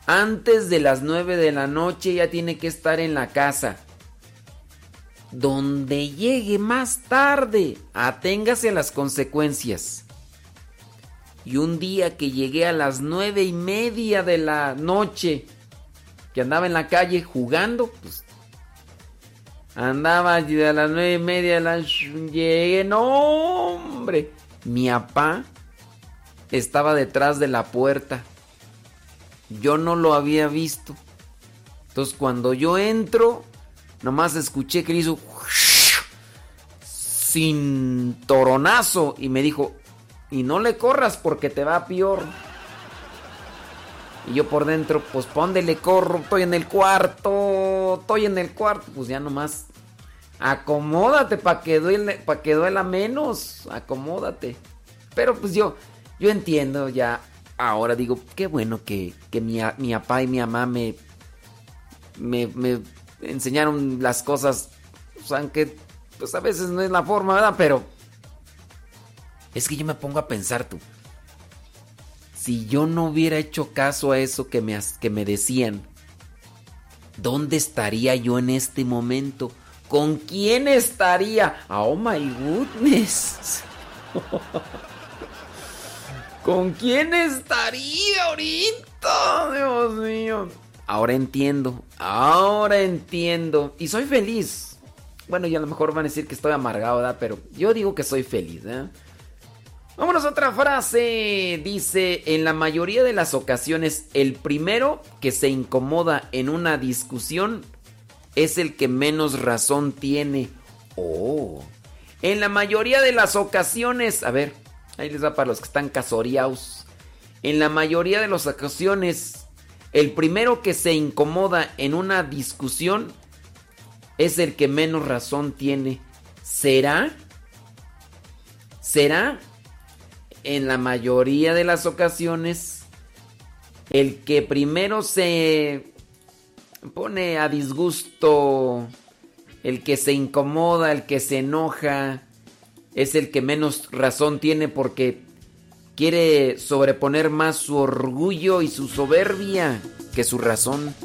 antes de las 9 de la noche ya tiene que estar en la casa. Donde llegue más tarde, aténgase a las consecuencias. Y un día que llegué a las nueve y media de la noche, que andaba en la calle jugando, pues andaba a las nueve y media de la llegué, no hombre, mi papá estaba detrás de la puerta. Yo no lo había visto. Entonces cuando yo entro, nomás escuché que le hizo [LAUGHS] sin toronazo y me dijo, y no le corras porque te va peor. Y yo por dentro, pues póndele corro, estoy en el cuarto, estoy en el cuarto, pues ya nomás acomódate para que duele, para que duela menos, acomódate. Pero pues yo, yo entiendo ya, ahora digo, qué bueno que, que mi, mi papá y mi mamá me, me, me enseñaron las cosas, pues, aunque pues a veces no es la forma, ¿verdad? Pero es que yo me pongo a pensar tú. Si yo no hubiera hecho caso a eso que me, que me decían, ¿dónde estaría yo en este momento? ¿Con quién estaría? Oh my goodness. [LAUGHS] ¿Con quién estaría ahorita? Dios mío. Ahora entiendo. Ahora entiendo. Y soy feliz. Bueno, y a lo mejor van a decir que estoy amargado, ¿verdad? Pero yo digo que soy feliz, ¿eh? Vámonos a otra frase. Dice, en la mayoría de las ocasiones, el primero que se incomoda en una discusión es el que menos razón tiene. Oh. En la mayoría de las ocasiones, a ver, ahí les va para los que están casoreados. En la mayoría de las ocasiones, el primero que se incomoda en una discusión es el que menos razón tiene. ¿Será? ¿Será? En la mayoría de las ocasiones, el que primero se pone a disgusto, el que se incomoda, el que se enoja, es el que menos razón tiene porque quiere sobreponer más su orgullo y su soberbia que su razón.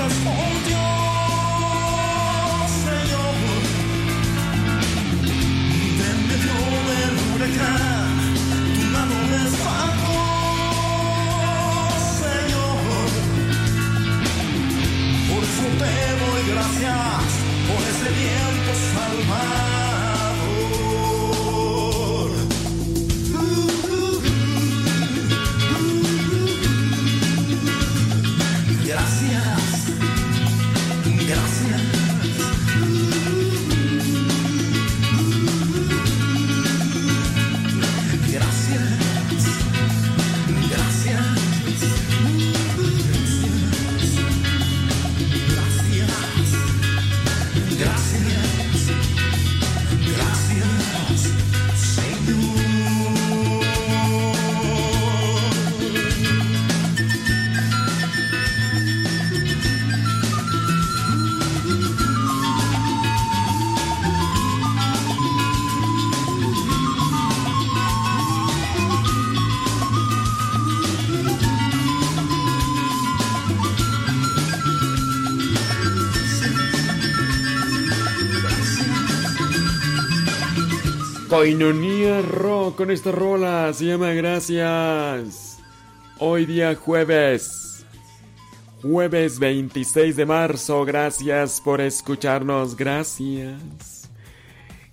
us hold your Coinonía Rock con esta rola se llama Gracias. Hoy día jueves. Jueves 26 de marzo. Gracias por escucharnos. Gracias.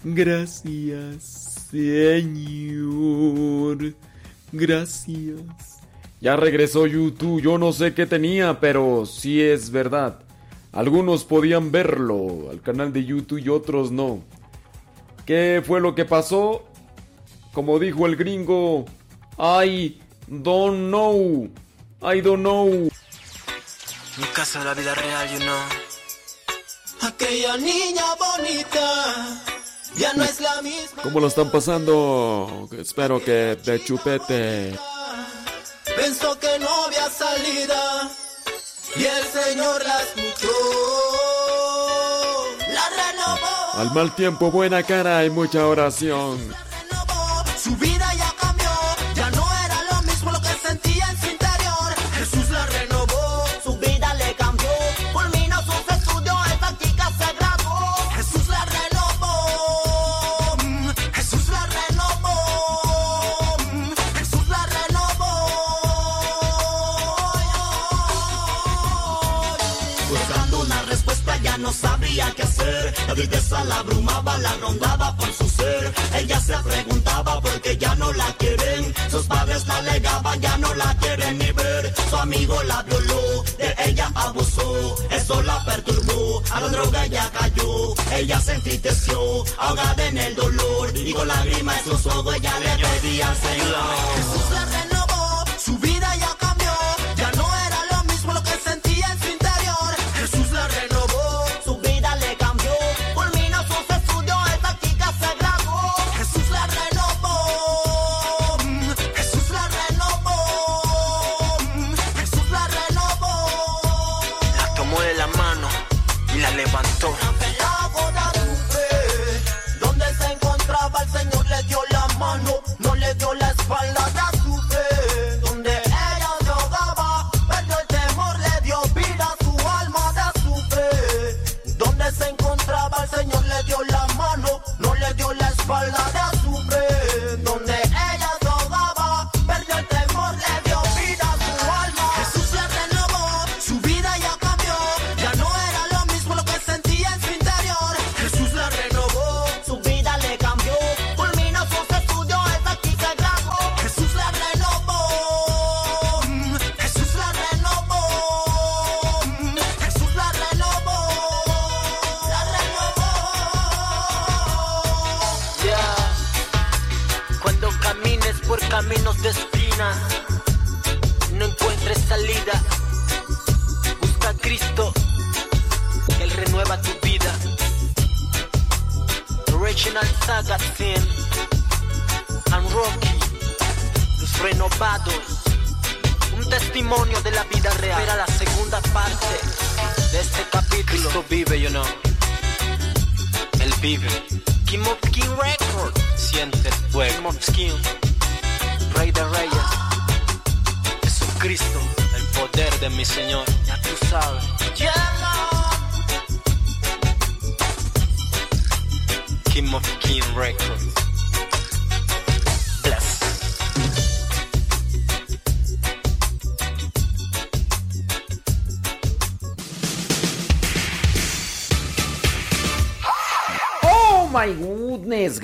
Gracias, Señor. Gracias. Ya regresó YouTube. Yo no sé qué tenía, pero sí es verdad. Algunos podían verlo al canal de YouTube y otros no. ¿Qué fue lo que pasó? Como dijo el gringo, I don't know. I don't know. Mi casa de la vida real, you know. Aquella niña bonita ya no es la misma. ¿Cómo lo están pasando? Espero que de chupete. Pensó que no había salida y el Señor la escuchó. Al mal tiempo, buena cara y mucha oración. La tristeza la abrumaba, la rondaba por su ser. Ella se preguntaba por qué ya no la quieren. Sus padres la alegaban, ya no la quieren ni ver. Su amigo la violó, de ella abusó. Eso la perturbó, a la droga ella cayó. Ella se entristeció, ahogada en el dolor. Y con lágrimas en sus ojos ella le pedía al Señor.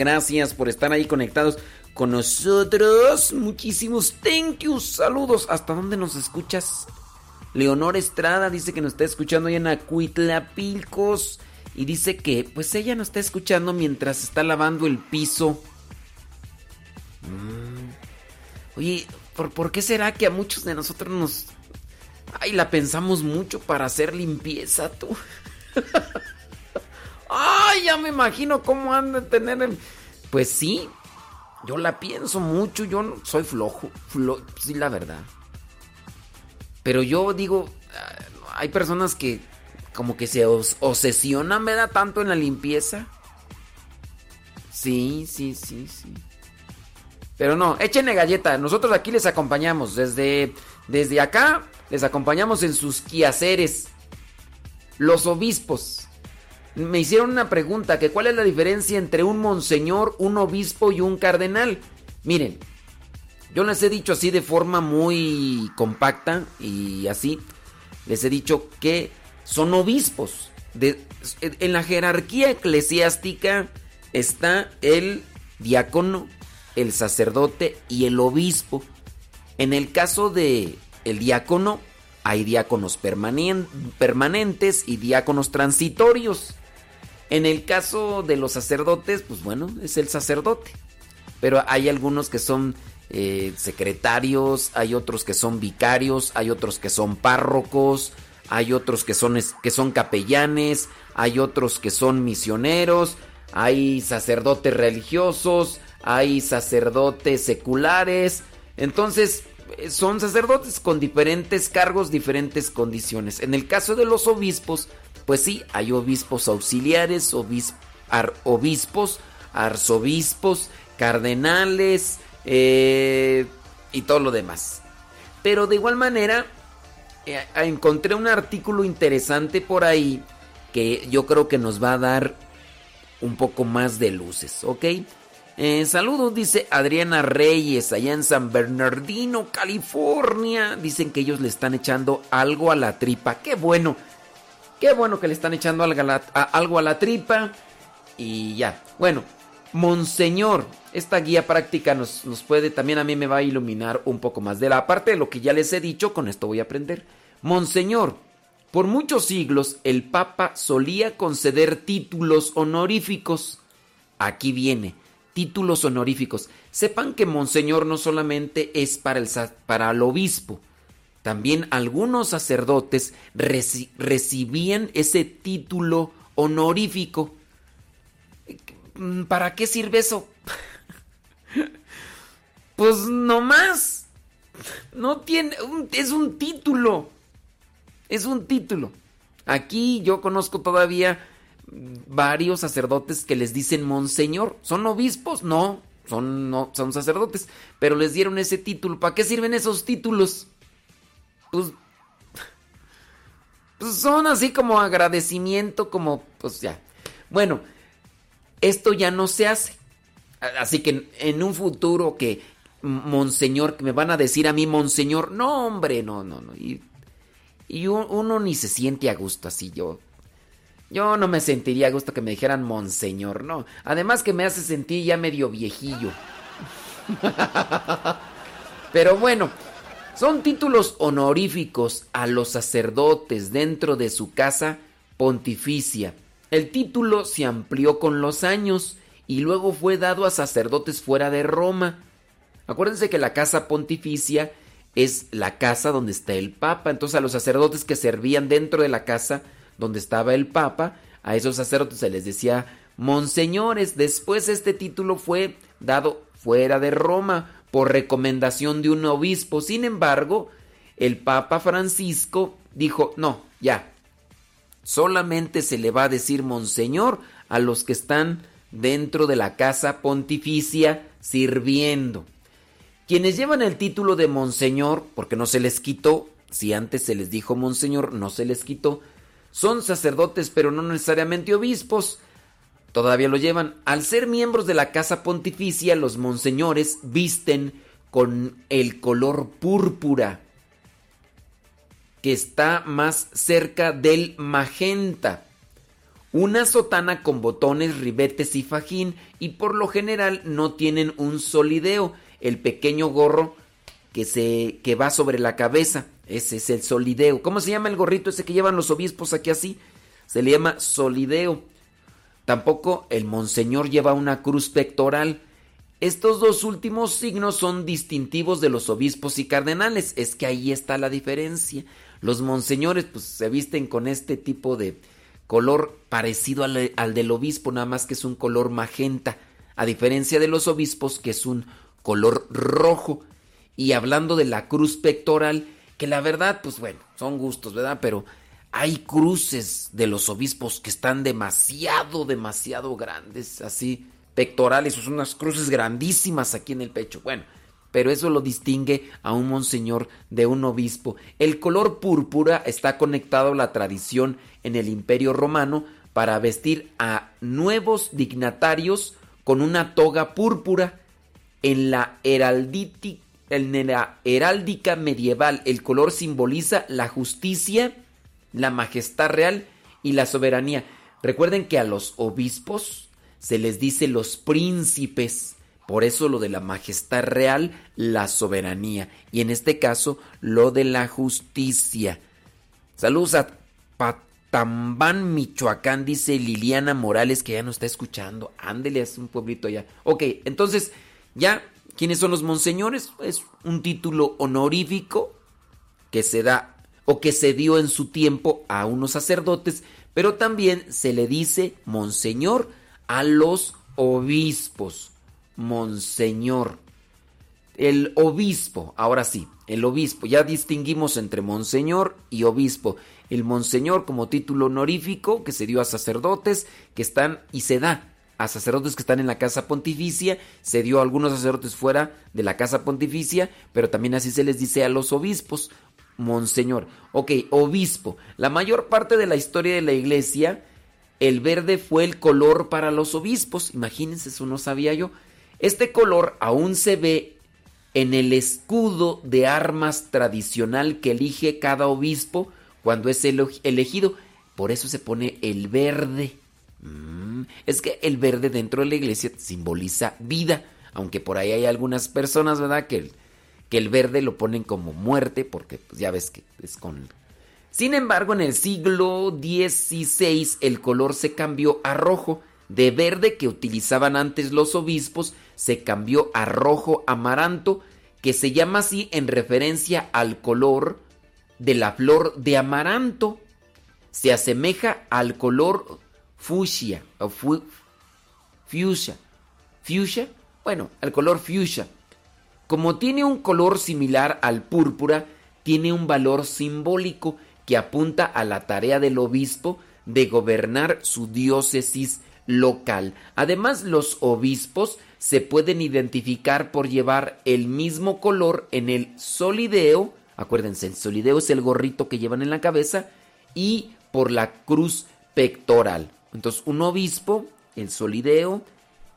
Gracias por estar ahí conectados con nosotros. Muchísimos thank yous. Saludos. ¿Hasta dónde nos escuchas? Leonor Estrada dice que nos está escuchando ahí en Acuitlapilcos. Y dice que pues ella nos está escuchando mientras está lavando el piso. Mm. Oye, ¿por, ¿por qué será que a muchos de nosotros nos... Ay, la pensamos mucho para hacer limpieza, tú? [LAUGHS] Ay, ya me imagino cómo han de tener el... Pues sí, yo la pienso mucho, yo soy flojo, flo- sí, la verdad. Pero yo digo, ah, hay personas que como que se os- obsesionan, ¿verdad? Tanto en la limpieza. Sí, sí, sí, sí. Pero no, échenle galleta. Nosotros aquí les acompañamos. Desde, desde acá les acompañamos en sus quehaceres. Los obispos. Me hicieron una pregunta, que cuál es la diferencia entre un monseñor, un obispo y un cardenal. Miren, yo les he dicho así de forma muy compacta y así. Les he dicho que son obispos. En la jerarquía eclesiástica está el diácono, el sacerdote y el obispo. En el caso de el diácono, hay diáconos permanentes y diáconos transitorios. En el caso de los sacerdotes, pues bueno, es el sacerdote. Pero hay algunos que son eh, secretarios, hay otros que son vicarios, hay otros que son párrocos, hay otros que son, que son capellanes, hay otros que son misioneros, hay sacerdotes religiosos, hay sacerdotes seculares. Entonces, eh, son sacerdotes con diferentes cargos, diferentes condiciones. En el caso de los obispos, pues sí, hay obispos auxiliares, obis- ar- obispos, arzobispos, cardenales eh, y todo lo demás. Pero de igual manera, eh, encontré un artículo interesante por ahí que yo creo que nos va a dar un poco más de luces, ¿ok? Eh, saludos, dice Adriana Reyes, allá en San Bernardino, California. Dicen que ellos le están echando algo a la tripa. ¡Qué bueno! ¡Qué bueno que le están echando algo a la, tripa! Y ya. Bueno, Monseñor, esta guía práctica nos, nos puede, también a mí me va a iluminar un poco más. De la parte de lo que ya les he dicho, con esto voy a aprender. Monseñor, por muchos siglos el Papa solía conceder títulos honoríficos. Aquí viene, títulos honoríficos. Sepan que Monseñor no solamente es para el, para el obispo, también algunos sacerdotes reci- recibían ese título honorífico. Mm, ¿Para qué sirve eso? [LAUGHS] pues no más. No tiene, es un título. Es un título. Aquí yo conozco todavía varios sacerdotes que les dicen monseñor. ¿Son obispos? No, son, no, son sacerdotes. Pero les dieron ese título. ¿Para qué sirven esos títulos? Pues, pues son así como agradecimiento, como pues ya. Bueno, esto ya no se hace. Así que en, un futuro que monseñor, que me van a decir a mí monseñor, no hombre, no, no, no. Y, y un- uno ni se siente a gusto así, yo. Yo no me sentiría a gusto que me dijeran monseñor, no. Además que me hace sentir ya medio viejillo. [LAUGHS] Pero bueno, son títulos honoríficos a los sacerdotes dentro de su casa pontificia. El título se amplió con los años y luego fue dado a sacerdotes fuera de Roma. Acuérdense que la casa pontificia es la casa donde está el Papa. Entonces a los sacerdotes que servían dentro de la casa donde estaba el Papa, a esos sacerdotes se les decía monseñores. Después este título fue dado fuera de Roma por recomendación de un obispo. Sin embargo, el Papa Francisco dijo, no, ya, solamente se le va a decir monseñor a los que están dentro de la casa pontificia sirviendo. Quienes llevan el título de monseñor, porque no se les quitó, si antes se les dijo monseñor, no se les quitó, son sacerdotes pero no necesariamente obispos, todavía lo llevan. Al ser miembros de la casa pontificia, los monseñores visten con el color púrpura, que está más cerca del magenta. una sotana con botones, ribetes y fajín y por lo general no tienen un solideo, el pequeño gorro que se que va sobre la cabeza, ese es el solideo. ¿Cómo se llama el gorrito ese que llevan los obispos aquí así? Se le llama solideo. Tampoco el monseñor lleva una cruz pectoral. Estos dos últimos signos son distintivos de los obispos y cardenales. Es que ahí está la diferencia. Los monseñores pues se visten con este tipo de color parecido al, al, del obispo, nada más que es un color magenta, a diferencia de los obispos que es un color rojo. Y hablando de la cruz pectoral, que la verdad, pues bueno, son gustos, ¿verdad? Pero hay cruces de los obispos que están demasiado, demasiado grandes, así, pectorales, son unas cruces grandísimas aquí en el pecho. Bueno, pero eso lo distingue a un monseñor de un obispo. El color púrpura está conectado a la tradición en el Imperio Romano para vestir a nuevos dignatarios con una toga púrpura. En la, en la heráldica medieval el color simboliza la justicia, la majestad real y la soberanía. Recuerden que a los obispos se les dice los príncipes. Por eso lo de la majestad real, la soberanía. Y en este caso, lo de la justicia. Saludos a Patambán, Michoacán, dice Liliana Morales, que ya nos está escuchando. Ándele, es un pueblito allá. Ok, entonces, ya, ¿quiénes son los monseñores? Es un título honorífico que se da o que se dio en su tiempo a unos sacerdotes, pero también se le dice monseñor a los obispos monseñor. El obispo, ahora sí, el obispo, ya distinguimos entre monseñor y obispo. El monseñor como título honorífico que se dio a sacerdotes que están y se da a sacerdotes que están en la casa pontificia, se dio a algunos sacerdotes fuera de la casa pontificia, pero también así se les dice a los obispos, monseñor. Ok, obispo. La mayor parte de la historia de la iglesia, el verde fue el color para los obispos. Imagínense, eso no sabía yo. Este color aún se ve en el escudo de armas tradicional que elige cada obispo cuando es elegido. Por eso se pone el verde. Mm, es que el verde dentro de la iglesia simboliza vida. Aunque por ahí hay algunas personas, ¿verdad? Que que el verde lo ponen como muerte, porque pues, ya ves que es con... Sin embargo, en el siglo XVI el color se cambió a rojo. De verde que utilizaban antes los obispos se cambió a rojo amaranto, que se llama así en referencia al color de la flor de amaranto. Se asemeja al color fucsia o fuchsia. Fuchsia, bueno, al color fuchsia. Como tiene un color similar al púrpura, tiene un valor simbólico que apunta a la tarea del obispo de gobernar su diócesis local. Además, los obispos se pueden identificar por llevar el mismo color en el solideo, acuérdense, el solideo es el gorrito que llevan en la cabeza, y por la cruz pectoral. Entonces, un obispo, el solideo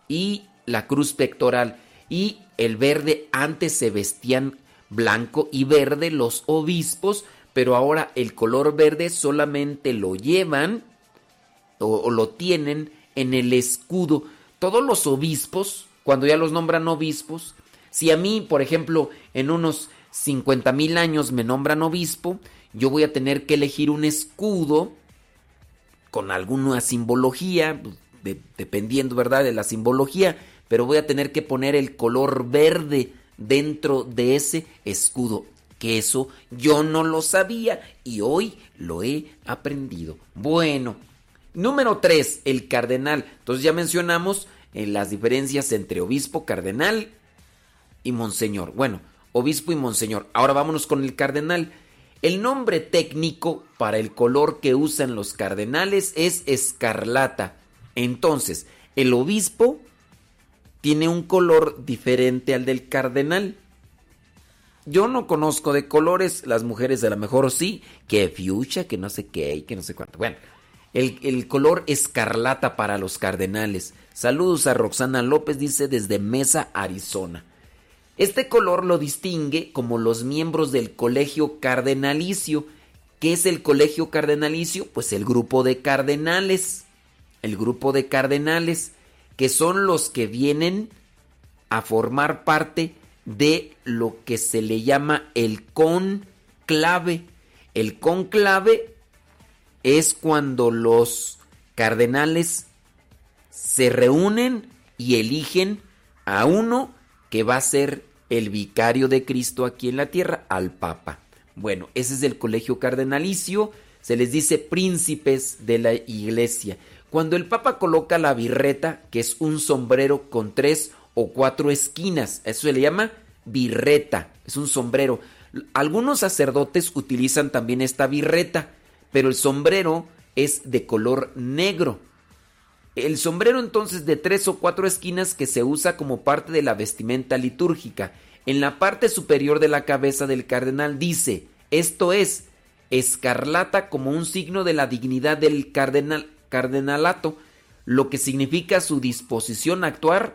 y la cruz pectoral. Y el verde, antes se vestían blanco y verde los obispos, pero ahora el color verde solamente lo llevan o, lo tienen en el escudo. Todos los obispos, cuando ya los nombran obispos, si a mí, por ejemplo, en unos 50 mil años me nombran obispo, yo voy a tener que elegir un escudo con alguna simbología, dependiendo, ¿verdad?, de la simbología, pero voy a tener que poner el color verde dentro de ese escudo. Que eso yo no lo sabía y hoy lo he aprendido. Bueno, Número 3, el cardenal. Entonces ya mencionamos eh, las diferencias entre obispo, cardenal y monseñor. Bueno, obispo y monseñor. Ahora vámonos con el cardenal. El nombre técnico para el color que usan los cardenales es escarlata. Entonces, el obispo tiene un color diferente al del cardenal. Yo no conozco de colores, las mujeres a lo mejor sí, que fuchsia, que no sé qué, que no sé cuánto. Bueno, el, color escarlata para los cardenales. Saludos a Roxana López, dice desde Mesa, Arizona. Este color lo distingue como los miembros del colegio cardenalicio. ¿Qué es el colegio cardenalicio? Pues el grupo de cardenales. el grupo de cardenales, que son los que vienen a formar parte de lo que se le llama el conclave. El conclave es cuando los cardenales se reúnen y eligen a uno que va a ser el vicario de Cristo aquí en la tierra, al Papa. Bueno, ese es el colegio cardenalicio, se les dice príncipes de la iglesia. Cuando el Papa coloca la birreta, que es un sombrero con tres o cuatro esquinas, eso se le llama birreta, es un sombrero. Algunos sacerdotes utilizan también esta birreta, pero el sombrero es de color negro. El sombrero entonces de tres o cuatro esquinas que se usa como parte de la vestimenta litúrgica. En la parte superior de la cabeza del cardenal dice, esto es, escarlata como un signo de la dignidad del cardenal, cardenalato, lo que significa su disposición a actuar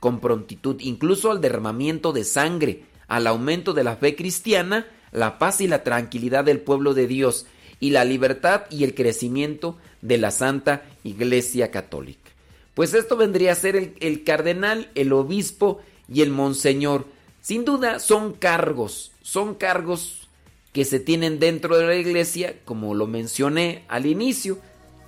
con prontitud, incluso al derramamiento de sangre, al aumento de la fe cristiana, la paz y la tranquilidad del pueblo de Dios, y la libertad y el crecimiento de la Santa Iglesia Católica. Pues esto vendría a ser el, el cardenal, el obispo y el monseñor. Sin duda son cargos, son cargos que se tienen dentro de la iglesia, como lo mencioné al inicio.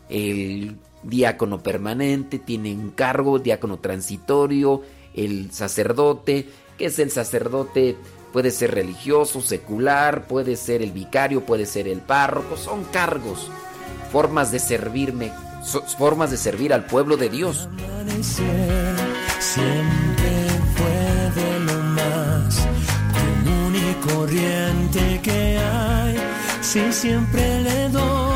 El diácono permanente tiene un cargo, diácono transitorio, el sacerdote, que es el sacerdote, puede ser religioso, secular, puede ser el vicario, puede ser el párroco, son cargos, formas de servirme, formas de servir al pueblo de Dios. siempre lo más común y corriente que hay. Sí, siempre le doy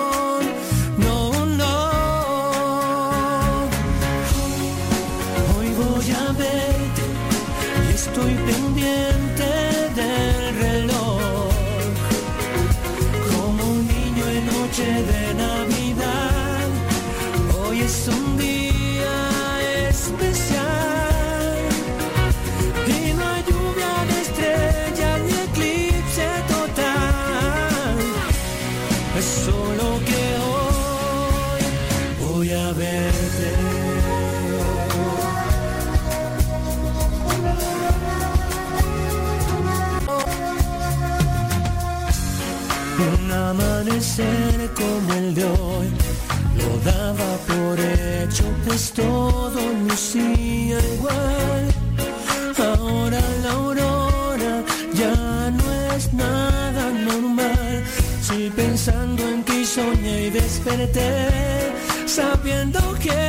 Como el de hoy lo daba por hecho, pues todo lucía igual. Ahora la aurora ya no es nada normal. Sí, pensando en que soñé y desperté, sabiendo que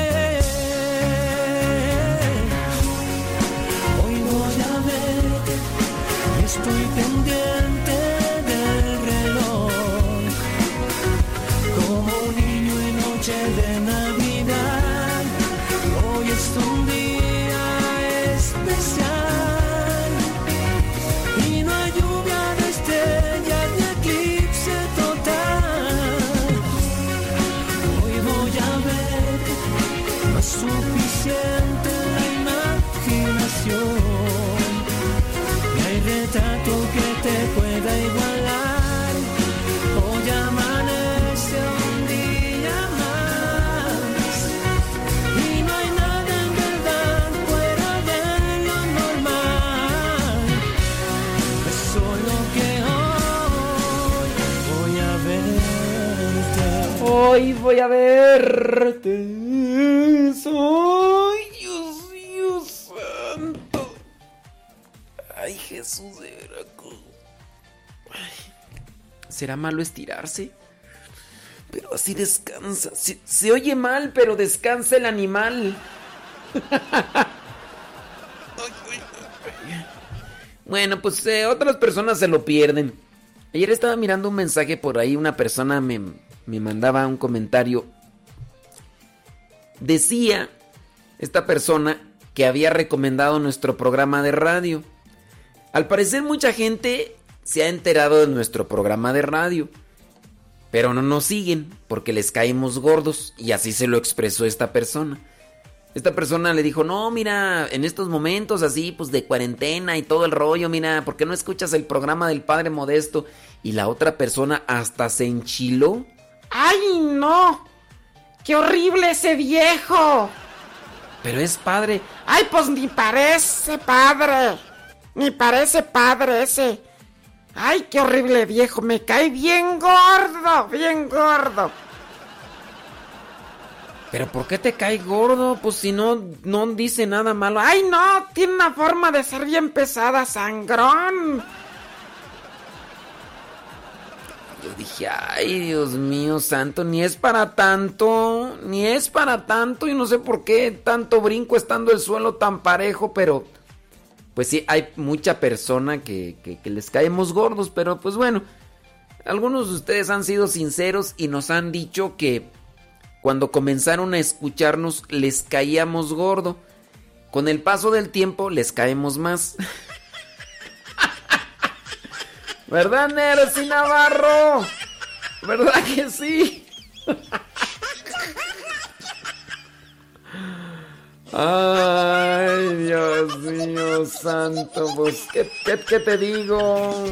hoy voy a. Estoy pendiente Dios, Dios santo. Ay, Jesús de Veracruz. ¿Será malo estirarse? Pero así descansa. Se, se oye mal, pero descansa el animal. [LAUGHS] Bueno, pues eh, otras personas se lo pierden. Ayer estaba mirando un mensaje por ahí, una persona me, me mandaba un comentario. Decía esta persona que había recomendado nuestro programa de radio. Al parecer mucha gente se ha enterado de nuestro programa de radio, pero no nos siguen porque les caemos gordos y así se lo expresó esta persona. Esta persona le dijo, no, mira, en estos momentos así, pues de cuarentena y todo el rollo, mira, ¿por qué no escuchas el programa del Padre Modesto? Y la otra persona hasta se enchiló. ¡Ay, no! ¡Qué horrible ese viejo! Pero es padre. ¡Ay, pues ni parece padre! Ni parece padre ese. ¡Ay, qué horrible viejo! Me cae bien gordo, bien gordo. ¿Pero por qué te cae gordo? Pues si no, no dice nada malo. ¡Ay, no! Tiene una forma de ser bien pesada, sangrón. Yo dije, ay, Dios mío, santo, ni es para tanto, ni es para tanto, y no sé por qué tanto brinco estando el suelo tan parejo, pero pues sí, hay mucha persona que, que, les caemos gordos, pero pues bueno, algunos de ustedes han sido sinceros y nos han dicho que cuando comenzaron a escucharnos les caíamos gordo. Con el paso del tiempo les caemos más. [LAUGHS] ¿Verdad, Nercy Navarro? ¿Verdad que sí? Ay, Dios mío santo, pues, ¿qué, qué, qué te digo?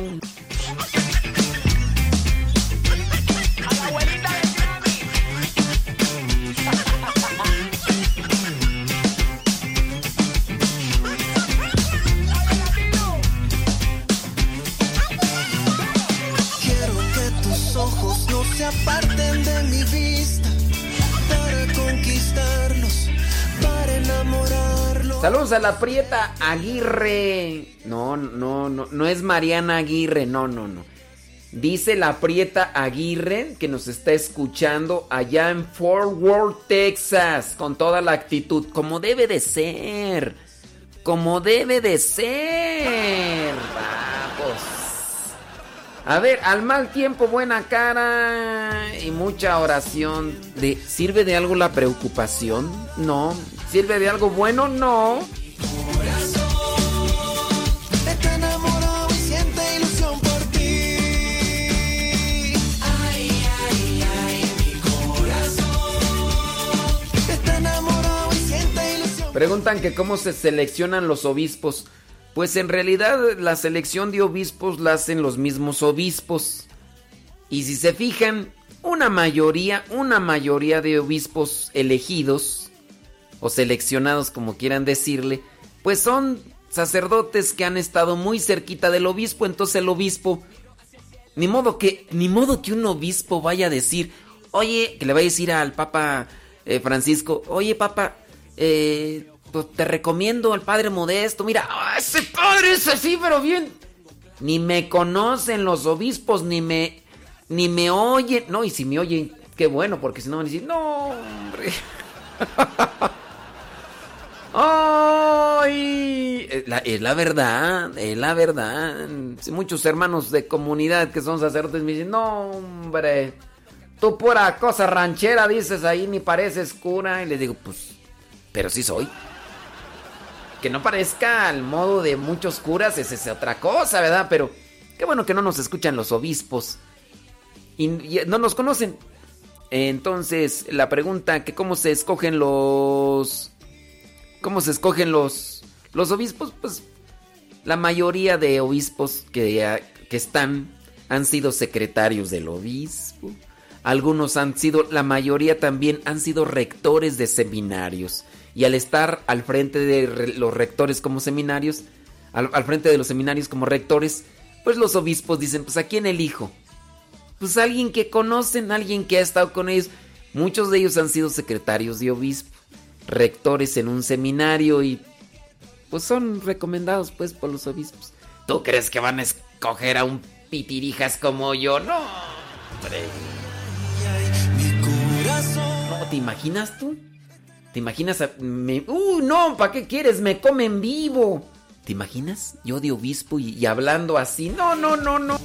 Saludos a la Prieta Aguirre. No, no, no, no es Mariana Aguirre, no, no, no. Dice la Prieta Aguirre que nos está escuchando allá en Fort Worth, Texas, con toda la actitud, como debe de ser. Como debe de ser. Vamos. A ver, al mal tiempo, buena cara y mucha oración. ¿De, ¿Sirve de algo la preocupación? No. ¿Sirve de algo bueno? No. Está enamorado y siente ilusión por ti. Ay, ay, ay, mi corazón. Está enamorado y siente ilusión. Preguntan que cómo se seleccionan los obispos. Pues en realidad la selección de obispos la hacen los mismos obispos. Y si se fijan, una mayoría, una mayoría de obispos elegidos, o seleccionados como quieran decirle, pues son sacerdotes que han estado muy cerquita del obispo, entonces el obispo, ni modo que, ni modo que un obispo vaya a decir, oye, que le vaya a decir al Papa eh, Francisco, oye Papa, eh, pues te recomiendo al Padre Modesto, mira, ¡ah, ese padre es así, pero bien. Ni me conocen los obispos, ni me, ni me oyen, no, y si me oyen, qué bueno, porque si no van a decir, no, hombre. [LAUGHS] ¡Ay! Es la, verdad, es la verdad. Muchos hermanos de comunidad que son sacerdotes me dicen, no, hombre, tú pura cosa ranchera dices ahí, ni pareces cura. Y les digo, pues, pero sí soy. Que no parezca al modo de muchos curas, esa es otra cosa, ¿verdad? Pero qué bueno que no nos escuchan los obispos. Y, y no nos conocen. Entonces, la pregunta que cómo se escogen los... ¿Cómo se escogen los, los obispos? Pues la mayoría de obispos que, que están han sido secretarios del obispo. Algunos han sido, la mayoría también han sido rectores de seminarios. Y al estar al frente de los rectores como seminarios, al, al frente de los seminarios como rectores, pues los obispos dicen, pues ¿a quién elijo? Pues alguien que conocen, alguien que ha estado con ellos. Muchos de ellos han sido secretarios de obispo, rectores en un seminario y pues son recomendados pues por los obispos. ¿Tú crees que van a escoger a un pitirijas como yo? No, hombre. No, ¿te imaginas tú? ¿Te imaginas? A, me, ¡Uh, no! ¿Para qué quieres? Me comen vivo. ¿Te imaginas? Yo de obispo y, y hablando así. No, no, no, no.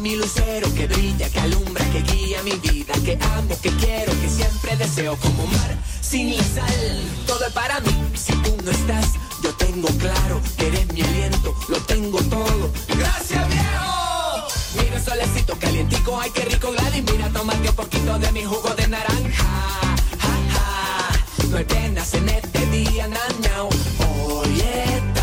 Mi lucero que brilla, que alumbra, que guía mi vida, que amo, que quiero, que siempre deseo como mar sin la sal. Todo es para mí, si tú no estás, yo tengo claro que eres mi aliento, lo tengo todo. Gracias viejo. Mira el solecito calientico, ay qué rico Gladys, mira tomate un poquito de mi jugo de naranja. Ja, ja. No hay penas en este día, nañao. Hoy estamos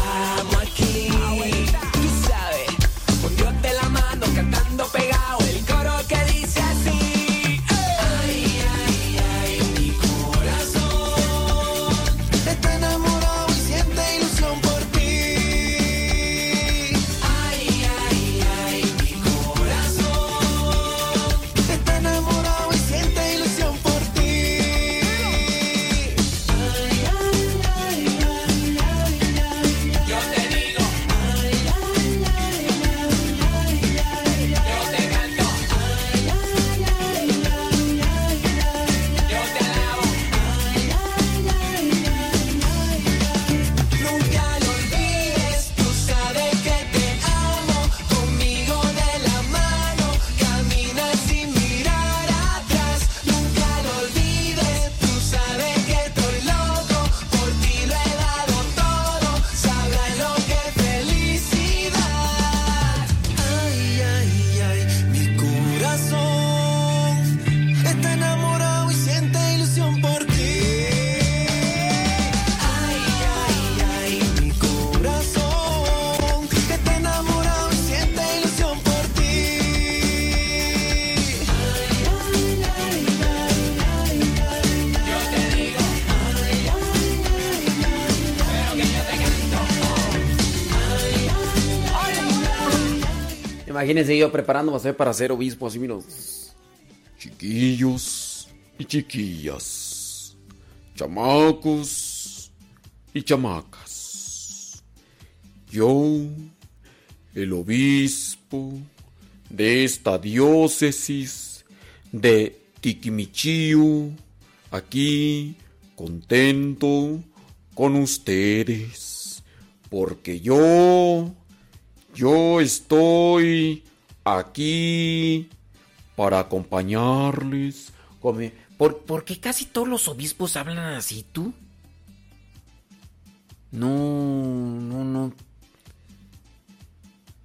Imagínense yo preparándome para ser obispo, así, mira. Chiquillos y chiquillas, chamacos y chamacas. Yo, el obispo de esta diócesis de Tiquimichío, aquí contento con ustedes, porque yo, yo estoy aquí para acompañarles. Come- ¿Por, por qué casi todos los obispos hablan así, tú? No, no, no.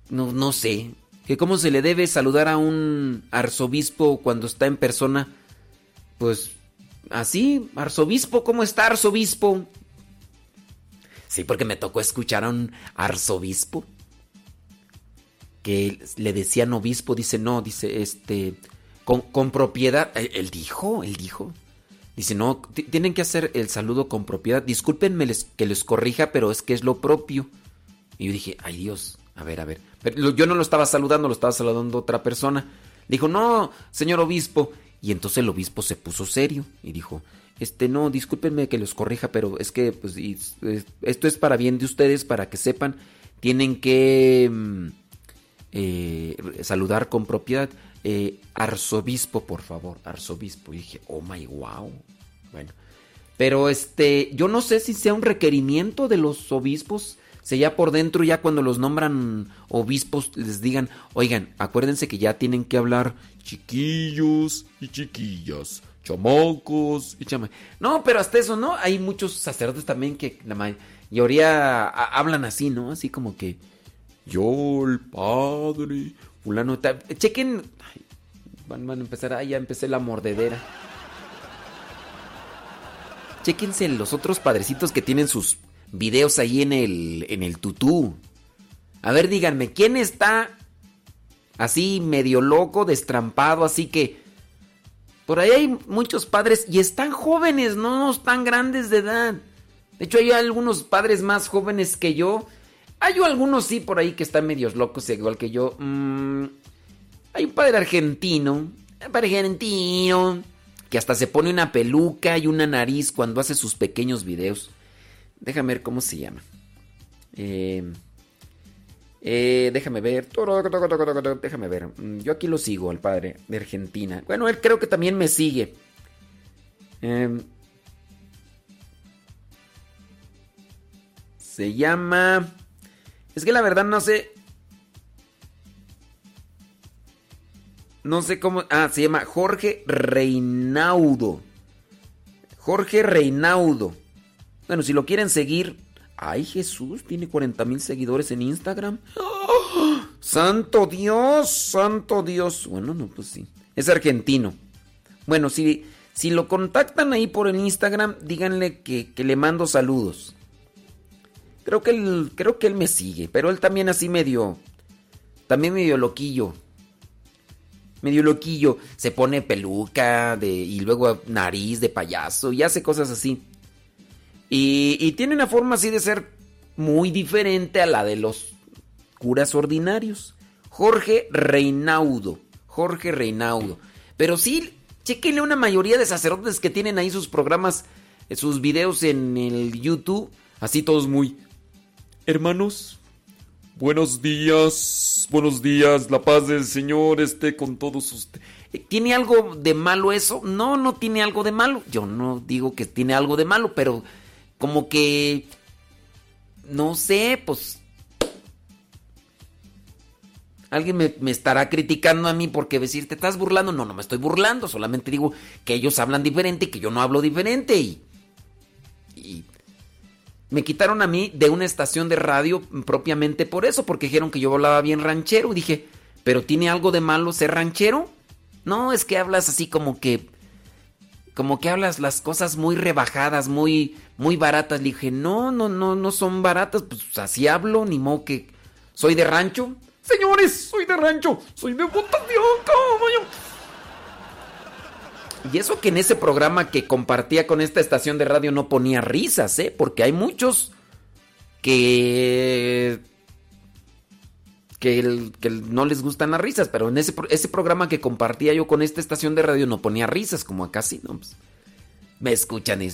No, no sé. Que cómo se le debe saludar a un arzobispo cuando está en persona. Pues así, arzobispo, ¿cómo está arzobispo? Sí, porque me tocó escuchar a un arzobispo que le decían obispo, dice no, dice este, con, con propiedad, él, él dijo, él dijo, dice no, ti- tienen que hacer el saludo con propiedad, discúlpenme les- que les corrija, pero es que es lo propio. Y yo dije, ay Dios, a ver, a ver, pero yo no lo estaba saludando, lo estaba saludando otra persona. Dijo, no, señor obispo, y entonces el obispo se puso serio y dijo, este, no, discúlpenme que los corrija, pero es que, pues, y- es- esto es para bien de ustedes, para que sepan, tienen que... mm, eh, saludar con propiedad. Eh, arzobispo, por favor, arzobispo. Y dije, oh my wow. Bueno, pero este, yo no sé si sea un requerimiento de los obispos. Si ya por dentro, ya cuando los nombran obispos, les digan, oigan, acuérdense que ya tienen que hablar chiquillos y chiquillas, chamacos y chamacas. No, pero hasta eso, ¿no? Hay muchos sacerdotes también que la mayoría ha- hablan así, ¿no? Así como que yo, el padre, fulano, tal. chequen, van, van a empezar, ay, ya empecé la mordedera. Chequense los otros padrecitos que tienen sus videos ahí en el, en el tutú. A ver, díganme, ¿quién está así medio loco, destrampado, así que... Por ahí hay muchos padres y están jóvenes, no están grandes de edad. De hecho, hay algunos padres más jóvenes que yo. Hay algunos sí por ahí que están medios locos, igual que yo. Mm, hay un padre argentino, un padre argentino, que hasta se pone una peluca y una nariz cuando hace sus pequeños videos. Déjame ver cómo se llama. Eh, eh, déjame ver. Déjame ver. Mm, Yo aquí lo sigo, al padre de Argentina. Bueno, él creo que también me sigue. Eh, se llama... Es que la verdad no sé... No sé cómo. Ah, se llama Jorge Reinaudo. Jorge Reinaudo. Bueno, si lo quieren seguir. Ay, Jesús, tiene 40 mil seguidores en Instagram. ¡Oh! ¡Santo Dios! ¡Santo Dios! Bueno, no, pues sí. Es argentino. Bueno, si, si lo contactan ahí por el Instagram, díganle que, que le mando saludos. Creo que, él, creo que él me sigue, pero él también así medio... También medio loquillo. Medio loquillo. Se pone peluca de, y luego nariz de payaso y hace cosas así. Y, y tiene una forma así de ser muy diferente a la de los curas ordinarios. Jorge Reinaudo. Jorge Reinaudo. Pero sí, chequenle una mayoría de sacerdotes que tienen ahí sus programas, eh, sus videos en el YouTube. Así todos muy... Hermanos, buenos días, buenos días, la paz del Señor esté con todos ustedes. ¿Tiene algo de malo eso? No, no tiene algo de malo. Yo no digo que tiene algo de malo, pero como que... No sé, pues... Alguien me, estará criticando a mí porque decir, ¿te estás burlando? No, no me estoy burlando, solamente digo que ellos hablan diferente y que yo no hablo diferente. Y me quitaron a mí de una estación de radio propiamente por eso, porque dijeron que yo hablaba bien ranchero. Y dije, ¿pero tiene algo de malo ser ranchero? No, es que hablas así como que. Como que hablas las cosas muy rebajadas, muy, muy baratas. Le dije, no, no, no, no son baratas. Pues así hablo, ni modo que. Soy de rancho. Señores, soy de rancho, soy de votación, caballo. Y eso que en ese programa que compartía con esta estación de radio no ponía risas, ¿eh? Porque hay muchos que... Que, el, que no les gustan las risas, pero en ese, ese programa que compartía yo con esta estación de radio no ponía risas, como acá sí, ¿no? Pues, me escuchan y.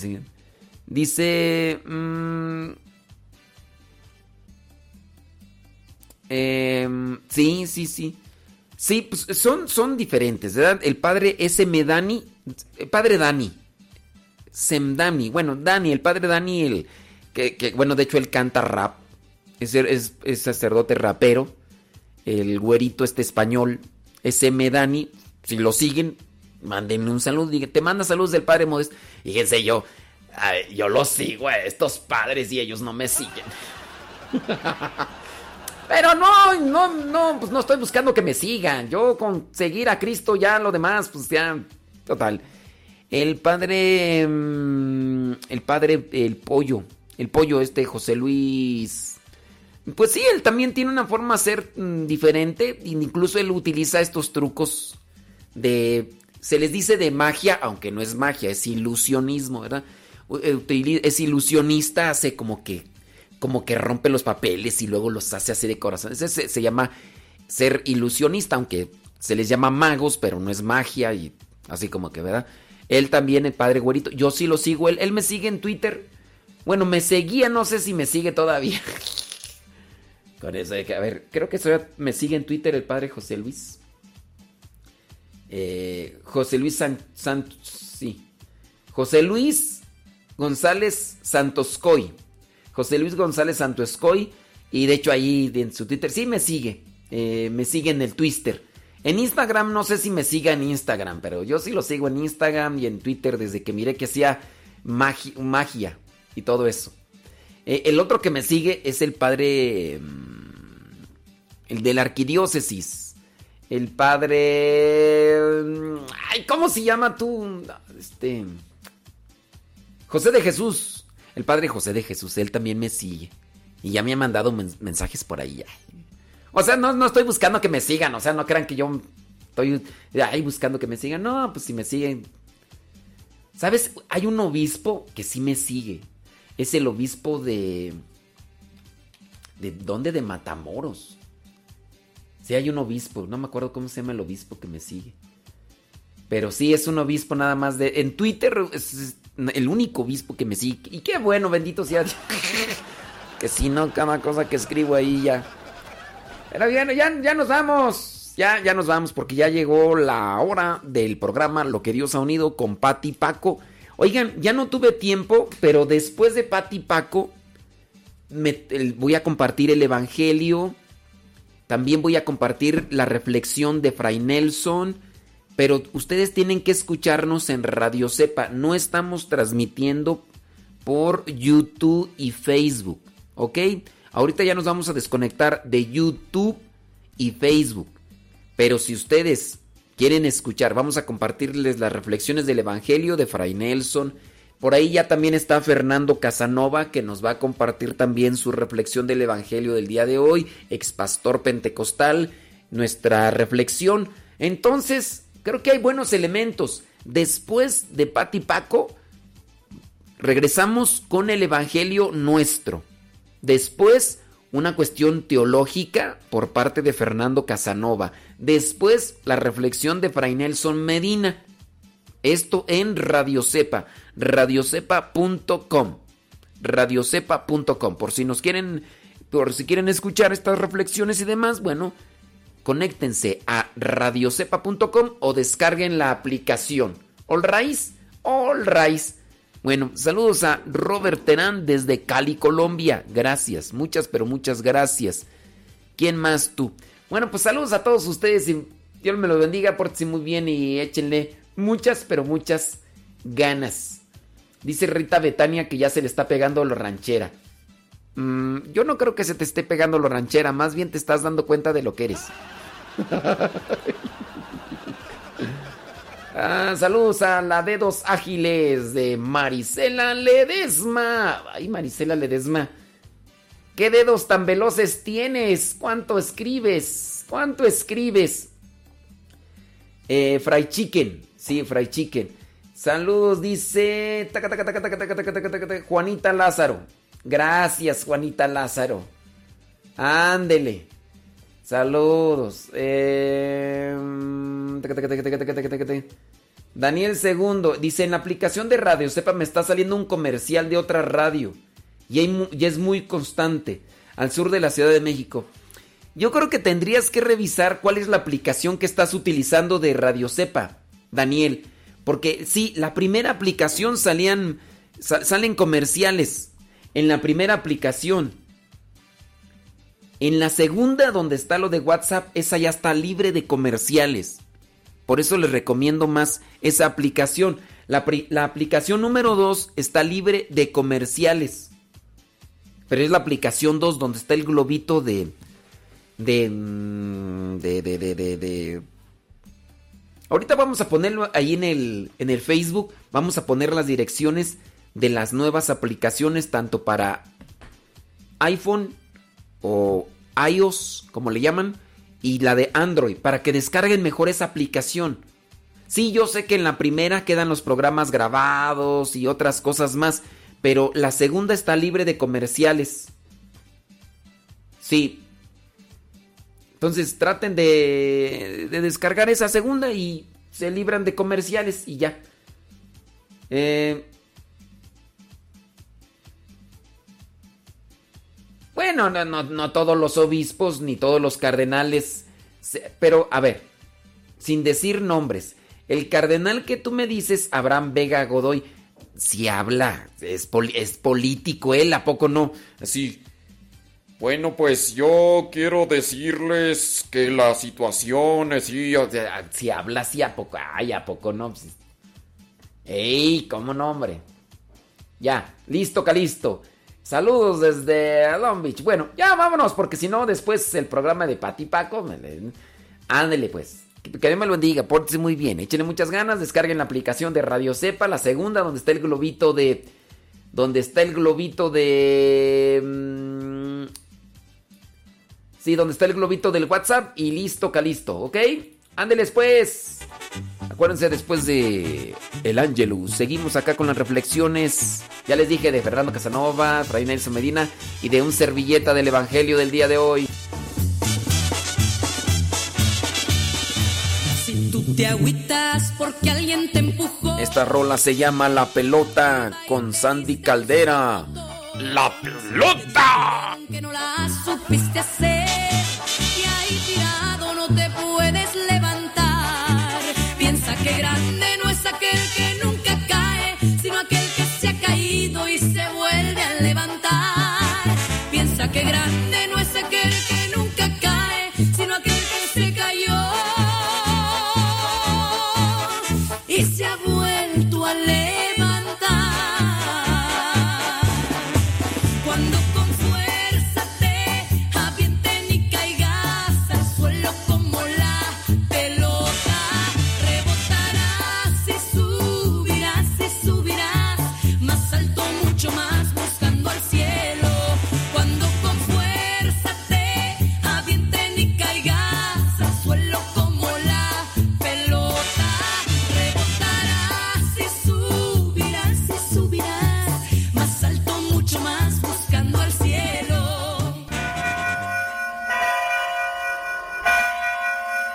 Dice... Mmm, eh, sí, sí, sí. Sí, pues son, son diferentes, ¿verdad? El padre S. Medani, padre Dani, Semdani, bueno, Dani, el padre Dani, el, que, que, bueno, de hecho él canta rap, es, es, sacerdote rapero, el güerito este español, S. Medani, si lo siguen, mándenme un saludo, te manda saludos del padre Modesto, fíjense yo, yo los sigo a estos padres y ellos no me siguen. [LAUGHS] Pero no, no, no, pues no estoy buscando que me sigan. Yo con seguir a Cristo ya lo demás, pues ya, total. El padre, el padre, el pollo, el pollo este, José Luis. Pues sí, él también tiene una forma de ser diferente. Incluso él utiliza estos trucos de, se les dice de magia, aunque no es magia, es ilusionismo, ¿verdad? Es ilusionista, hace como que como que rompe los papeles y luego los hace así de corazón. Ese se, se, llama ser ilusionista, aunque se les llama magos, pero no es magia y así como que, ¿verdad? Él también, el padre güerito, yo sí lo sigo, él, él me sigue en Twitter. Bueno, me seguía, no sé si me sigue todavía. [LAUGHS] Con eso de que, a ver, creo que eso me sigue en Twitter el padre José Luis. Eh, José Luis San, Santos, sí. José Luis González Santoscoy. José Luis González Santoescoy. Y de hecho ahí en su Twitter sí me sigue. Eh, me sigue en el Twitter. En Instagram no sé si me siga en Instagram, pero yo sí lo sigo en Instagram y en Twitter desde que miré que hacía magia, y todo eso. Eh, el otro que me sigue es el padre... El de la arquidiócesis. El padre... Ay, ¿cómo se llama tú? Este... José de Jesús. El padre José de Jesús, él también me sigue. Y ya me ha mandado mensajes por ahí. O sea, no, no estoy buscando que me sigan. O sea, no crean que yo estoy ahí buscando que me sigan. No, pues si me siguen. ¿Sabes? Hay un obispo que sí me sigue. Es el obispo de... ¿De dónde? De Matamoros. Sí, hay un obispo. No me acuerdo cómo se llama el obispo que me sigue. Pero sí, es un obispo nada más de... En Twitter es el único obispo que me sigue. Y qué bueno, bendito sea [LAUGHS] que si no, cada cosa que escribo ahí ya... Bien, ya, ya nos vamos. Ya, ya nos vamos porque ya llegó la hora del programa Lo que Dios ha unido con Pati Paco. Oigan, ya no tuve tiempo, pero después de Pati Paco me, voy a compartir el Evangelio También voy a compartir la reflexión de Fray Nelson. Pero ustedes tienen que escucharnos en Radio Cepa. No estamos transmitiendo por YouTube y Facebook. ¿Ok? Ahorita ya nos vamos a desconectar de YouTube y Facebook. Pero si ustedes quieren escuchar, vamos a compartirles las reflexiones del Evangelio de Fray Nelson. Por ahí ya también está Fernando Casanova, que nos va a compartir también su reflexión del Evangelio del día de hoy, ex pastor pentecostal, nuestra reflexión. Entonces, creo que hay buenos elementos. Después de Pati Paco, regresamos con el Evangelio nuestro. Después, una cuestión teológica por parte de Fernando Casanova. Después, la reflexión de Fray Nelson Medina. Esto en Radio Cepa, radiocepa.com. Radiocepa.com. Por si nos quieren, por si quieren escuchar estas reflexiones y demás, bueno, conéctense a radiocepa.com o descarguen la aplicación. All Rise, All Rise. Bueno, saludos a Robert Terán desde Cali, Colombia. Gracias, muchas, pero muchas gracias. ¿Quién más tú? Bueno, pues saludos a todos ustedes y Dios me los bendiga, pórtense muy bien y échenle muchas, pero muchas ganas. Dice Rita Betania que ya se le está pegando lo ranchera. Mm, yo no creo que se te esté pegando lo ranchera, más bien te estás dando cuenta de lo que eres. [LAUGHS] Ah, saludos a la Dedos Ágiles de Marisela Ledesma. Ay, Marisela Ledesma. ¿Qué dedos tan veloces tienes? ¿Cuánto escribes? ¿Cuánto escribes? Eh, fry Chicken. Sí, Fry Chicken. Saludos, dice. Juanita Lázaro. Gracias, Juanita Lázaro. Ándele. Saludos. Em, Daniel Segundo dice: En la aplicación de radio, sepa, me está saliendo un comercial de otra radio. Y, es muy constante. Al sur de la Ciudad de México. Yo creo que tendrías que revisar cuál es la aplicación que estás utilizando de Radio Cepa, Daniel. Porque sí, la primera aplicación salían. Salen comerciales. En la primera aplicación. En la segunda, donde está lo de WhatsApp, esa ya está libre de comerciales. Por eso les recomiendo más esa aplicación. La, aplicación número 2 está libre de comerciales. Pero es la aplicación 2 donde está el globito mm. De. de, de- Ahorita vamos a ponerlo ahí en el, en el Facebook. Vamos a poner las direcciones de las nuevas aplicaciones, tanto para iPhone o iOS, como le llaman, y la de Android, para que descarguen mejor esa aplicación. Sí, yo sé que en la primera quedan los programas grabados y otras cosas más, pero la segunda está libre de comerciales. Sí. Entonces traten de, de descargar esa segunda y se libran de comerciales y ya. Eh, Bueno, no, no, no todos los obispos ni todos los cardenales. Pero, a ver, sin decir nombres. El cardenal que tú me dices, Abraham Vega Godoy, si habla, es, es político él, ¿a poco no? Así. Bueno, pues yo quiero decirles que la situación es si habla así, ¿a poco? Ay, ¿a poco no? Pues, ¡Ey! ¿Cómo no, hombre? Ya, listo, Calisto. Saludos desde Long Beach. Bueno, ya vámonos, porque si no, después el programa de Pati Paco. Ándele, pues. Que, que Dios me lo bendiga, pórtese muy bien. Échenle muchas ganas, descarguen la aplicación de Radio Cepa, la segunda, donde está el globito de. Donde está el globito de. mm, Sí, donde está el globito del WhatsApp y listo, Calisto, ¿ok? Ándeles pues. Acuérdense después de El Angelus. Seguimos acá con las reflexiones. Ya les dije de Fernando Casanova, Fray Nelson Medina y de un servilleta del Evangelio del día de hoy. Si tú te agüitas porque alguien te empujó. Esta rola se llama La Pelota con Sandy Caldera. ¡La Pelota! que no la supiste hacer y ahí que grande no es aquel que nunca cae, sino aquel que se cayó y se ha vuelto a leer.